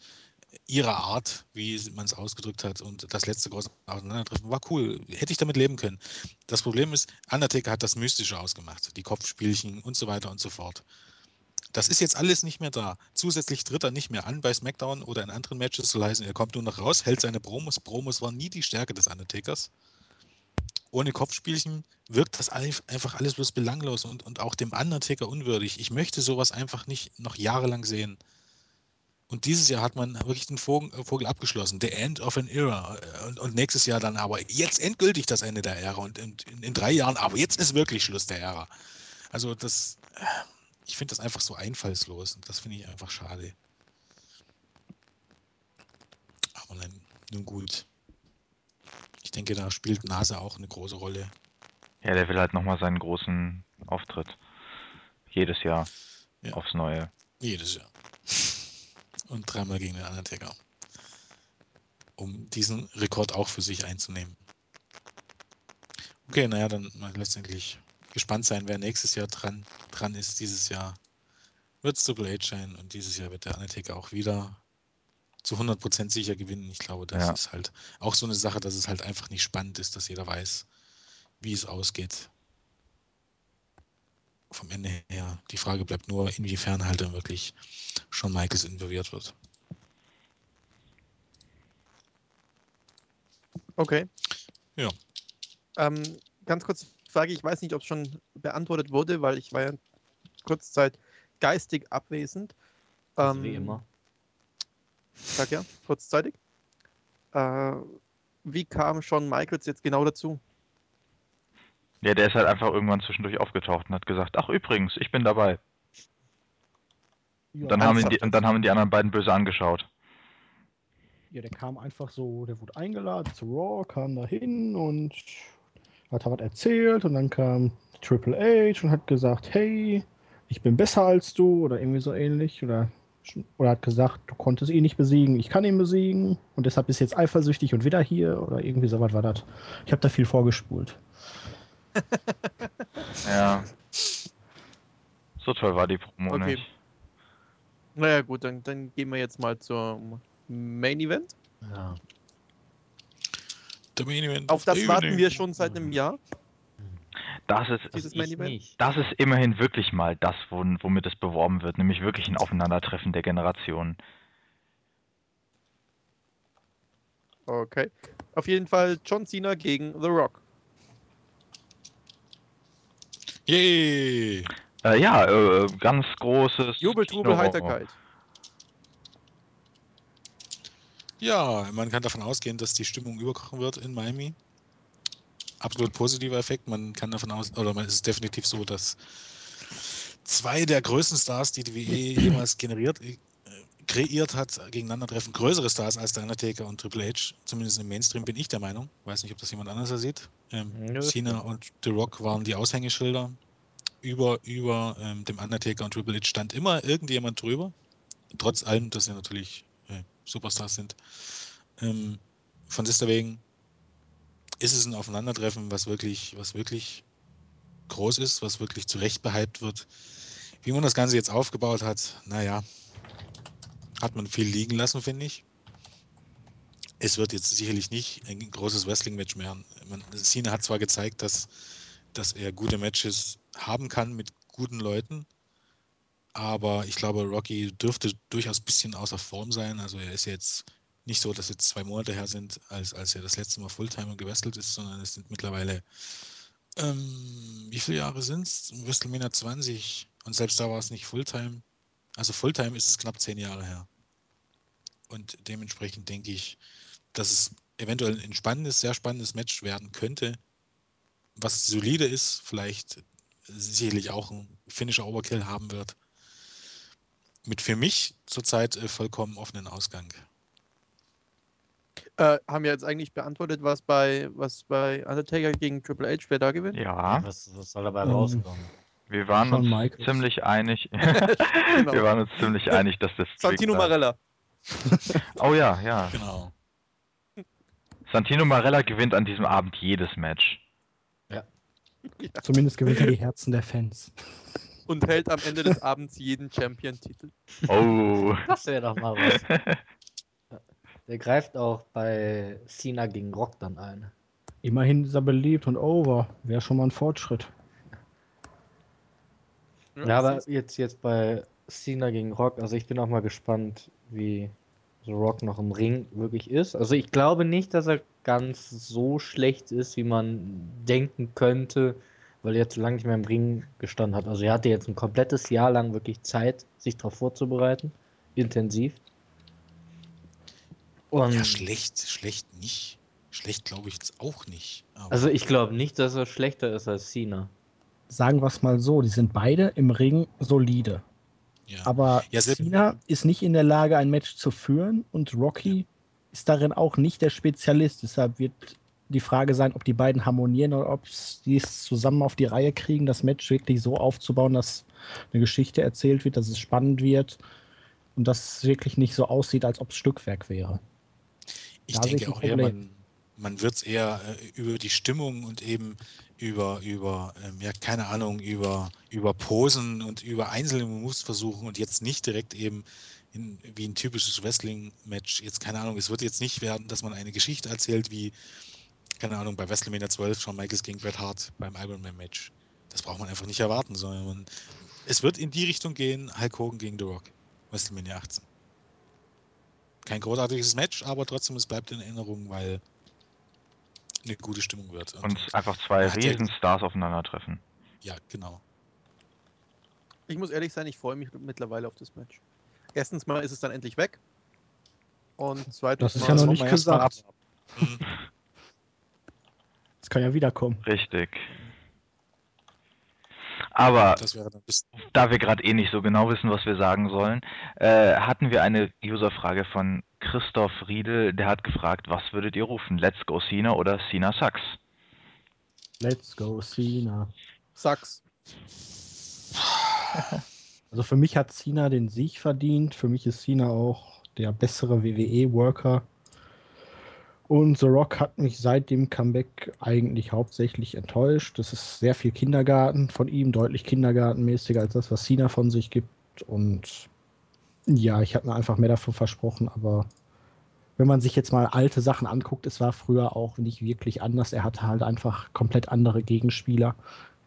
ihrer Art, wie man es ausgedrückt hat, und das letzte große Auseinandertreffen war cool. Hätte ich damit leben können. Das Problem ist, Undertaker hat das Mystische ausgemacht, die Kopfspielchen und so weiter und so fort. Das ist jetzt alles nicht mehr da. Zusätzlich tritt er nicht mehr an bei SmackDown oder in anderen Matches zu leisen. Er kommt nur noch raus, hält seine Promos. Promos waren nie die Stärke des Undertakers. Ohne Kopfspielchen wirkt das einfach alles bloß belanglos und, und auch dem Undertaker unwürdig. Ich möchte sowas einfach nicht noch jahrelang sehen. Und dieses Jahr hat man wirklich den Vogel, äh, Vogel abgeschlossen. The End of an Era. Äh, Und, und nächstes Jahr dann aber jetzt endgültig das Ende der Ära. Und in, in, in drei Jahren, aber jetzt ist wirklich Schluss der Ära. Also das, äh, ich finde das einfach so einfallslos. Und das finde ich einfach schade. Aber nein, nun gut. Ich denke, da spielt Nase auch eine große Rolle. Ja, der will halt nochmal seinen großen Auftritt. Jedes Jahr. Ja. Aufs Neue. Jedes Jahr. Und dreimal gegen den Undertaker. Um diesen Rekord auch für sich einzunehmen. Okay, naja, dann mal letztendlich gespannt sein, wer nächstes Jahr dran, dran ist. Dieses Jahr wird es Triple H sein und dieses Jahr wird der Undertaker auch wieder zu 100% sicher gewinnen. Ich glaube, das Ja. ist halt auch so eine Sache, dass es halt einfach nicht spannend ist, dass jeder weiß, wie es ausgeht. Vom Ende her. Die Frage bleibt nur, inwiefern halt dann wirklich Shawn Michaels involviert wird. Okay. Ja. Ähm, ganz kurz Frage, ich weiß nicht, ob es schon beantwortet wurde, weil ich war ja kurzzeit geistig abwesend. Also Ähm, wie immer. Sag ja, kurzzeitig. Äh, wie kam Shawn Michaels jetzt genau dazu? Ja, der ist halt einfach irgendwann zwischendurch aufgetaucht und hat gesagt, ach übrigens, ich bin dabei. Ja, Und dann, haben ihn die, dann haben ihn die anderen beiden böse angeschaut. ja, der kam einfach so, der wurde eingeladen zu Raw, kam da hin und hat da was erzählt und dann kam Triple H und hat gesagt, hey, ich bin besser als du oder irgendwie so ähnlich oder oder hat gesagt, du konntest ihn nicht besiegen, ich kann ihn besiegen und deshalb bist du jetzt eifersüchtig und wieder hier oder irgendwie sowas war das. Ich habe da viel vorgespult. Ja. So toll war die Promo Okay. nicht. Naja, gut, dann, dann gehen wir jetzt mal zum Main Event. Ja. Der Main Event Auf das warten evening. wir schon seit einem Jahr. Das ist, Dieses ich nicht. das ist immerhin wirklich mal das, wom- womit es beworben wird, nämlich wirklich ein Aufeinandertreffen der Generationen. Okay. Auf jeden Fall John Cena gegen The Rock. Yay! Äh, ja, äh, ganz großes. Jubel, Trubel. Heiterkeit. Ja, man kann davon ausgehen, dass die Stimmung überkochen wird in Miami. Absolut positiver Effekt. Man kann davon aus, oder man, es ist definitiv so, dass zwei der größten Stars, die die WE jemals generiert, äh, kreiert hat, gegeneinander treffen. Größere Stars als der Undertaker und Triple H. Zumindest im Mainstream bin ich der Meinung. Weiß nicht, ob das jemand anders sieht. Ähm, Ja, Cena und The Rock waren die Aushängeschilder. Über, über ähm, dem Undertaker und Triple H stand immer irgendjemand drüber. Trotz allem, dass sie natürlich äh, Superstars sind. Ähm, von deswegen ist es ein Aufeinandertreffen, was wirklich, was wirklich groß ist, was wirklich zurecht behypt wird. Wie man das Ganze jetzt aufgebaut hat, naja, hat man viel liegen lassen, finde ich. Es wird jetzt sicherlich nicht ein großes Wrestling-Match mehr. Man, Cena hat zwar gezeigt, dass, dass er gute Matches haben kann mit guten Leuten, aber ich glaube, Rocky dürfte durchaus ein bisschen außer Form sein. Also er ist jetzt nicht so, dass jetzt zwei Monate her sind, als, als er das letzte Mal Fulltime gewestelt ist, sondern es sind mittlerweile, ähm, wie viele Jahre sind es? WrestleMania 20 und selbst da war es nicht Fulltime. Also Fulltime ist es knapp zehn Jahre her. Und dementsprechend denke ich, dass es eventuell ein spannendes, sehr spannendes Match werden könnte, was solide ist, vielleicht sicherlich auch ein Finisher Overkill haben wird. Mit für mich zurzeit äh, vollkommen offenen Ausgang. Äh, haben wir jetzt eigentlich beantwortet, was bei, was bei Undertaker gegen Triple H, wer da gewinnt? Ja, Was, was soll dabei Ähm, rauskommen? wir waren uns Michaels. ziemlich einig. Genau. Wir waren uns ziemlich einig, dass das. Santino bleibt. Marella. Oh ja, ja. Genau. Santino Marella gewinnt an diesem Abend jedes Match. Zumindest gewinnt er die Herzen der Fans. Und hält am Ende des Abends jeden Champion-Titel. Oh. Das wäre doch mal was. Der greift auch bei Cena gegen Rock dann ein. Immerhin ist er beliebt und over. Wäre schon mal ein Fortschritt. Ja, aber siehst- jetzt, jetzt bei Cena gegen Rock, also ich bin auch mal gespannt, wie The Rock noch im Ring wirklich ist. Also ich glaube nicht, dass er ganz so schlecht ist, wie man denken könnte, weil er jetzt so lange nicht mehr im Ring gestanden hat. Also er hatte jetzt ein komplettes Jahr lang wirklich Zeit, sich darauf vorzubereiten, intensiv. Und Ja, schlecht, schlecht nicht. Schlecht glaube ich jetzt auch nicht. Aber also ich glaube nicht, dass er schlechter ist als Cena. Sagen wir es mal so, die sind beide im Ring solide. ja. Aber Ja, Cena ist nicht in der Lage, ein Match zu führen und Rocky ist darin auch nicht der Spezialist. Deshalb wird die Frage sein, ob die beiden harmonieren oder ob sie es zusammen auf die Reihe kriegen, das Match wirklich so aufzubauen, dass eine Geschichte erzählt wird, dass es spannend wird und dass es wirklich nicht so aussieht, als ob es Stückwerk wäre. Ich denke auch eher, man, man wird es eher äh, über die Stimmung und eben über, über ähm, ja, keine Ahnung, über, über Posen und über einzelne Moves versuchen und jetzt nicht direkt eben in, wie ein typisches Wrestling-Match. Jetzt, keine Ahnung, es wird jetzt nicht werden, dass man eine Geschichte erzählt wie, keine Ahnung, bei WrestleMania 12 Shawn Michaels gegen Bret Hart beim Ironman-Match. Das braucht man einfach nicht erwarten, sondern man, es wird in die Richtung gehen, Hulk Hogan gegen The Rock, WrestleMania 18 kein großartiges Match, aber trotzdem, es bleibt in Erinnerung, weil eine gute Stimmung wird. Und einfach zwei hat ja- Riesenstars aufeinandertreffen. Ja, genau. Ich muss ehrlich sein, ich freue mich mittlerweile auf das Match. Erstens mal ist es dann endlich weg. Und zweitens Das ist mal ja noch nicht gesagt. Mhm. Es kann ja wiederkommen. Richtig. Aber Das wäre dann bis. da wir gerade eh nicht so genau wissen, was wir sagen sollen, äh, hatten wir eine Userfrage von Christoph Riedel, der hat gefragt, was würdet ihr rufen? Let's go Cena oder Cena sucks? Let's go, Cena. Sachs. Also für mich hat Cena den Sieg verdient. Für mich ist Cena auch der bessere WWE-Worker. Und The Rock hat mich seit dem Comeback eigentlich hauptsächlich enttäuscht. Das ist sehr viel Kindergarten von ihm, deutlich kindergartenmäßiger als das, was Cena von sich gibt. Und ja, ich habe mir einfach mehr davon versprochen, aber wenn man sich jetzt mal alte Sachen anguckt, es war früher auch nicht wirklich anders. Er hatte halt einfach komplett andere Gegenspieler.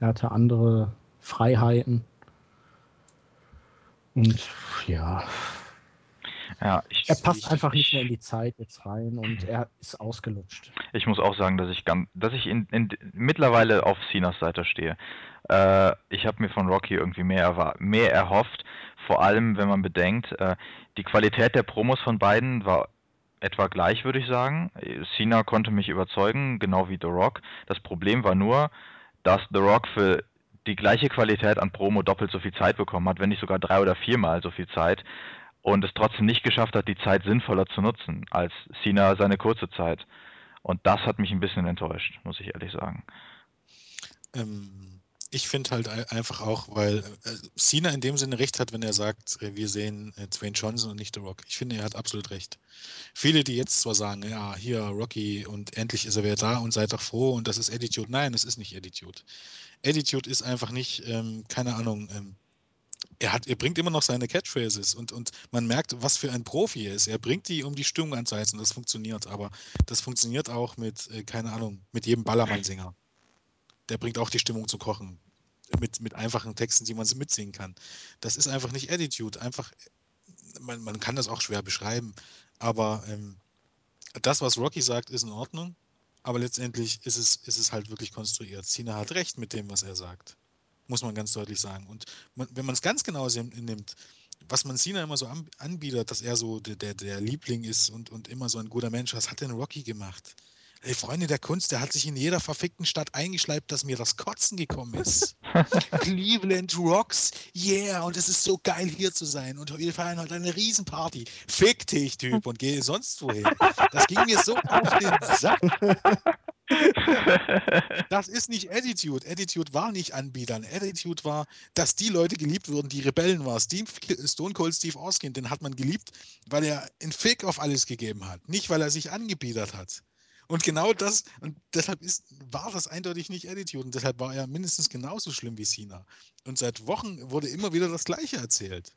Er hatte andere Freiheiten. Und ja, Ja, ich, er passt ich- einfach nicht mehr in die Zeit jetzt rein und er ist ausgelutscht. ich muss auch sagen, dass ich ganz, dass ich in, in, mittlerweile auf Cenas Seite stehe. Äh, ich habe mir von Rocky irgendwie mehr, mehr erhofft, vor allem wenn man bedenkt, äh, die Qualität der Promos von beiden war etwa gleich, würde ich sagen. Cena konnte mich überzeugen, genau wie The Rock. Das Problem war nur, dass The Rock für die gleiche Qualität an Promo doppelt so viel Zeit bekommen hat, wenn nicht sogar drei oder viermal so viel Zeit und es trotzdem nicht geschafft hat, die Zeit sinnvoller zu nutzen als Cena seine kurze Zeit. Und das hat mich ein bisschen enttäuscht, muss ich ehrlich sagen. Ähm, ich finde halt ei- einfach auch, weil äh, Cena in dem Sinne recht hat, wenn er sagt, äh, wir sehen äh, Dwayne Johnson und nicht The Rock. Ich finde, er hat absolut recht. Viele, die jetzt zwar sagen, ja, hier Rocky und endlich ist er wieder da und seid doch froh und das ist Attitude. Nein, es ist nicht Attitude. Attitude ist einfach nicht, ähm, keine Ahnung, ähm, er, hat, er bringt immer noch seine Catchphrases und, und man merkt, was für ein Profi er ist. Er bringt die, um die Stimmung anzuheizen. Das funktioniert, aber das funktioniert auch mit, äh, keine Ahnung, mit jedem Ballermann-Sänger. Der bringt auch die Stimmung zu kochen. Mit, mit einfachen Texten, die man mitsingen kann. Das ist einfach nicht Attitude. Einfach, man, man kann das auch schwer beschreiben. Aber ähm, das, was Rocky sagt, ist in Ordnung. Aber letztendlich ist es, ist es halt wirklich konstruiert. Cena hat recht mit dem, was er sagt. Muss man ganz deutlich sagen. Und man, wenn man es ganz genau nimmt, was man Cena immer so an, anbietet, dass er so der, der, der Liebling ist und, und immer so ein guter Mensch, was hat denn Rocky gemacht? Ey, Freunde der Kunst, der hat sich in jeder verfickten Stadt eingeschleibt, dass mir das Kotzen gekommen ist. Cleveland rocks, yeah, und es ist so geil hier zu sein und wir feiern heute eine Riesenparty. Fick dich, Typ, und geh sonst wohin. Das ging mir so auf den Sack. Das ist nicht Attitude. Attitude war nicht Anbietern. Attitude war, dass die Leute geliebt wurden, die Rebellen waren. Steve, Stone Cold Steve Austin, den hat man geliebt, weil er einen Fick auf alles gegeben hat. Nicht, weil er sich angebiedert hat. Und genau das, und deshalb ist, war das eindeutig nicht Attitude. Und deshalb war er mindestens genauso schlimm wie Cena. Und seit Wochen wurde immer wieder das Gleiche erzählt.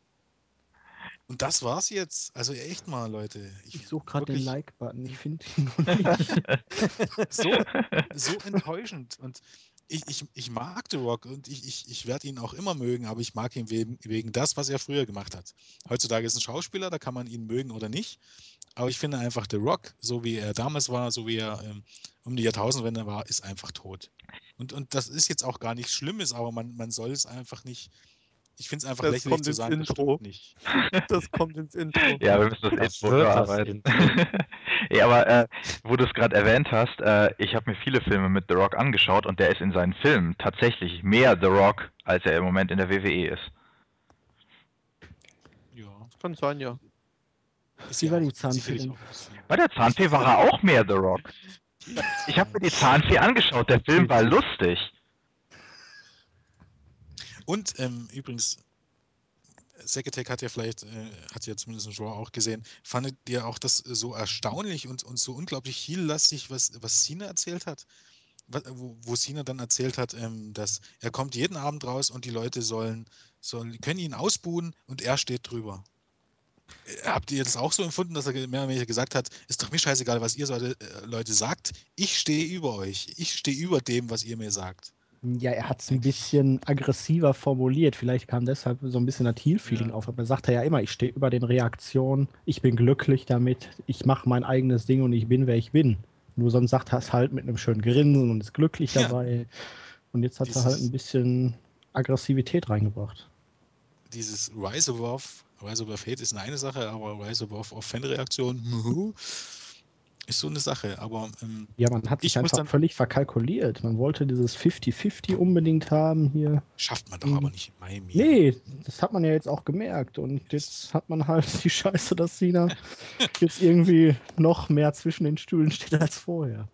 Und das war's jetzt. Also echt mal, Leute. Ich suche gerade den Like-Button, ich finde ihn noch nicht. so, so enttäuschend. Und ich, ich, ich mag The Rock und ich, ich, ich werde ihn auch immer mögen, aber ich mag ihn wegen, wegen das, was er früher gemacht hat. Heutzutage ist ein Schauspieler, da kann man ihn mögen oder nicht. Aber ich finde einfach, The Rock, so wie er damals war, so wie er ähm, um die Jahrtausendwende war, ist einfach tot. Und, und das ist jetzt auch gar nichts Schlimmes, aber man, man soll es einfach nicht. Ich finde es einfach Das lächerlich kommt zu ins sagen, das Intro. stimmt nicht. Das kommt ins Intro. Ja, wir müssen das, Das Intro das. Intro. ja, aber äh, wo du es gerade erwähnt hast, äh, ich habe mir viele Filme mit The Rock angeschaut und der ist in seinen Filmen tatsächlich mehr The Rock, als er im Moment in der WWE ist. Ja. Kann sein, ja. Ist ja war die Zahnfee Bei der Zahnfee war er auch mehr The Rock. Ich habe mir die Zahnfee angeschaut, der Film war lustig. Und ähm, übrigens, Sekatech hat ja vielleicht, äh, hat ja zumindest ein Draw auch gesehen, fandet ihr auch das so erstaunlich und, und so unglaublich viellastig, was, was Sina erzählt hat? Wo, wo Sina dann erzählt hat, ähm, dass er kommt jeden Abend raus und die Leute sollen, sollen können ihn ausbuhen und er steht drüber. Äh, Habt ihr das auch so empfunden, dass er mehr oder weniger gesagt hat, ist doch mir scheißegal, was ihr äh, Leute sagt, ich stehe über euch, ich stehe über dem, was ihr mir sagt. Ja, er hat es ein bisschen aggressiver formuliert. Vielleicht kam deshalb so ein bisschen das Heel-Feeling Ja. auf. Aber er sagte ja immer, ich stehe über den Reaktionen, ich bin glücklich damit, ich mache mein eigenes Ding und ich bin, wer ich bin. Nur sonst sagt er es halt mit einem schönen Grinsen und ist glücklich Ja. dabei. Und jetzt hat er halt Dieses- ein bisschen Aggressivität reingebracht. dieses Rise Above, Rise Above Hate ist eine Sache, aber Rise Above auf Fanreaktion ist so eine Sache. Aber ähm, Ja, man hat sich einfach dann- völlig verkalkuliert. Man wollte dieses 50-50 unbedingt haben hier. schafft man doch Mhm. aber nicht in Miami. Nee, das hat man ja jetzt auch gemerkt. Und jetzt hat man halt die Scheiße, dass Sina jetzt irgendwie noch mehr zwischen den Stühlen steht als vorher.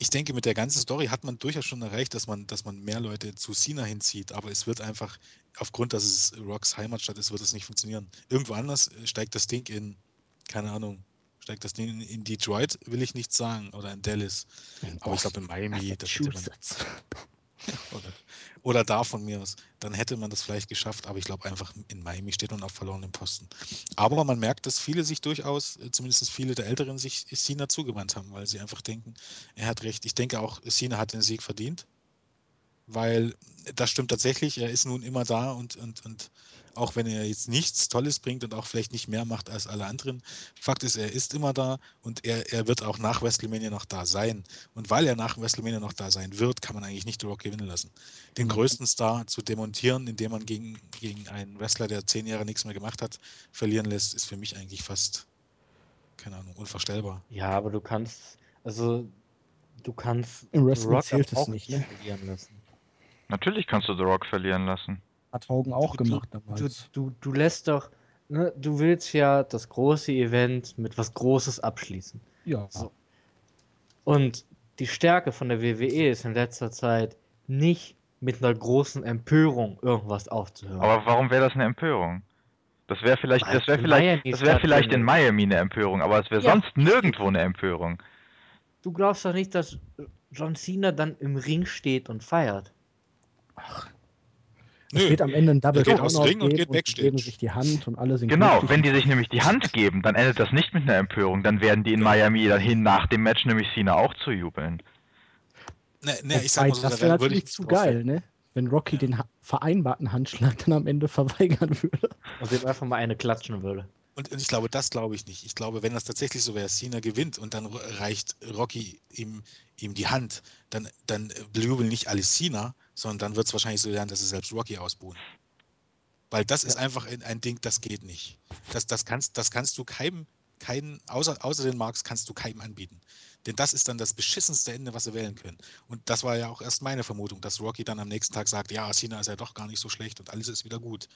Ich denke, mit der ganzen Story hat man durchaus schon erreicht, dass man, dass man mehr Leute zu Cena hinzieht. Aber es wird einfach, aufgrund, dass es Rocks Heimatstadt ist, wird es nicht funktionieren. Irgendwo anders äh, steigt das Ding in, keine Ahnung, steigt das Ding in, in Detroit, will ich nicht sagen, oder in Dallas. Aber ich glaube in Miami, das oder, oder da von mir aus, dann hätte man das vielleicht geschafft, aber ich glaube einfach in Miami steht man auf verlorenem Posten. Aber man merkt, dass viele sich durchaus, äh, zumindest viele der Älteren, sich Cena zugewandt haben, weil sie einfach denken, er hat recht. Ich denke auch, Cena hat den Sieg verdient, weil das stimmt tatsächlich, er ist nun immer da und, und, und auch wenn er jetzt nichts Tolles bringt und auch vielleicht nicht mehr macht als alle anderen, Fakt ist, er ist immer da und er, er wird auch nach WrestleMania noch da sein. Und weil er nach WrestleMania noch da sein wird, kann man eigentlich nicht The Rock gewinnen lassen. Den größten Star zu demontieren, indem man gegen, gegen einen Wrestler, der zehn Jahre nichts mehr gemacht hat, verlieren lässt, ist für mich eigentlich fast, keine Ahnung, unvorstellbar. Ja, aber du kannst, also du kannst Im The Wrestling Rock zählt es auch nicht, ne? verlieren lassen. Natürlich kannst du The Rock verlieren lassen. Hat Hogan auch Du- du- gemacht Du, damals. du, du lässt doch, ne, du willst ja das große Event mit was Großes abschließen. Ja. So. Und die Stärke von der WWE ist in letzter Zeit nicht mit einer großen Empörung irgendwas aufzuhören. Aber warum wäre das eine Empörung? Das wäre vielleicht, Weil das wäre in vielleicht, Miami das wäre vielleicht in. Miami eine Empörung, aber es wäre Ja. sonst nirgendwo eine Empörung. du glaubst doch nicht, dass John Cena dann im Ring steht und feiert. Es Nö. wird am Ende ein Double geht aus Ring und geht Backstage. geben sich die Hand und alle sind Genau, glücklich. wenn die sich nämlich die Hand geben, dann endet das nicht mit einer Empörung. Dann werden die in Miami dahin nach dem Match nämlich Cena auch zu jubeln. Ne, ne, ich sag mal so, das da wäre würde ich natürlich zu geil, ne? Wenn Rocky Ja. den vereinbarten Handschlag dann am Ende verweigern würde. Und dem einfach mal eine klatschen würde. Und, ich glaube, das glaube ich nicht. Ich glaube, wenn das tatsächlich so wäre, Cena gewinnt und dann reicht Rocky ihm, ihm die Hand, dann, dann bejubeln nicht alle Cena, sondern dann wird es wahrscheinlich so werden, dass sie selbst Rocky ausbuhen. Weil das ist einfach ein, ein Ding, das geht nicht. Das, das, kannst, das kannst du keinem, keinen, außer, außer den Marks, kannst du keinem anbieten. Denn das ist dann das beschissenste Ende, was sie wählen können. Und das war ja auch erst meine Vermutung, dass Rocky dann am nächsten Tag sagt, ja, Cena ist ja doch gar nicht so schlecht und alles ist wieder gut.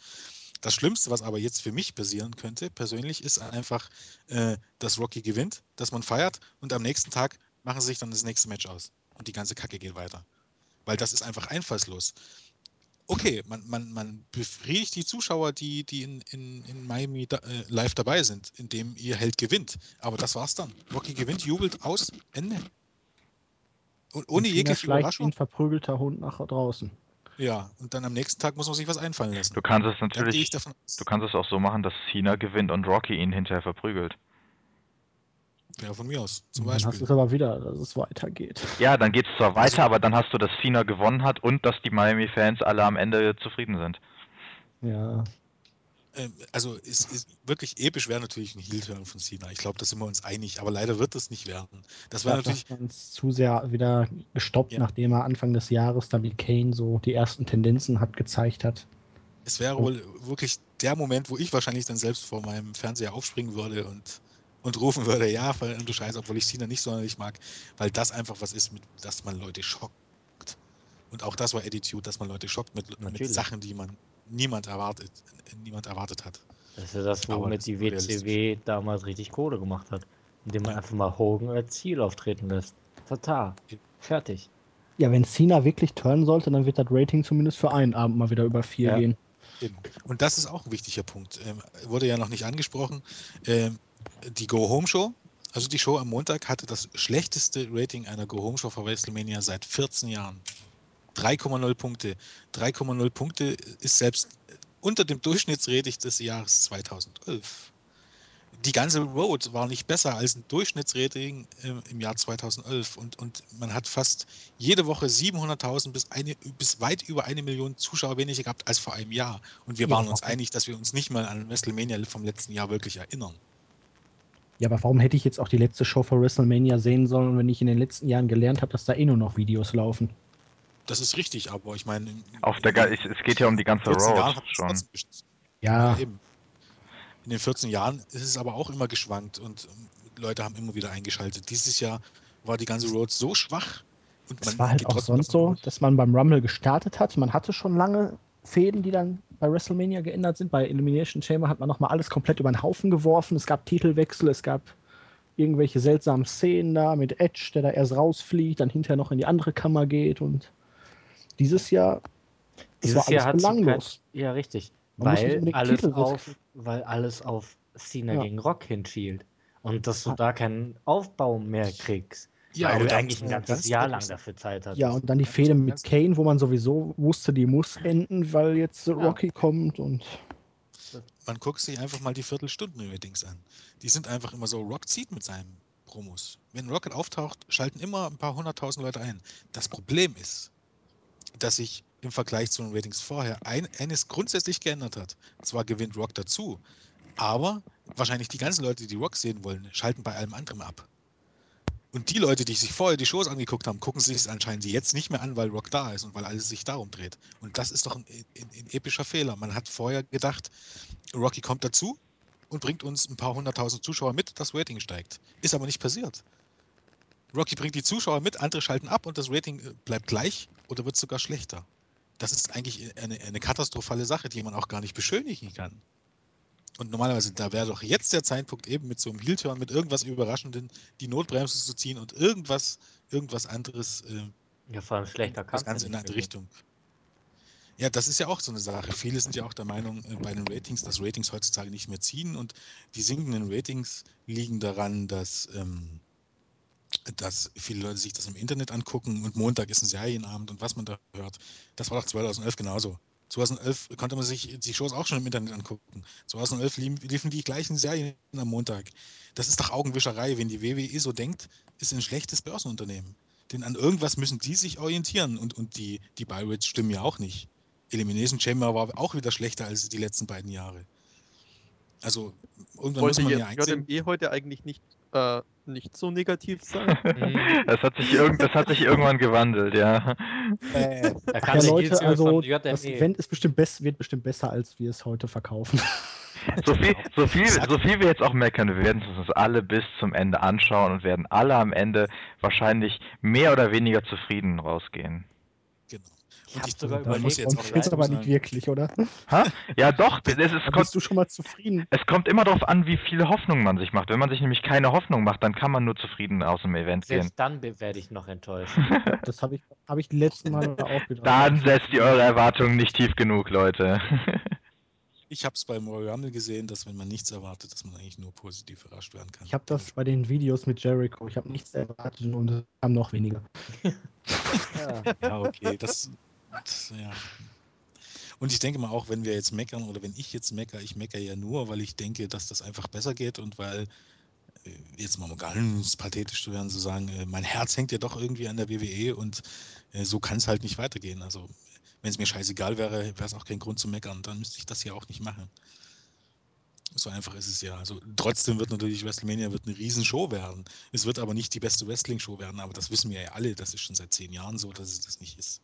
Das Schlimmste, was aber jetzt für mich passieren könnte, persönlich, ist einfach, äh, dass Rocky gewinnt, dass man feiert und am nächsten Tag machen sie sich dann das nächste Match aus. Und die ganze Kacke geht weiter. Weil das ist einfach einfallslos. Okay, man, man, man befriedigt die Zuschauer, die, die in, in, in Miami da, äh, live dabei sind, indem ihr Held gewinnt. Aber das war's dann. Rocky gewinnt, jubelt aus, Ende. Und ohne Und jegliche Überraschung. ein verprügelter Hund nach draußen. Ja, und dann am nächsten Tag muss man sich was einfallen lassen. Du kannst es natürlich, ich davon aus. du kannst es auch so machen, dass Cena gewinnt und Rocky ihn hinterher verprügelt. Ja, von mir aus, zum Dann hast du Beispiel. es aber wieder, dass es weitergeht. Ja, dann geht's zwar weiter, Also- aber dann hast du, dass Cena gewonnen hat und dass die Miami-Fans alle am Ende zufrieden sind. Ja. Ähm, also ist, ist wirklich episch wäre natürlich ein Heel-Turn von Cena. Ich glaube, da sind wir uns einig, aber leider wird es nicht werden. Das wäre Dafür natürlich, es zu sehr wieder gestoppt, Ja. nachdem er Anfang des Jahres da wie Kane so die ersten Tendenzen hat gezeigt hat. es wäre wohl wirklich der Moment, wo ich wahrscheinlich dann selbst vor meinem Fernseher aufspringen würde und, und rufen würde, ja, du Scheiße, obwohl ich Cena nicht sonderlich mag, weil das einfach was ist, mit, dass man Leute schockt. Und auch das war Attitude, dass man Leute schockt mit, mit. Sachen, die man niemand erwartet, niemand erwartet hat. Das ist ja das, womit das die. WCW damals richtig Kohle gemacht hat. Indem man Ja. einfach mal Hogan als Ziel auftreten lässt. Total. Fertig. Ja, wenn Cena wirklich turnen sollte, dann wird das Rating zumindest für einen Abend mal wieder über vier Ja. gehen. Und das ist auch ein wichtiger Punkt. Ähm, wurde ja noch nicht angesprochen. Ähm, die Go-Home-Show, also die Show am Montag, hatte das schlechteste Rating einer Go-Home-Show vor WrestleMania seit 14 Jahren. 3,0 Punkte. 3,0 Punkte ist selbst unter dem Durchschnittsrating des Jahres 2011. Die ganze Road war nicht besser als ein Durchschnittsrating im Jahr 2011 und, und man hat fast jede Woche 700.000 bis, eine, bis weit über eine Million Zuschauer weniger gehabt als vor einem Jahr. Und wir Ja, waren uns warum? einig, dass wir uns nicht mal an WrestleMania vom letzten Jahr wirklich erinnern. Ja, aber warum hätte ich jetzt auch die letzte Show vor WrestleMania sehen sollen, wenn ich in den letzten Jahren gelernt habe, dass da eh nur noch Videos laufen? Das ist richtig, aber ich meine. Auf der, Ga- es, es geht ja um die ganze 14 Jahren Road schon. Ja, Ja, eben. In den 14 Jahren ist es aber auch immer geschwankt und ähm, Leute haben immer wieder eingeschaltet. Dieses Jahr war die ganze Road so schwach und es war halt auch sonst so, dass man beim Rumble gestartet hat. Man hatte schon lange Fäden, die dann bei WrestleMania geändert sind. Bei Elimination Chamber hat man nochmal alles komplett über den Haufen geworfen. Es gab Titelwechsel, es gab irgendwelche seltsamen Szenen da mit Edge, der da erst rausfliegt, dann hinterher noch in die andere Kammer geht und dieses Jahr Dieses Jahr hat alles sie kein, belanglos. Ja, richtig. Man Weil alles, Titel auf, weil alles auf Cena Ja. gegen Rock hinschielt. Und dass du Ah. da keinen Aufbau mehr kriegst. Ja, weil aber du eigentlich ein ja ganzes ganz Jahr lang dafür Zeit hattest. Ja, und dann die Fehde mit Kane, wo man sowieso wusste, die muss enden, weil jetzt Rocky kommt und man guckt sich einfach mal die Viertelstunden-Ratings an. Die sind einfach immer so, Rock zieht mit seinen Promos. Wenn Rocket auftaucht, schalten immer ein paar hunderttausend Leute ein. Das Problem ist, dass sich im Vergleich zu den Ratings vorher ein, eines grundsätzlich geändert hat. Zwar gewinnt Rock dazu, aber wahrscheinlich die ganzen Leute, die Rock sehen wollen, schalten bei allem anderen ab. Und die Leute, die sich vorher die Shows angeguckt haben, gucken sich es anscheinend jetzt nicht mehr an, weil Rock da ist und weil alles sich darum dreht. Und das ist doch ein, ein, ein epischer Fehler. Man hat vorher gedacht, Rocky kommt dazu und bringt uns ein paar hunderttausend Zuschauer mit, das Rating steigt. Ist aber nicht passiert. Rocky bringt die Zuschauer mit, andere schalten ab und das Rating äh, bleibt gleich oder wird sogar schlechter. Das ist eigentlich eine, eine katastrophale Sache, die man auch gar nicht beschönigen kann. Und normalerweise, da wäre doch jetzt der Zeitpunkt, eben mit so einem Heel-Turn, mit irgendwas Überraschenden, die Notbremse zu ziehen und irgendwas, irgendwas anderes, äh, Ja, vor allem schlechter das kann's ja Ganze in eine andere Richtung. Ja, das ist ja auch so eine Sache. Viele sind ja auch der Meinung äh, bei den Ratings, dass Ratings heutzutage nicht mehr ziehen und die sinkenden Ratings liegen daran, dass, ähm, dass viele Leute sich das im Internet angucken und Montag ist ein Serienabend und was man da hört. Das war doch 2011 genauso. 2011 konnte man sich die Shows auch schon im Internet angucken. 2011 liefen, die gleichen Serien am Montag. Das ist doch Augenwischerei. Wenn die WWE so denkt, ist ein schlechtes Börsenunternehmen. Denn an irgendwas müssen die sich orientieren und, und die, die Buy Rates stimmen ja auch nicht. Elimination Chamber war auch wieder schlechter als die letzten beiden Jahre. Also irgendwann muss Wollte man jetzt ja einsehen. JME heute eigentlich nicht, äh, nicht so negativ sein? Mhm. Das hat sich, irgend, das hat sich irgendwann gewandelt, ja. Da Ach kann ja, Leute, also von das. Event ist bestimmt best, wird bestimmt besser, als wir es heute verkaufen. So viel, so, viel, so viel wir jetzt auch meckern, wir werden es uns alle bis zum Ende anschauen und werden alle am Ende wahrscheinlich mehr oder weniger zufrieden rausgehen. Genau. Ich Und hab ich, sogar man muss überlegt, jetzt auch jetzt aber nicht wirklich, oder? Ha? Ja, doch, es, es, Da kommt, bist du schon mal zufrieden. es kommt immer darauf an, wie viel Hoffnung man sich macht. Wenn man sich nämlich keine Hoffnung macht, dann kann man nur zufrieden aus dem Event gehen. Selbst dann be- werde ich noch enttäuscht. Das habe ich, hab ich letzten Male auch gedacht. Dann setzt ihr eure Erwartungen nicht tief genug, Leute. ich habe es beim Royal Rumble gesehen, dass wenn man nichts erwartet, dass man eigentlich nur positiv überrascht werden kann. Ich habe das bei den Videos mit Jericho. Ich habe nichts erwartet und es kam noch weniger. ja. Ja, okay, das, das ja. Und ich denke mal auch, wenn wir jetzt meckern oder wenn ich jetzt meckere, ich meckere ja nur, weil ich denke, dass das einfach besser geht und weil äh, jetzt mal ganz pathetisch zu werden, zu sagen, äh, mein Herz hängt ja doch irgendwie an der WWE und äh, so kann es halt nicht weitergehen. Also wenn es mir scheißegal wäre, wäre es auch kein Grund zu meckern. Dann müsste ich das ja auch nicht machen. So einfach ist es ja. Also trotzdem wird natürlich WrestleMania wird eine Riesenshow werden. Es wird aber nicht die beste Wrestling-Show werden, aber das wissen wir ja alle. Das ist schon seit zehn Jahren so, dass es das nicht ist.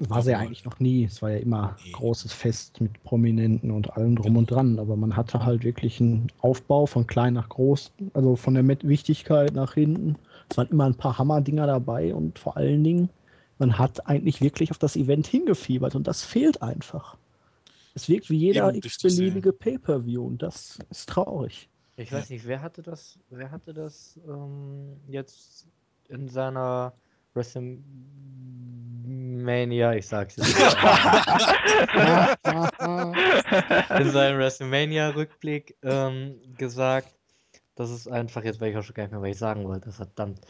War sie ja eigentlich noch nie. Es war ja immer Nee. großes Fest mit Prominenten und allem drum und dran. Aber man hatte halt wirklich einen Aufbau von klein nach groß, also von der Met Wichtigkeit nach hinten. Es waren immer ein paar Hammerdinger dabei und vor allen Dingen, man hat eigentlich wirklich auf das Event hingefiebert und das fehlt einfach. Es wirkt wie jeder diese- x-beliebige Pay-Per-View und das ist traurig. Ich Ja. weiß nicht, wer hatte das, wer hatte das ähm, jetzt in seiner WrestleMania, ich sag's jetzt in seinem WrestleMania-Rückblick ähm, gesagt, das ist einfach, jetzt weiß ich auch schon gar nicht mehr, was ich sagen wollte, verdammt.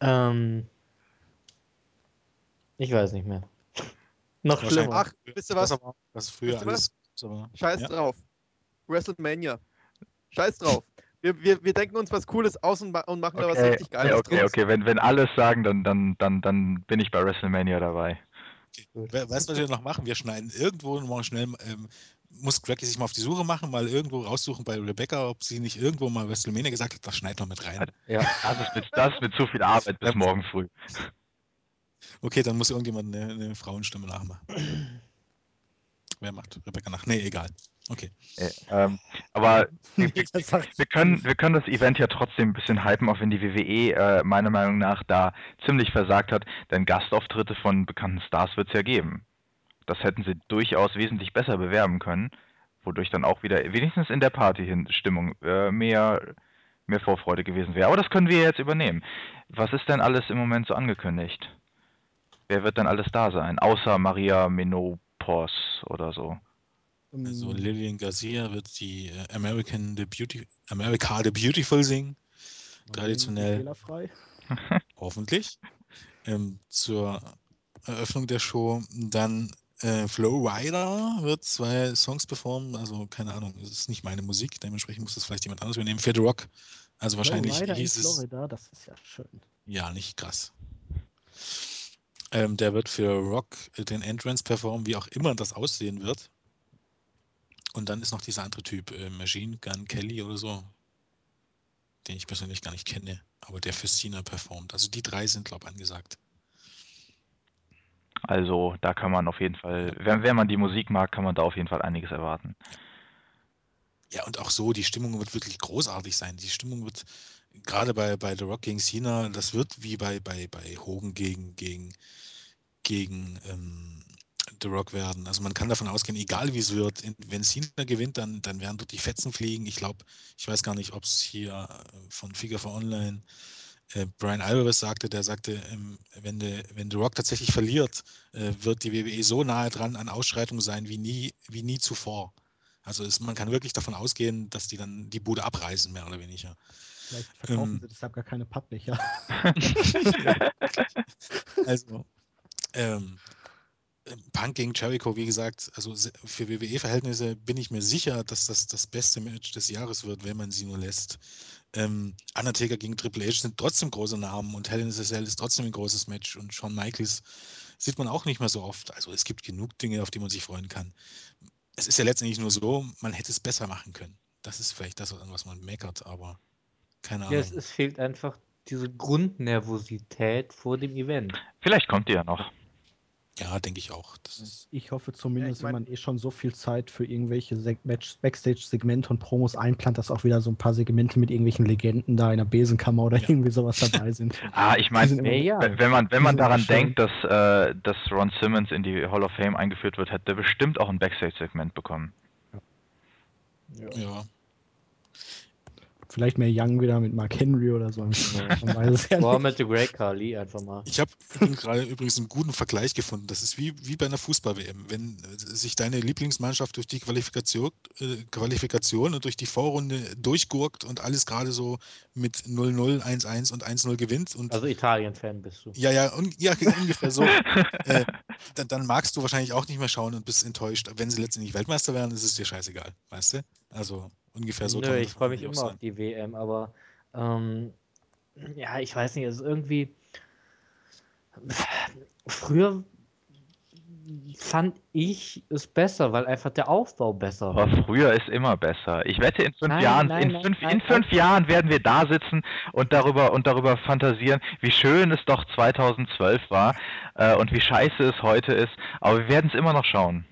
Ähm, ich weiß nicht mehr. Noch schlimmer. Ach, wisst ihr was? Das, aber, was früher Wisst ihr alles. Scheiß ja. drauf. WrestleMania. Scheiß drauf. Wir, wir, wir denken uns was Cooles aus und, ma und machen da was Okay, richtig okay, Geiles okay, draus. okay. Wenn, wenn alles sagen, dann, dann, dann, dann bin ich bei WrestleMania dabei. We weißt du, was wir noch machen? Wir schneiden irgendwo mal schnell, ähm, muss Cracky sich mal auf die Suche machen, mal irgendwo raussuchen bei Rebecca, ob sie nicht irgendwo mal WrestleMania gesagt hat, das schneid noch mit rein. Ja. Das ist mit, das ist mit zu viel Arbeit bis morgen früh. Okay, dann muss irgendjemand eine, eine Frauenstimme nachmachen. Wer macht Rebecca nach? Nee, egal. Okay. Äh, ähm, aber wir, wir, können, wir können das Event ja trotzdem ein bisschen hypen, auch wenn die WWE äh, meiner Meinung nach da ziemlich versagt hat, denn Gastauftritte von bekannten Stars wird es ja geben. Das hätten sie durchaus wesentlich besser bewerben können, wodurch dann auch wieder wenigstens in der Party-Stimmung äh, mehr, mehr Vorfreude gewesen wäre. Aber das können wir jetzt übernehmen. Was ist denn alles im Moment so angekündigt? Wer wird denn alles da sein? Außer Maria Menopause oder so. Also ähm, Lillian Garcia wird die äh, American the Beauty, America the Beautiful singen, traditionell. Hoffentlich. Ähm, zur Eröffnung der Show. Dann äh, Flow Rider wird zwei Songs performen. Also keine Ahnung, es ist nicht meine Musik, dementsprechend muss das vielleicht jemand anderes übernehmen. Für The Rock. Also wahrscheinlich Florida in hieß es. Florida, das ist ja schön. Ja, nicht krass. Ähm, der wird für Rock den Entrance performen, wie auch immer das aussehen wird. Und dann ist noch dieser andere Typ, äh, Machine Gun Kelly oder so, den ich persönlich gar nicht kenne, aber der für Cena performt. Also die drei sind, glaube ich, angesagt. Also da kann man auf jeden Fall, wenn, wenn man die Musik mag, kann man da auf jeden Fall einiges erwarten. Ja, und auch so, die Stimmung wird wirklich großartig sein. Die Stimmung wird, gerade bei, bei The Rock gegen Cena, das wird wie bei, bei, bei Hogan gegen, gegen, gegen ähm, The Rock werden. Also man kann davon ausgehen, egal wie es wird, wenn Cena gewinnt, dann, dann werden dort die Fetzen fliegen. Ich glaube, ich weiß gar nicht, ob es hier äh, von Figure for Online äh, Brian Alvarez sagte, der sagte, ähm, wenn, de, wenn The Rock tatsächlich verliert, äh, wird die WWE so nahe dran an Ausschreitungen sein wie nie, wie nie zuvor. Also es, man kann wirklich davon ausgehen, dass die dann die Bude abreißen, mehr oder weniger. Vielleicht verkaufen Ähm. sie deshalb gar keine Pappbecher. Also, ähm, äh, Punk gegen Jericho, wie gesagt, also für WWE-Verhältnisse bin ich mir sicher, dass das das beste Match des Jahres wird, wenn man sie nur lässt. Ähm, Undertaker gegen Triple H sind trotzdem große Namen und Hell in a Cell ist trotzdem ein großes Match und Shawn Michaels sieht man auch nicht mehr so oft. Also es gibt genug Dinge, auf die man sich freuen kann. Es ist ja letztendlich nur so, man hätte es besser machen können. Das ist vielleicht das, an was man meckert, aber keine Ja, Ahnung. es, es fehlt einfach diese Grundnervosität vor dem Event. Vielleicht kommt die ja noch. Ja, denke ich auch. Das ist, Ich hoffe zumindest, Ja, ich mein- wenn man eh schon so viel Zeit für irgendwelche Backstage-Segmente und Promos einplant, dass auch wieder so ein paar Segmente mit irgendwelchen Legenden da in der Besenkammer oder Ja. irgendwie sowas dabei sind. Ah, ich meine, Ja, Wenn man, wenn man daran denkt, dass, äh, dass Ron Simmons in die Hall of Fame eingeführt wird, hätte er bestimmt auch ein Backstage-Segment bekommen. ja. Vielleicht mehr Young wieder mit Mark Henry oder so. Boah, mit The Great Khali einfach mal. Ich habe gerade übrigens einen guten Vergleich gefunden. Das ist wie, wie bei einer Fußball-WM. Wenn sich deine Lieblingsmannschaft durch die Qualifikation, äh, Qualifikation und durch die Vorrunde durchgurkt und alles gerade so mit 0-0, 1-1 und 1-0 gewinnt und Also Italien-Fan bist du. ja, ja, un, ja, ungefähr so, äh, dann, dann magst du wahrscheinlich auch nicht mehr schauen und bist enttäuscht. Wenn sie letztendlich Weltmeister werden, ist es dir scheißegal, weißt du? Also ungefähr so Nö, ich freue mich immer auch auf die WM, aber Ähm, ja, ich weiß nicht, es ist irgendwie. Früher fand ich es besser, weil einfach der Aufbau besser war. Aber früher ist immer besser. Ich wette, in fünf Nein, Jahren, nein, in nein, fünf, nein, in fünf Jahren werden wir da sitzen und darüber und darüber fantasieren, wie schön es doch 2012 war äh, und wie scheiße es heute ist. Aber wir werden es immer noch schauen.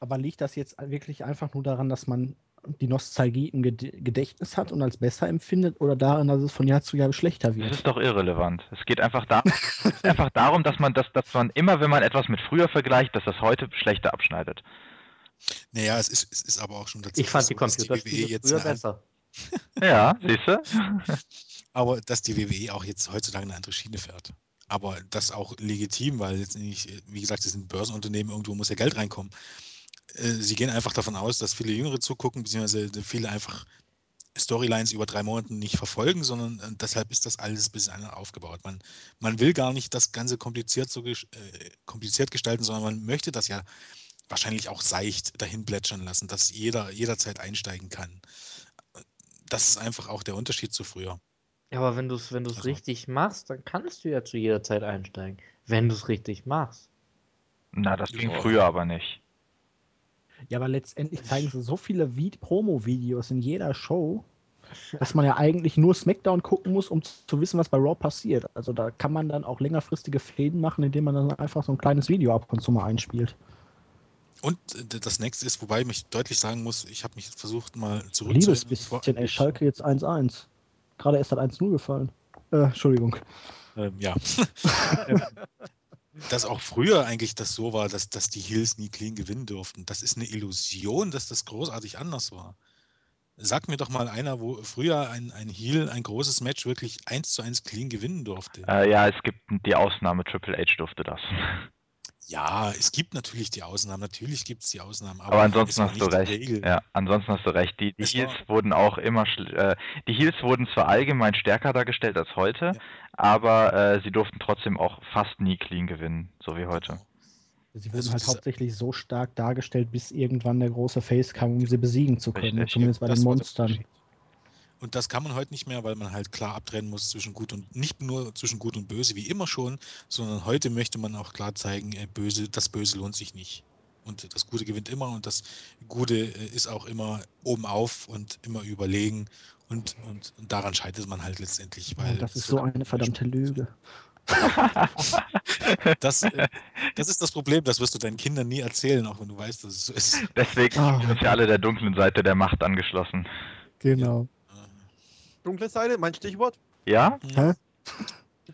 Aber liegt das jetzt wirklich einfach nur daran, dass man die Nostalgie im Ged- Gedächtnis hat und als besser empfindet oder daran, dass es von Jahr zu Jahr schlechter Das wird? ist doch irrelevant. Es geht einfach, da, einfach darum, dass man, dass, dass man immer, wenn man etwas mit früher vergleicht, dass das heute schlechter abschneidet. Naja, es ist, es ist aber auch schon dazu. Ich fand die dass Computerspiele WWE jetzt früher besser. Ja, siehst du? Aber dass die WWE auch jetzt heutzutage eine andere Schiene fährt. Aber das auch legitim, weil jetzt nicht, wie gesagt, sie sind Börsenunternehmen, irgendwo muss ja Geld reinkommen. Äh, Sie gehen einfach davon aus, dass viele Jüngere zugucken, beziehungsweise viele einfach Storylines über drei Monate nicht verfolgen, sondern äh, deshalb ist das alles ein bisschen aufgebaut. Man, man will gar nicht das Ganze kompliziert, so ges- äh, kompliziert gestalten, sondern man möchte das ja wahrscheinlich auch seicht dahin plätschern lassen, dass jeder jederzeit einsteigen kann. Das ist einfach auch der Unterschied zu früher. Ja, aber wenn du es wenn du's Also- richtig machst, dann kannst du ja zu jeder Zeit einsteigen. Wenn du es richtig machst. Na, das ging früher aber nicht. Ja, aber letztendlich zeigen sie so viele Vid- Promo-Videos in jeder Show, dass man ja eigentlich nur SmackDown gucken muss, um zu wissen, was bei Raw passiert. Also da kann man dann auch längerfristige Fäden machen, indem man dann einfach so ein kleines Video ab und zu mal einspielt. Und äh, das nächste ist, wobei ich mich deutlich sagen muss, ich habe mich versucht mal zurück Liebes bisschen, ey, Schalke jetzt 1-1. Gerade erst hat 1-0 gefallen. Äh, Entschuldigung. Ähm, ja. Dass auch früher eigentlich das so war, dass, dass die Hills nie clean gewinnen durften. Das ist eine Illusion, dass das großartig anders war. Sag mir doch mal einer, wo früher ein, ein Heel ein großes Match wirklich 1 zu 1 clean gewinnen durfte. Äh, ja, es gibt die Ausnahme, Triple H durfte das. Ja, es gibt natürlich die Ausnahmen, natürlich gibt es die Ausnahmen, aber, Aber ansonsten hast du recht. Ja, ansonsten hast du recht. Die, die Heels wurden auch immer, äh, die Heels wurden zwar allgemein stärker dargestellt als heute, Ja. Aber äh, sie durften trotzdem auch fast nie clean gewinnen, so wie heute. Sie wurden Also halt hauptsächlich so stark dargestellt, bis irgendwann der große Face kam, um sie besiegen zu können. Richtig. Zumindest bei Das den Monstern. Und das kann man heute nicht mehr, weil man halt klar abtrennen muss zwischen gut und nicht nur zwischen gut und böse wie immer schon, sondern heute möchte man auch klar zeigen, äh, böse, das Böse lohnt sich nicht. Und das Gute gewinnt immer und das Gute äh, ist auch immer oben auf und immer überlegen und, und, und daran scheitert man halt letztendlich. Weil Und das ist so eine verdammte Lüge. Das, äh, das ist das Problem, das wirst du deinen Kindern nie erzählen, auch wenn du weißt, dass es so ist. Deswegen Ah. sind wir ja alle der dunklen Seite der Macht angeschlossen. Genau. Dunkle Seite, mein Stichwort. Ja? Hä?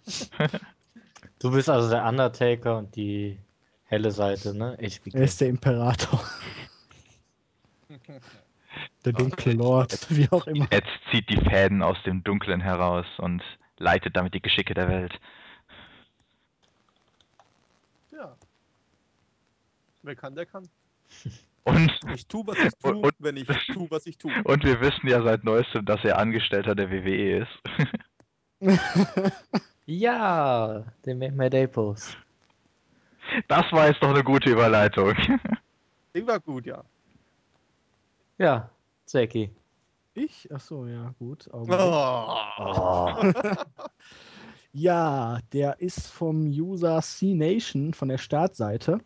Du bist also der Undertaker und die helle Seite, ne? HBK. Er ist der Imperator. Der dunkle Lord, wie auch immer. Jetzt zieht die Fäden aus dem Dunklen heraus und leitet damit die Geschicke der Welt. Ja. Wer kann, der kann. Und, Ich tu, was ich tu, Und- und- wenn ich tu, was ich tu. und wir wissen ja seit neuestem, dass er Angestellter der WWE ist. Ja, der Make My Day Post. Das war jetzt doch eine gute Überleitung. Die war gut, ja. Ja, Zeki. Ich? Achso, ja, gut. Augenblick. Oh. Ja, der ist vom User C-Nation von der Startseite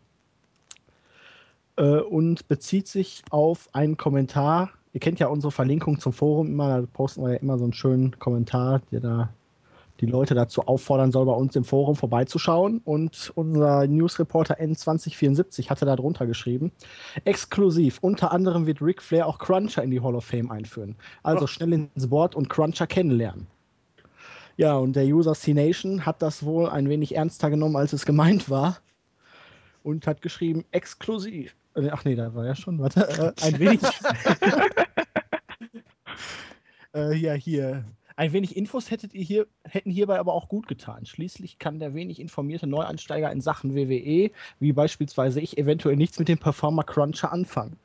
äh, und bezieht sich auf einen Kommentar. Ihr kennt ja unsere Verlinkung zum Forum immer, da posten wir ja immer so einen schönen Kommentar, der da die Leute dazu auffordern soll, bei uns im Forum vorbeizuschauen. Und unser Newsreporter N2074 hatte da drunter geschrieben: Exklusiv, unter anderem wird Ric Flair auch Cruncher in die Hall of Fame einführen. Also schnell ins Board und Cruncher kennenlernen. Ja, und der User C-Nation hat das wohl ein wenig ernster genommen, als es gemeint war. Und hat geschrieben, exklusiv. Äh, Ach nee, da war ja schon, warte, äh, ein wenig. äh, ja, hier. Ein wenig Infos hättet ihr hier, hätten hierbei aber auch gut getan. Schließlich kann der wenig informierte Neuansteiger in Sachen WWE, wie beispielsweise ich, eventuell nichts mit dem Performer Cruncher anfangen.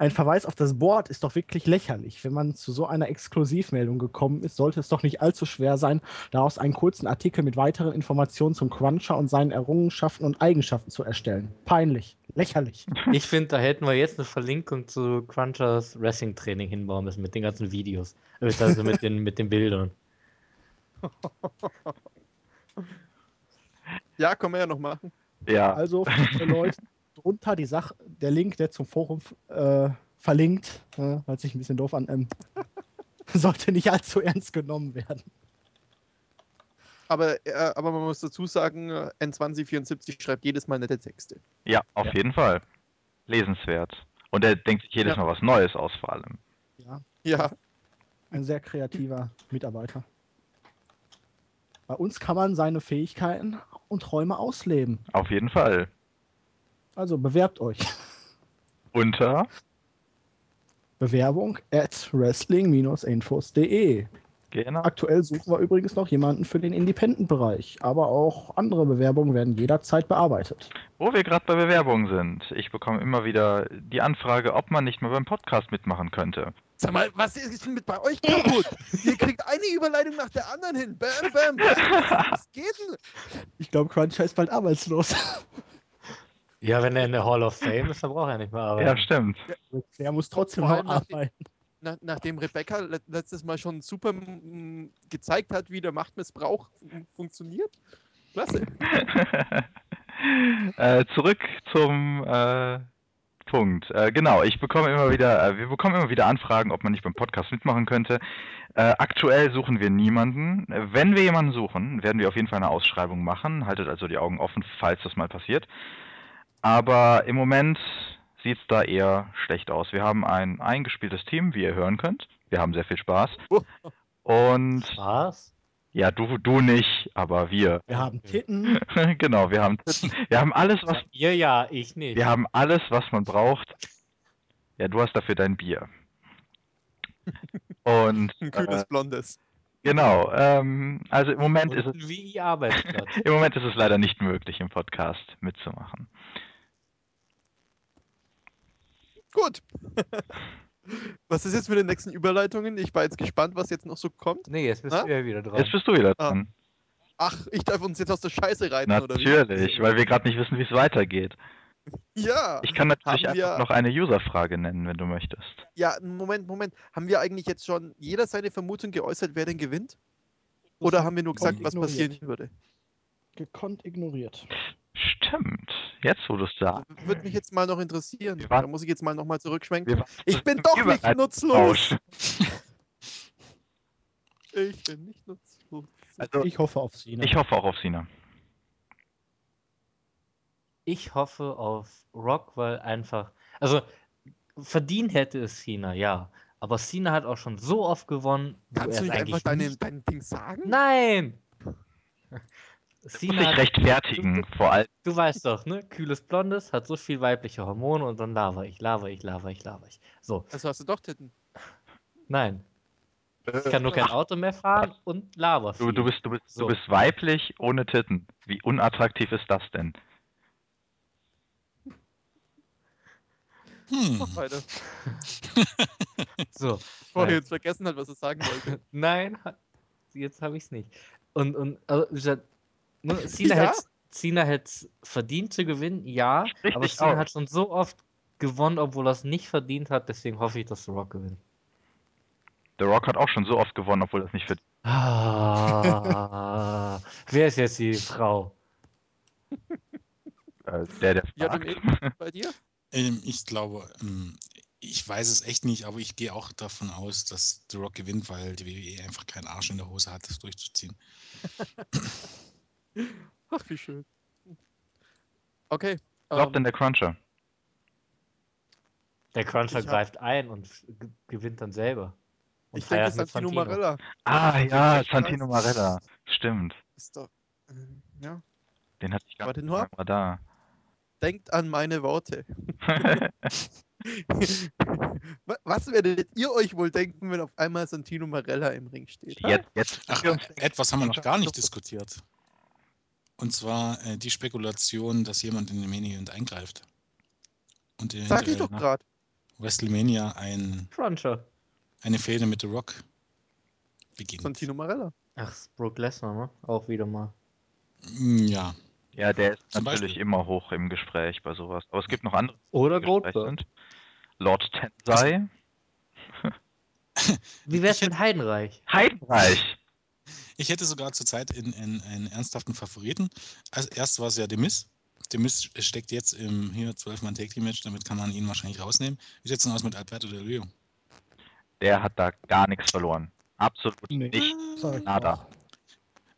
Ein Verweis auf das Board ist doch wirklich lächerlich. Wenn man zu so einer Exklusivmeldung gekommen ist, sollte es doch nicht allzu schwer sein, daraus einen kurzen Artikel mit weiteren Informationen zum Cruncher und seinen Errungenschaften und Eigenschaften zu erstellen. Peinlich. Lächerlich. Ich finde, da hätten wir jetzt eine Verlinkung zu Crunchers Wrestling Training hinbauen müssen mit den ganzen Videos. Also mit den, mit den Bildern. Ja, können wir ja noch machen. Ja, Also für Leute drunter die Sache, der Link, der zum Forum äh, verlinkt, äh, hört sich ein bisschen doof an, ähm, sollte nicht allzu ernst genommen werden. Aber, äh, aber man muss dazu sagen, äh, N2074 schreibt jedes Mal nette Texte. ja, auf Ja. jeden Fall. Lesenswert. Und er denkt sich jedes Ja. Mal was Neues aus, vor allem. Ja, Ja, ein sehr kreativer Mitarbeiter. Bei uns kann man seine Fähigkeiten und Träume ausleben. Auf jeden Fall. Also bewerbt euch. Unter Bewerbung at wrestling-infos.de. Genau. Aktuell suchen wir übrigens noch jemanden für den Independent-Bereich, aber auch andere Bewerbungen werden jederzeit bearbeitet. Wo wir gerade bei Bewerbungen sind. Ich bekomme immer wieder die Anfrage, ob man nicht mal beim Podcast mitmachen könnte. sag mal, was ist denn mit bei euch kaputt? Ihr kriegt eine Überleitung nach der anderen hin. Bam, bam, bam. Was geht denn? Ich glaube, Cruncher ist bald arbeitslos. Ja, wenn er in der Hall of Fame ist, dann braucht er nicht mehr arbeiten. Ja, stimmt. Der muss trotzdem noch nach arbeiten. Na, nachdem Rebecca le letztes Mal schon super mm, gezeigt hat, wie der Machtmissbrauch fun- funktioniert. Klasse. äh, zurück zum äh, Punkt. Äh, genau, ich bekomme immer wieder, äh, wir bekommen immer wieder Anfragen, ob man nicht beim Podcast mitmachen könnte. Äh, aktuell suchen wir niemanden. Wenn wir jemanden suchen, werden wir auf jeden Fall eine Ausschreibung machen. Haltet also die Augen offen, falls das mal passiert. Aber im Moment sieht es da eher schlecht aus. Wir haben ein eingespieltes Team, wie ihr hören könnt. Wir haben sehr viel Spaß. Und Was? ja, du, du nicht, aber wir. Wir haben Titten. genau, wir haben, wir haben alles, was Ihr ja, ich nicht. wir haben alles, was man braucht. Ja, du hast dafür dein Bier. Und Ein kühles äh, Blondes. genau, ähm, also im Moment ist Und es wie ihr Arbeitsplatz. im Moment ist es leider nicht möglich, im Podcast mitzumachen. Gut. Was ist jetzt mit den nächsten Überleitungen? Ich war jetzt gespannt, was jetzt noch so kommt. Nee, jetzt bist Na? du ja wieder dran. Jetzt bist du wieder Ah, dran. Ach, ich darf uns jetzt aus der Scheiße reiten, oder wie? Natürlich, weil wir gerade nicht wissen, wie es weitergeht. Ja. Ich kann natürlich wir- einfach noch eine User-Frage nennen, wenn du möchtest. Ja, Moment, Moment. Haben wir eigentlich jetzt schon jeder seine Vermutung geäußert, wer denn gewinnt? Oder haben wir nur gesagt, was passieren würde? Gekonnt ignoriert. Stimmt. Jetzt, wo du es sagst. Würde mich jetzt mal noch interessieren. Da muss ich jetzt mal nochmal zurückschwenken. Ich bin doch nicht nutzlos. Ich bin nicht nutzlos. Also, Ich hoffe auf Sina. ich hoffe auch auf Sina. Ich hoffe auf Rock, weil einfach. Also, verdient hätte es Cena, ja. Aber Cena hat auch schon so oft gewonnen. wo Kannst du nicht einfach deine, dein Ding sagen? Nein! Ich hat, rechtfertigen, vor allem. du weißt doch, ne? Kühles Blondes, hat so viel weibliche Hormone und dann laber ich, laber ich, laber ich, laber ich. So, Also hast du doch Titten. nein. Ich kann nur kein Auto mehr fahren und laber viel. Du, du, bist, du, bist, So. du bist weiblich ohne Titten. Wie unattraktiv ist das denn? Hm. Mach weiter. So, Bevor er jetzt vergessen hat, was er sagen wollte. Nein, jetzt habe ich es nicht. Und, und also, gesagt, ne, Cena Ja? hätte Cena hätte verdient zu gewinnen, ja, Sprich aber Cena aus. hat schon so oft gewonnen, obwohl er es nicht verdient hat, deswegen hoffe ich, dass The Rock gewinnt. The Rock hat auch schon so oft gewonnen, obwohl das nicht für. Ah, wer ist jetzt die Frau? Äh, der, der Ja, bei dir? Ähm, ich glaube, ähm, ich weiß es echt nicht, aber ich gehe auch davon aus, dass The Rock gewinnt, weil die WWE einfach keinen Arsch in der Hose hat, das durchzuziehen. Ach, wie schön. Okay. Glaubt ähm, denn der Cruncher? Der Cruncher Ich hab- greift ein und ge- gewinnt dann selber. Und ich denke, Santino Santino. Marella Ah, ja. Santino Marella. Stimmt. ist doch. ähm, ja. Den hatte ich gar Warte nicht mal da. Denkt an meine Worte. Wa- Was werdet ihr euch wohl denken, wenn auf einmal Santino Marella im Ring steht? jetzt, jetzt. Ach, etwas haben wir noch gar nicht diskutiert. Und zwar äh, die Spekulation, dass jemand in den Main Event eingreift. Und Sag ich eventuell doch gerade. WrestleMania ein, Cruncher. eine Fehde mit The Rock beginnt. Santino Marella. Ach, Brook Lesnar, ne? Auch wieder mal. Mm, Ja, Ja, der ist Zum natürlich Beispiel. immer hoch im Gespräch bei sowas. Aber es gibt noch andere, Oder Goldberg. Lord Tensei. Wie wär's mit Heidenreich? Heidenreich. Ich hätte sogar zurzeit in, in, einen ernsthaften Favoriten. Also erst war es ja Demis. Demis steckt jetzt im hier 12-Mann Tag Team Match, damit kann man ihn wahrscheinlich rausnehmen. Wie sieht's denn aus mit Alberto Del Rio? Der hat da gar nichts verloren. Absolut Nee. nicht. Nada.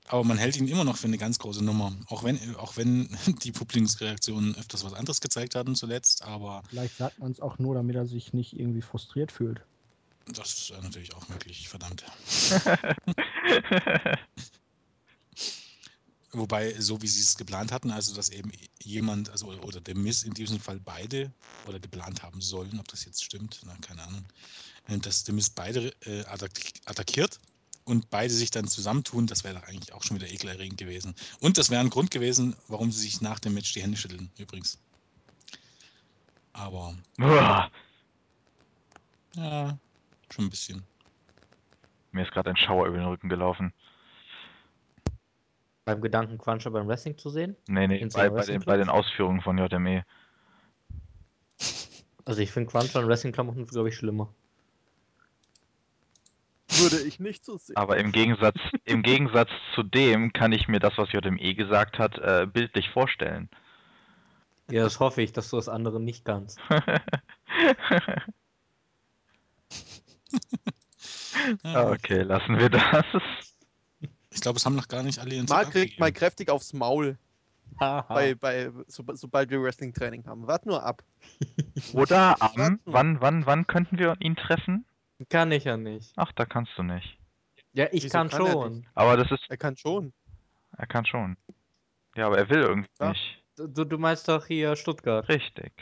Aber man hält ihn immer noch für eine ganz große Nummer. Auch wenn, auch wenn die Publikumsreaktionen öfters was anderes gezeigt hatten zuletzt, aber Vielleicht sagt man es auch nur, damit er sich nicht irgendwie frustriert fühlt. Das ist natürlich auch möglich, verdammt. Wobei, so wie sie es geplant hatten, also dass eben jemand, also oder, der Miss in diesem Fall beide oder geplant haben sollen, ob das jetzt stimmt, na, keine Ahnung, äh, dass der Miss beide äh, attack attackiert und beide sich dann zusammentun, das wäre doch eigentlich auch schon wieder ekelerregend gewesen. Und das wäre ein Grund gewesen, warum sie sich nach dem Match die Hände schütteln, übrigens. Aber Uah. ja, schon ein bisschen. Mir ist gerade ein Schauer über den Rücken gelaufen. Beim Gedanken Cruncher beim Wrestling zu sehen? Nee, nee, bei, bei, den, bei den Ausführungen von. JME. Also ich finde Cruncher und Wrestling-Klamotten, glaube ich, schlimmer. Würde ich nicht so sehen. Aber im Gegensatz, im Gegensatz zu dem kann ich mir das, was JME gesagt hat, äh, bildlich vorstellen. Ja, das hoffe ich, dass du das andere nicht kannst. Ja, okay, lassen wir das. Ich glaube, es haben noch gar nicht alle ihren Marc Zug kriegt mal kräftig aufs Maul, bei, bei, so, sobald wir Wrestling-Training haben. Wart nur ab. Oder am, wann, wann, wann könnten wir ihn treffen? Kann ich ja nicht. Ach, da kannst du nicht. Ja, ich Wieso kann, kann er schon. Aber das ist, Er kann schon. er kann schon. Ja, aber er will irgendwie Ja. nicht. Du, du meinst doch hier Stuttgart. Richtig.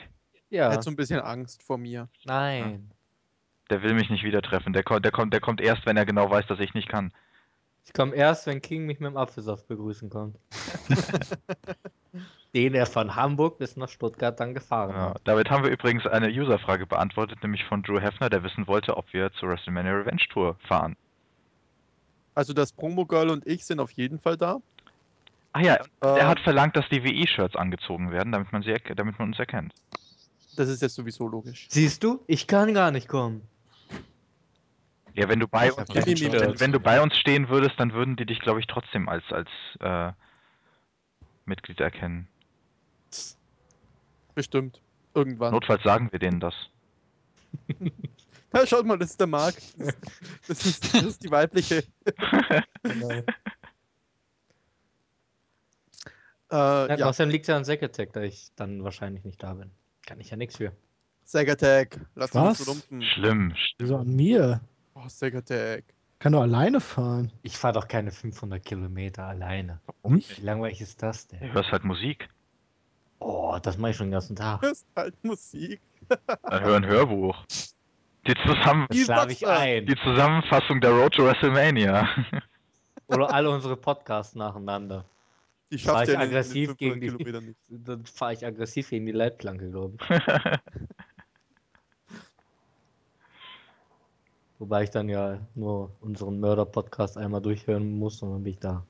Er Ja. hat so ein bisschen Angst vor mir. Nein. Der will mich nicht wieder treffen. Der kommt, der kommt, der kommt erst, wenn er genau weiß, dass ich nicht kann. Ich komme erst, wenn King mich mit dem Apfelsaft begrüßen kommt. Den er von Hamburg bis nach Stuttgart dann gefahren Ja, hat. damit haben wir übrigens eine Userfrage beantwortet, nämlich von Drew Hefner, der wissen wollte, ob wir zur WrestleMania Revenge Tour fahren. Also das Promo-Girl und ich sind auf jeden Fall da. Ach ja, er hat verlangt, dass die WI-Shirts angezogen werden, damit man sie, damit man uns erkennt. Das ist jetzt sowieso logisch. Siehst du? Ich kann gar nicht kommen. Ja, wenn du bei uns, Shirt. die wenn, wenn du bei uns stehen würdest, dann würden die dich, glaube ich, trotzdem als, als äh, Mitglied erkennen. Bestimmt. Irgendwann. Notfalls sagen wir denen das. Ja, schaut mal, das ist der Marc. Das, das, ist, das ist die weibliche. Genau. Äh, Ja, ja, Außerdem liegt es ja an Zack da ich dann wahrscheinlich nicht da bin. Kann ich ja nichts für. Sagatag. Lass uns lumpen. Schlimm. Wieso an mir? Oh, Sagatag. Kann doch alleine fahren. Ich fahre doch keine 500 Kilometer alleine. Warum nicht? Wie langweilig ist das Du denn? hörst halt Musik. Oh, das mache ich schon den ganzen Tag. Das ist halt Musik. Dann hör ein Hörbuch. Die, zusammen, Das schlafe ich Boxer. ein. die Zusammenfassung der Road to WrestleMania. Oder alle unsere Podcasts nacheinander. Die schafft ich ja aggressiv 500 gegen die- Kilometern nicht. Dann fahre ich aggressiv gegen die Leitplanke, glaube ich. Wobei ich dann ja nur unseren Mörder-Podcast einmal durchhören muss und dann bin ich da.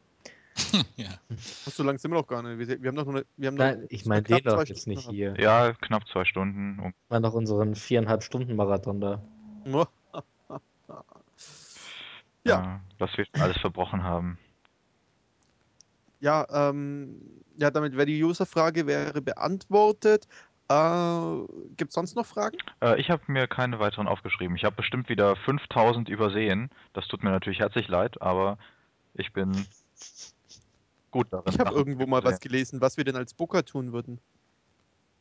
ja. Ach, so lange sind wir noch gar nicht. Wir, wir haben noch nur eine, wir haben Nein, noch ich meine knapp den doch zwei jetzt Stunden nicht hier. ja, knapp zwei Stunden. Um- Ich meine noch unseren viereinhalb Stunden Marathon da. Ja. Ja. was wir alles verbrochen haben. Ja, ähm, ja, damit wäre die User-Frage wäre beantwortet. Äh, Gibt es sonst noch Fragen? Äh, ich habe mir keine weiteren aufgeschrieben. Ich habe bestimmt wieder 5000 übersehen. Das tut mir natürlich herzlich leid, aber ich bin gut darin. Ich habe irgendwo mal was gelesen, was wir denn als Booker tun würden.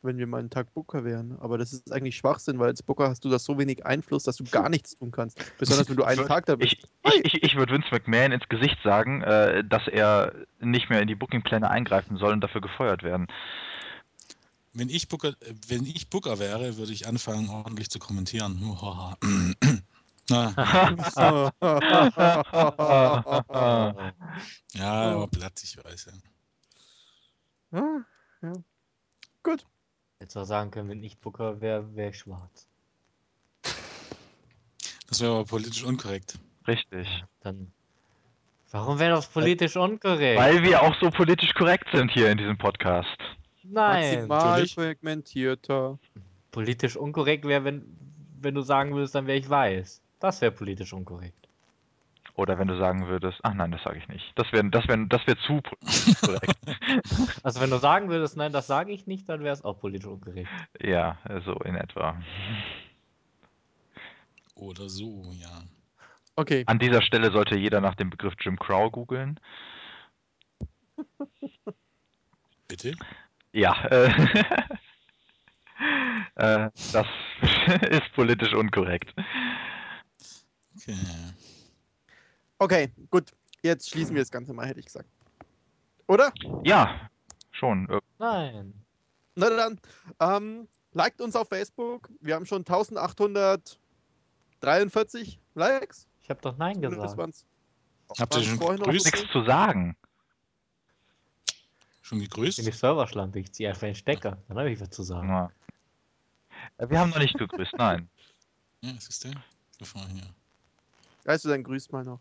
Wenn wir mal einen Tag Booker wären. Aber das ist eigentlich Schwachsinn, weil als Booker hast du da so wenig Einfluss, dass du gar nichts tun kannst. Besonders wenn du einen Tag da bist. Ich, ich, ich, ich würde Vince McMahon ins Gesicht sagen, äh, dass er nicht mehr in die Bookingpläne eingreifen soll und dafür gefeuert werden. Wenn ich Booker, wenn ich Booker wäre, würde ich anfangen, ordentlich zu kommentieren. Ja, aber platt, ich weiß ja. Ah, ja. Gut. Jetzt auch sagen können, wenn ich Booker wäre, wäre ich schwarz. Das wäre aber politisch unkorrekt. Richtig. Dann Warum wäre das politisch unkorrekt? Weil wir auch so politisch korrekt sind hier in diesem Podcast. Nein. Maximal fragmentierter. Politisch unkorrekt wäre, wenn, wenn du sagen würdest, dann wäre ich weiß. Das wäre politisch unkorrekt. Oder wenn du sagen würdest, ach nein, das sage ich nicht. Das wäre das wär, das wär zu politisch korrekt. Also wenn du sagen würdest, nein, das sage ich nicht, dann wäre es auch politisch unkorrekt. ja, so in etwa. Oder so, ja. Okay. An dieser Stelle sollte jeder nach dem Begriff Jim Crow googeln. Bitte? Ja, äh, äh, das ist politisch unkorrekt. Okay. Okay, gut. Jetzt schließen wir das Ganze mal, hätte ich gesagt. Oder? Ja, schon. Äh, Nein. Na dann, ähm, liked uns auf Facebook. Wir haben schon 1843 Likes. Ich habe doch Nein Das gesagt. Habt ihr schon Nichts zu sagen. Schon Bin gegrüßt? ich Serverschlampe, ich ziehe einfach den Stecker. Dann habe ich was zu sagen. Ja. Äh, Wir haben noch nicht gegrüßt, nein. Ja, was ist der? Bevor hier. Weißt du, dann grüßt mal noch.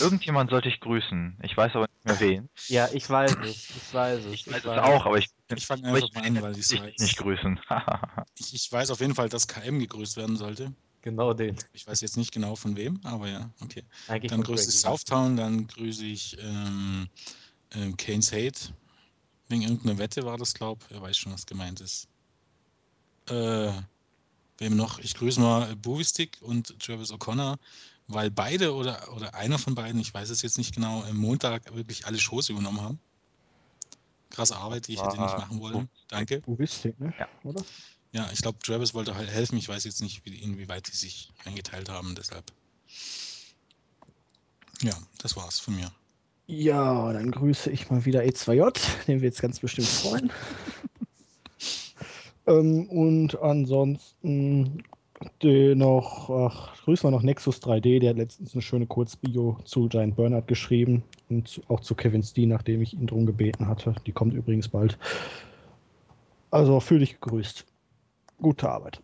Irgendjemand sollte ich grüßen. Ich weiß aber nicht mehr wen. Ja, ich weiß es. Ich weiß es. Ich weiß es auch, aber ich, Ich fange einfach mal an, weil ich ich weiß. nicht grüßen. Ich, ich weiß auf jeden Fall, dass KM gegrüßt werden sollte. Genau den. Ich weiß jetzt nicht genau von wem, aber ja, okay. Eigentlich Dann grüße ich. Southtown, dann grüße ich ähm, ähm, Kane's Hate. Wegen irgendeiner Wette war das, glaub. Er weiß schon, was gemeint ist. Äh, wem noch? Ich grüße mal Bovistick und Travis O'Connor, weil beide oder, oder einer von beiden, ich weiß es jetzt nicht genau, am Montag wirklich alle Shows übernommen haben. Krasse Arbeit, die ich hätte nicht machen wollen. Danke. Uvistik, ne? Ja. Oder? Ja, ich glaube, Travis wollte halt helfen. Ich weiß jetzt nicht, wie, inwieweit die sich eingeteilt haben, deshalb. Ja, das war's von mir. Ja, dann grüße ich mal wieder E2J, den wir jetzt ganz bestimmt freuen. ähm, und ansonsten den noch, ach, grüßen wir noch Nexus 3D, der hat letztens eine schöne Kurzbio zu Giant Bernard geschrieben und auch zu Kevin Steen, nachdem ich ihn drum gebeten hatte. Die kommt übrigens bald. Also fühl dich gegrüßt. Gute Arbeit.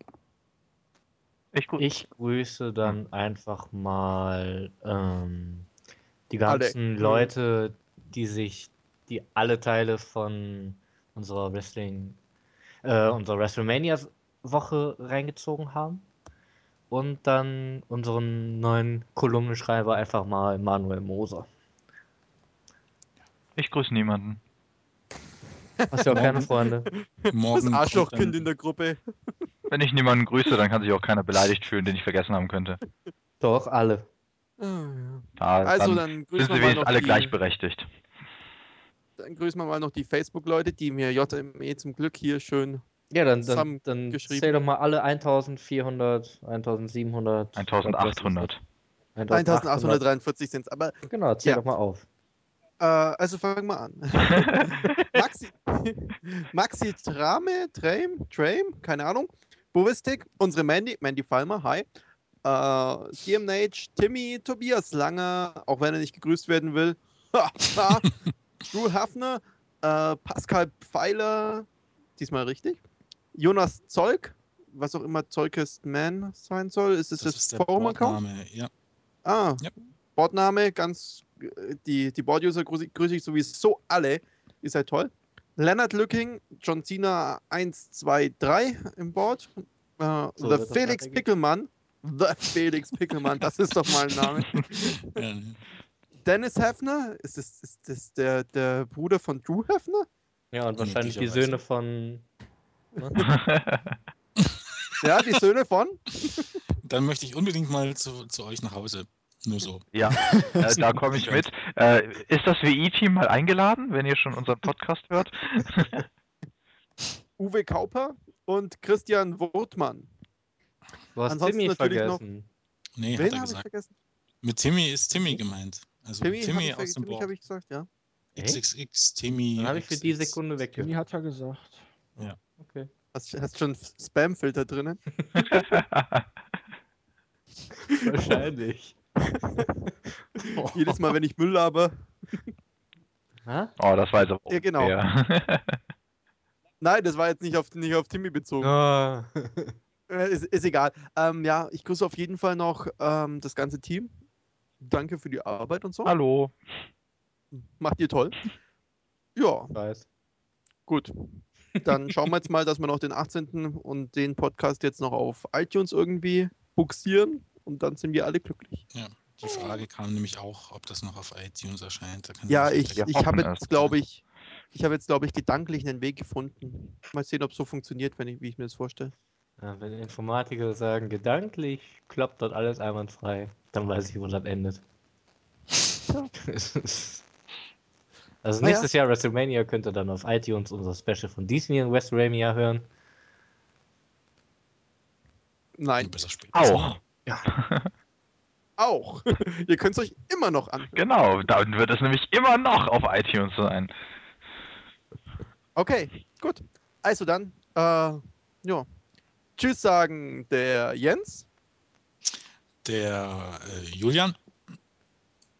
Ich gut. Ich grüße dann einfach mal ähm, die Alle. ganzen Mhm. Leute, die sich die alle Teile von unserer Wrestling, äh, unserer WrestleMania-Woche reingezogen haben. Und dann unseren neuen Kolumnenschreiber einfach mal Manuel Moser. Ich grüße niemanden. Hast ja auch keine Freunde. Das Morgen kommt Arschlochkind in der Gruppe. Wenn ich niemanden grüße, dann kann sich auch keiner beleidigt fühlen, den ich vergessen haben könnte. Doch, alle. Ah, ja. Da, Also dann, dann sind grüßen wir mal wenigstens noch alle die, gleichberechtigt. dann grüßen wir mal noch die Facebook-Leute, die mir JME zum Glück hier schön. Ja, dann, dann, Zusammen dann geschrieben. zähl doch mal alle 1400, 1700. 1800. 1843 sind es. Aber Genau, zähl Ja. doch mal auf. äh, also fangen wir an. Maxi, Maxi Trame, Trame, Trame, keine Ahnung. Bovistik, unsere Mandy, Mandy Falmer, hi. Äh, CMH, Timmy, Tobias Lange, auch wenn er nicht gegrüßt werden will. Drew Hafner, äh, Pascal Pfeiler, diesmal richtig. Jonas Zolk, was auch immer Zolkest Man sein soll. Ist es Das das, der Forum-Account? Bordname. Ja, Ah, Ja. Bordname, ganz äh, die, die Board-User grüße grüße ich sowieso alle. Ihr seid toll. Leonard Lücking, John Cena 1, 2, 3 im Board. Äh, So das Felix. Pickelmann. The Felix Pickelmann, das ist doch mal ein Name. ja. Dennis Hefner, ist das, ist das der, der Bruder von Drew Hefner? Ja, und wahrscheinlich die. Söhne von. Ne? Ja, die Söhne von? Dann möchte ich unbedingt mal zu, zu euch nach Hause. Nur so. ja, äh, da komme ich mit. Äh, ist das WI-Team mal eingeladen, wenn ihr schon unseren Podcast hört? Uwe Kauper und Christian Wurtmann. Du hast Ansonsten Timmy natürlich noch- vergessen. Nee, hat Wen er habe ich gesagt. vergessen? Mit Timmy ist Timmy gemeint. Also Timmy, Timmy, aus vergessen. dem Timmy Board. habe ich gesagt, ja. XXX, Timmy. Dann habe ich für die. Sekunde Timmy weggehört. hat er gesagt. Okay. Hast, hast schon Spam-Filter drinnen? Wahrscheinlich. Jedes Mal, wenn ich Müll laber. Hä? oh, das war jetzt aber Ja, genau. Nein, das war jetzt nicht auf, nicht auf Timmy bezogen. Ah. Äh, ist, ist egal. Ähm, ja, ich grüße auf jeden Fall noch ähm, das ganze Team. danke für die Arbeit und so. Hallo. Macht ihr toll. Ja, Weiß. gut. Dann schauen wir jetzt mal, dass wir noch den 18. und den Podcast jetzt noch auf iTunes irgendwie buxieren und dann sind wir alle glücklich. Die Frage kam nämlich auch, ob das noch auf iTunes erscheint. Da kann Ja, ich, ich hoffen habe jetzt, glaube ich, ich habe jetzt, glaube ich, gedanklich einen Weg gefunden. Mal sehen, ob es so funktioniert, wenn ich, wie ich mir das vorstelle. Ja, wenn Informatiker sagen, gedanklich klappt dort alles einwandfrei, dann weiß ich, wo das endet. also Ah, ja. nächstes Jahr WrestleMania könnt ihr dann auf iTunes unser Special von Disney in WrestleMania hören. Nein, besser später. Auch. nie. auch. ihr könnt es euch immer noch anhören. Genau, dann wird es nämlich immer noch auf iTunes sein. Okay, gut. Also dann, äh, ja. Tschüss sagen der Jens. Der äh, Julian,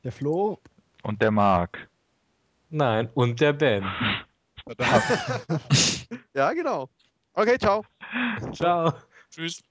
Der Flo, Und der Marc. Nein, und der Ben. Ja, genau. Okay, ciao. Ciao. tschüss.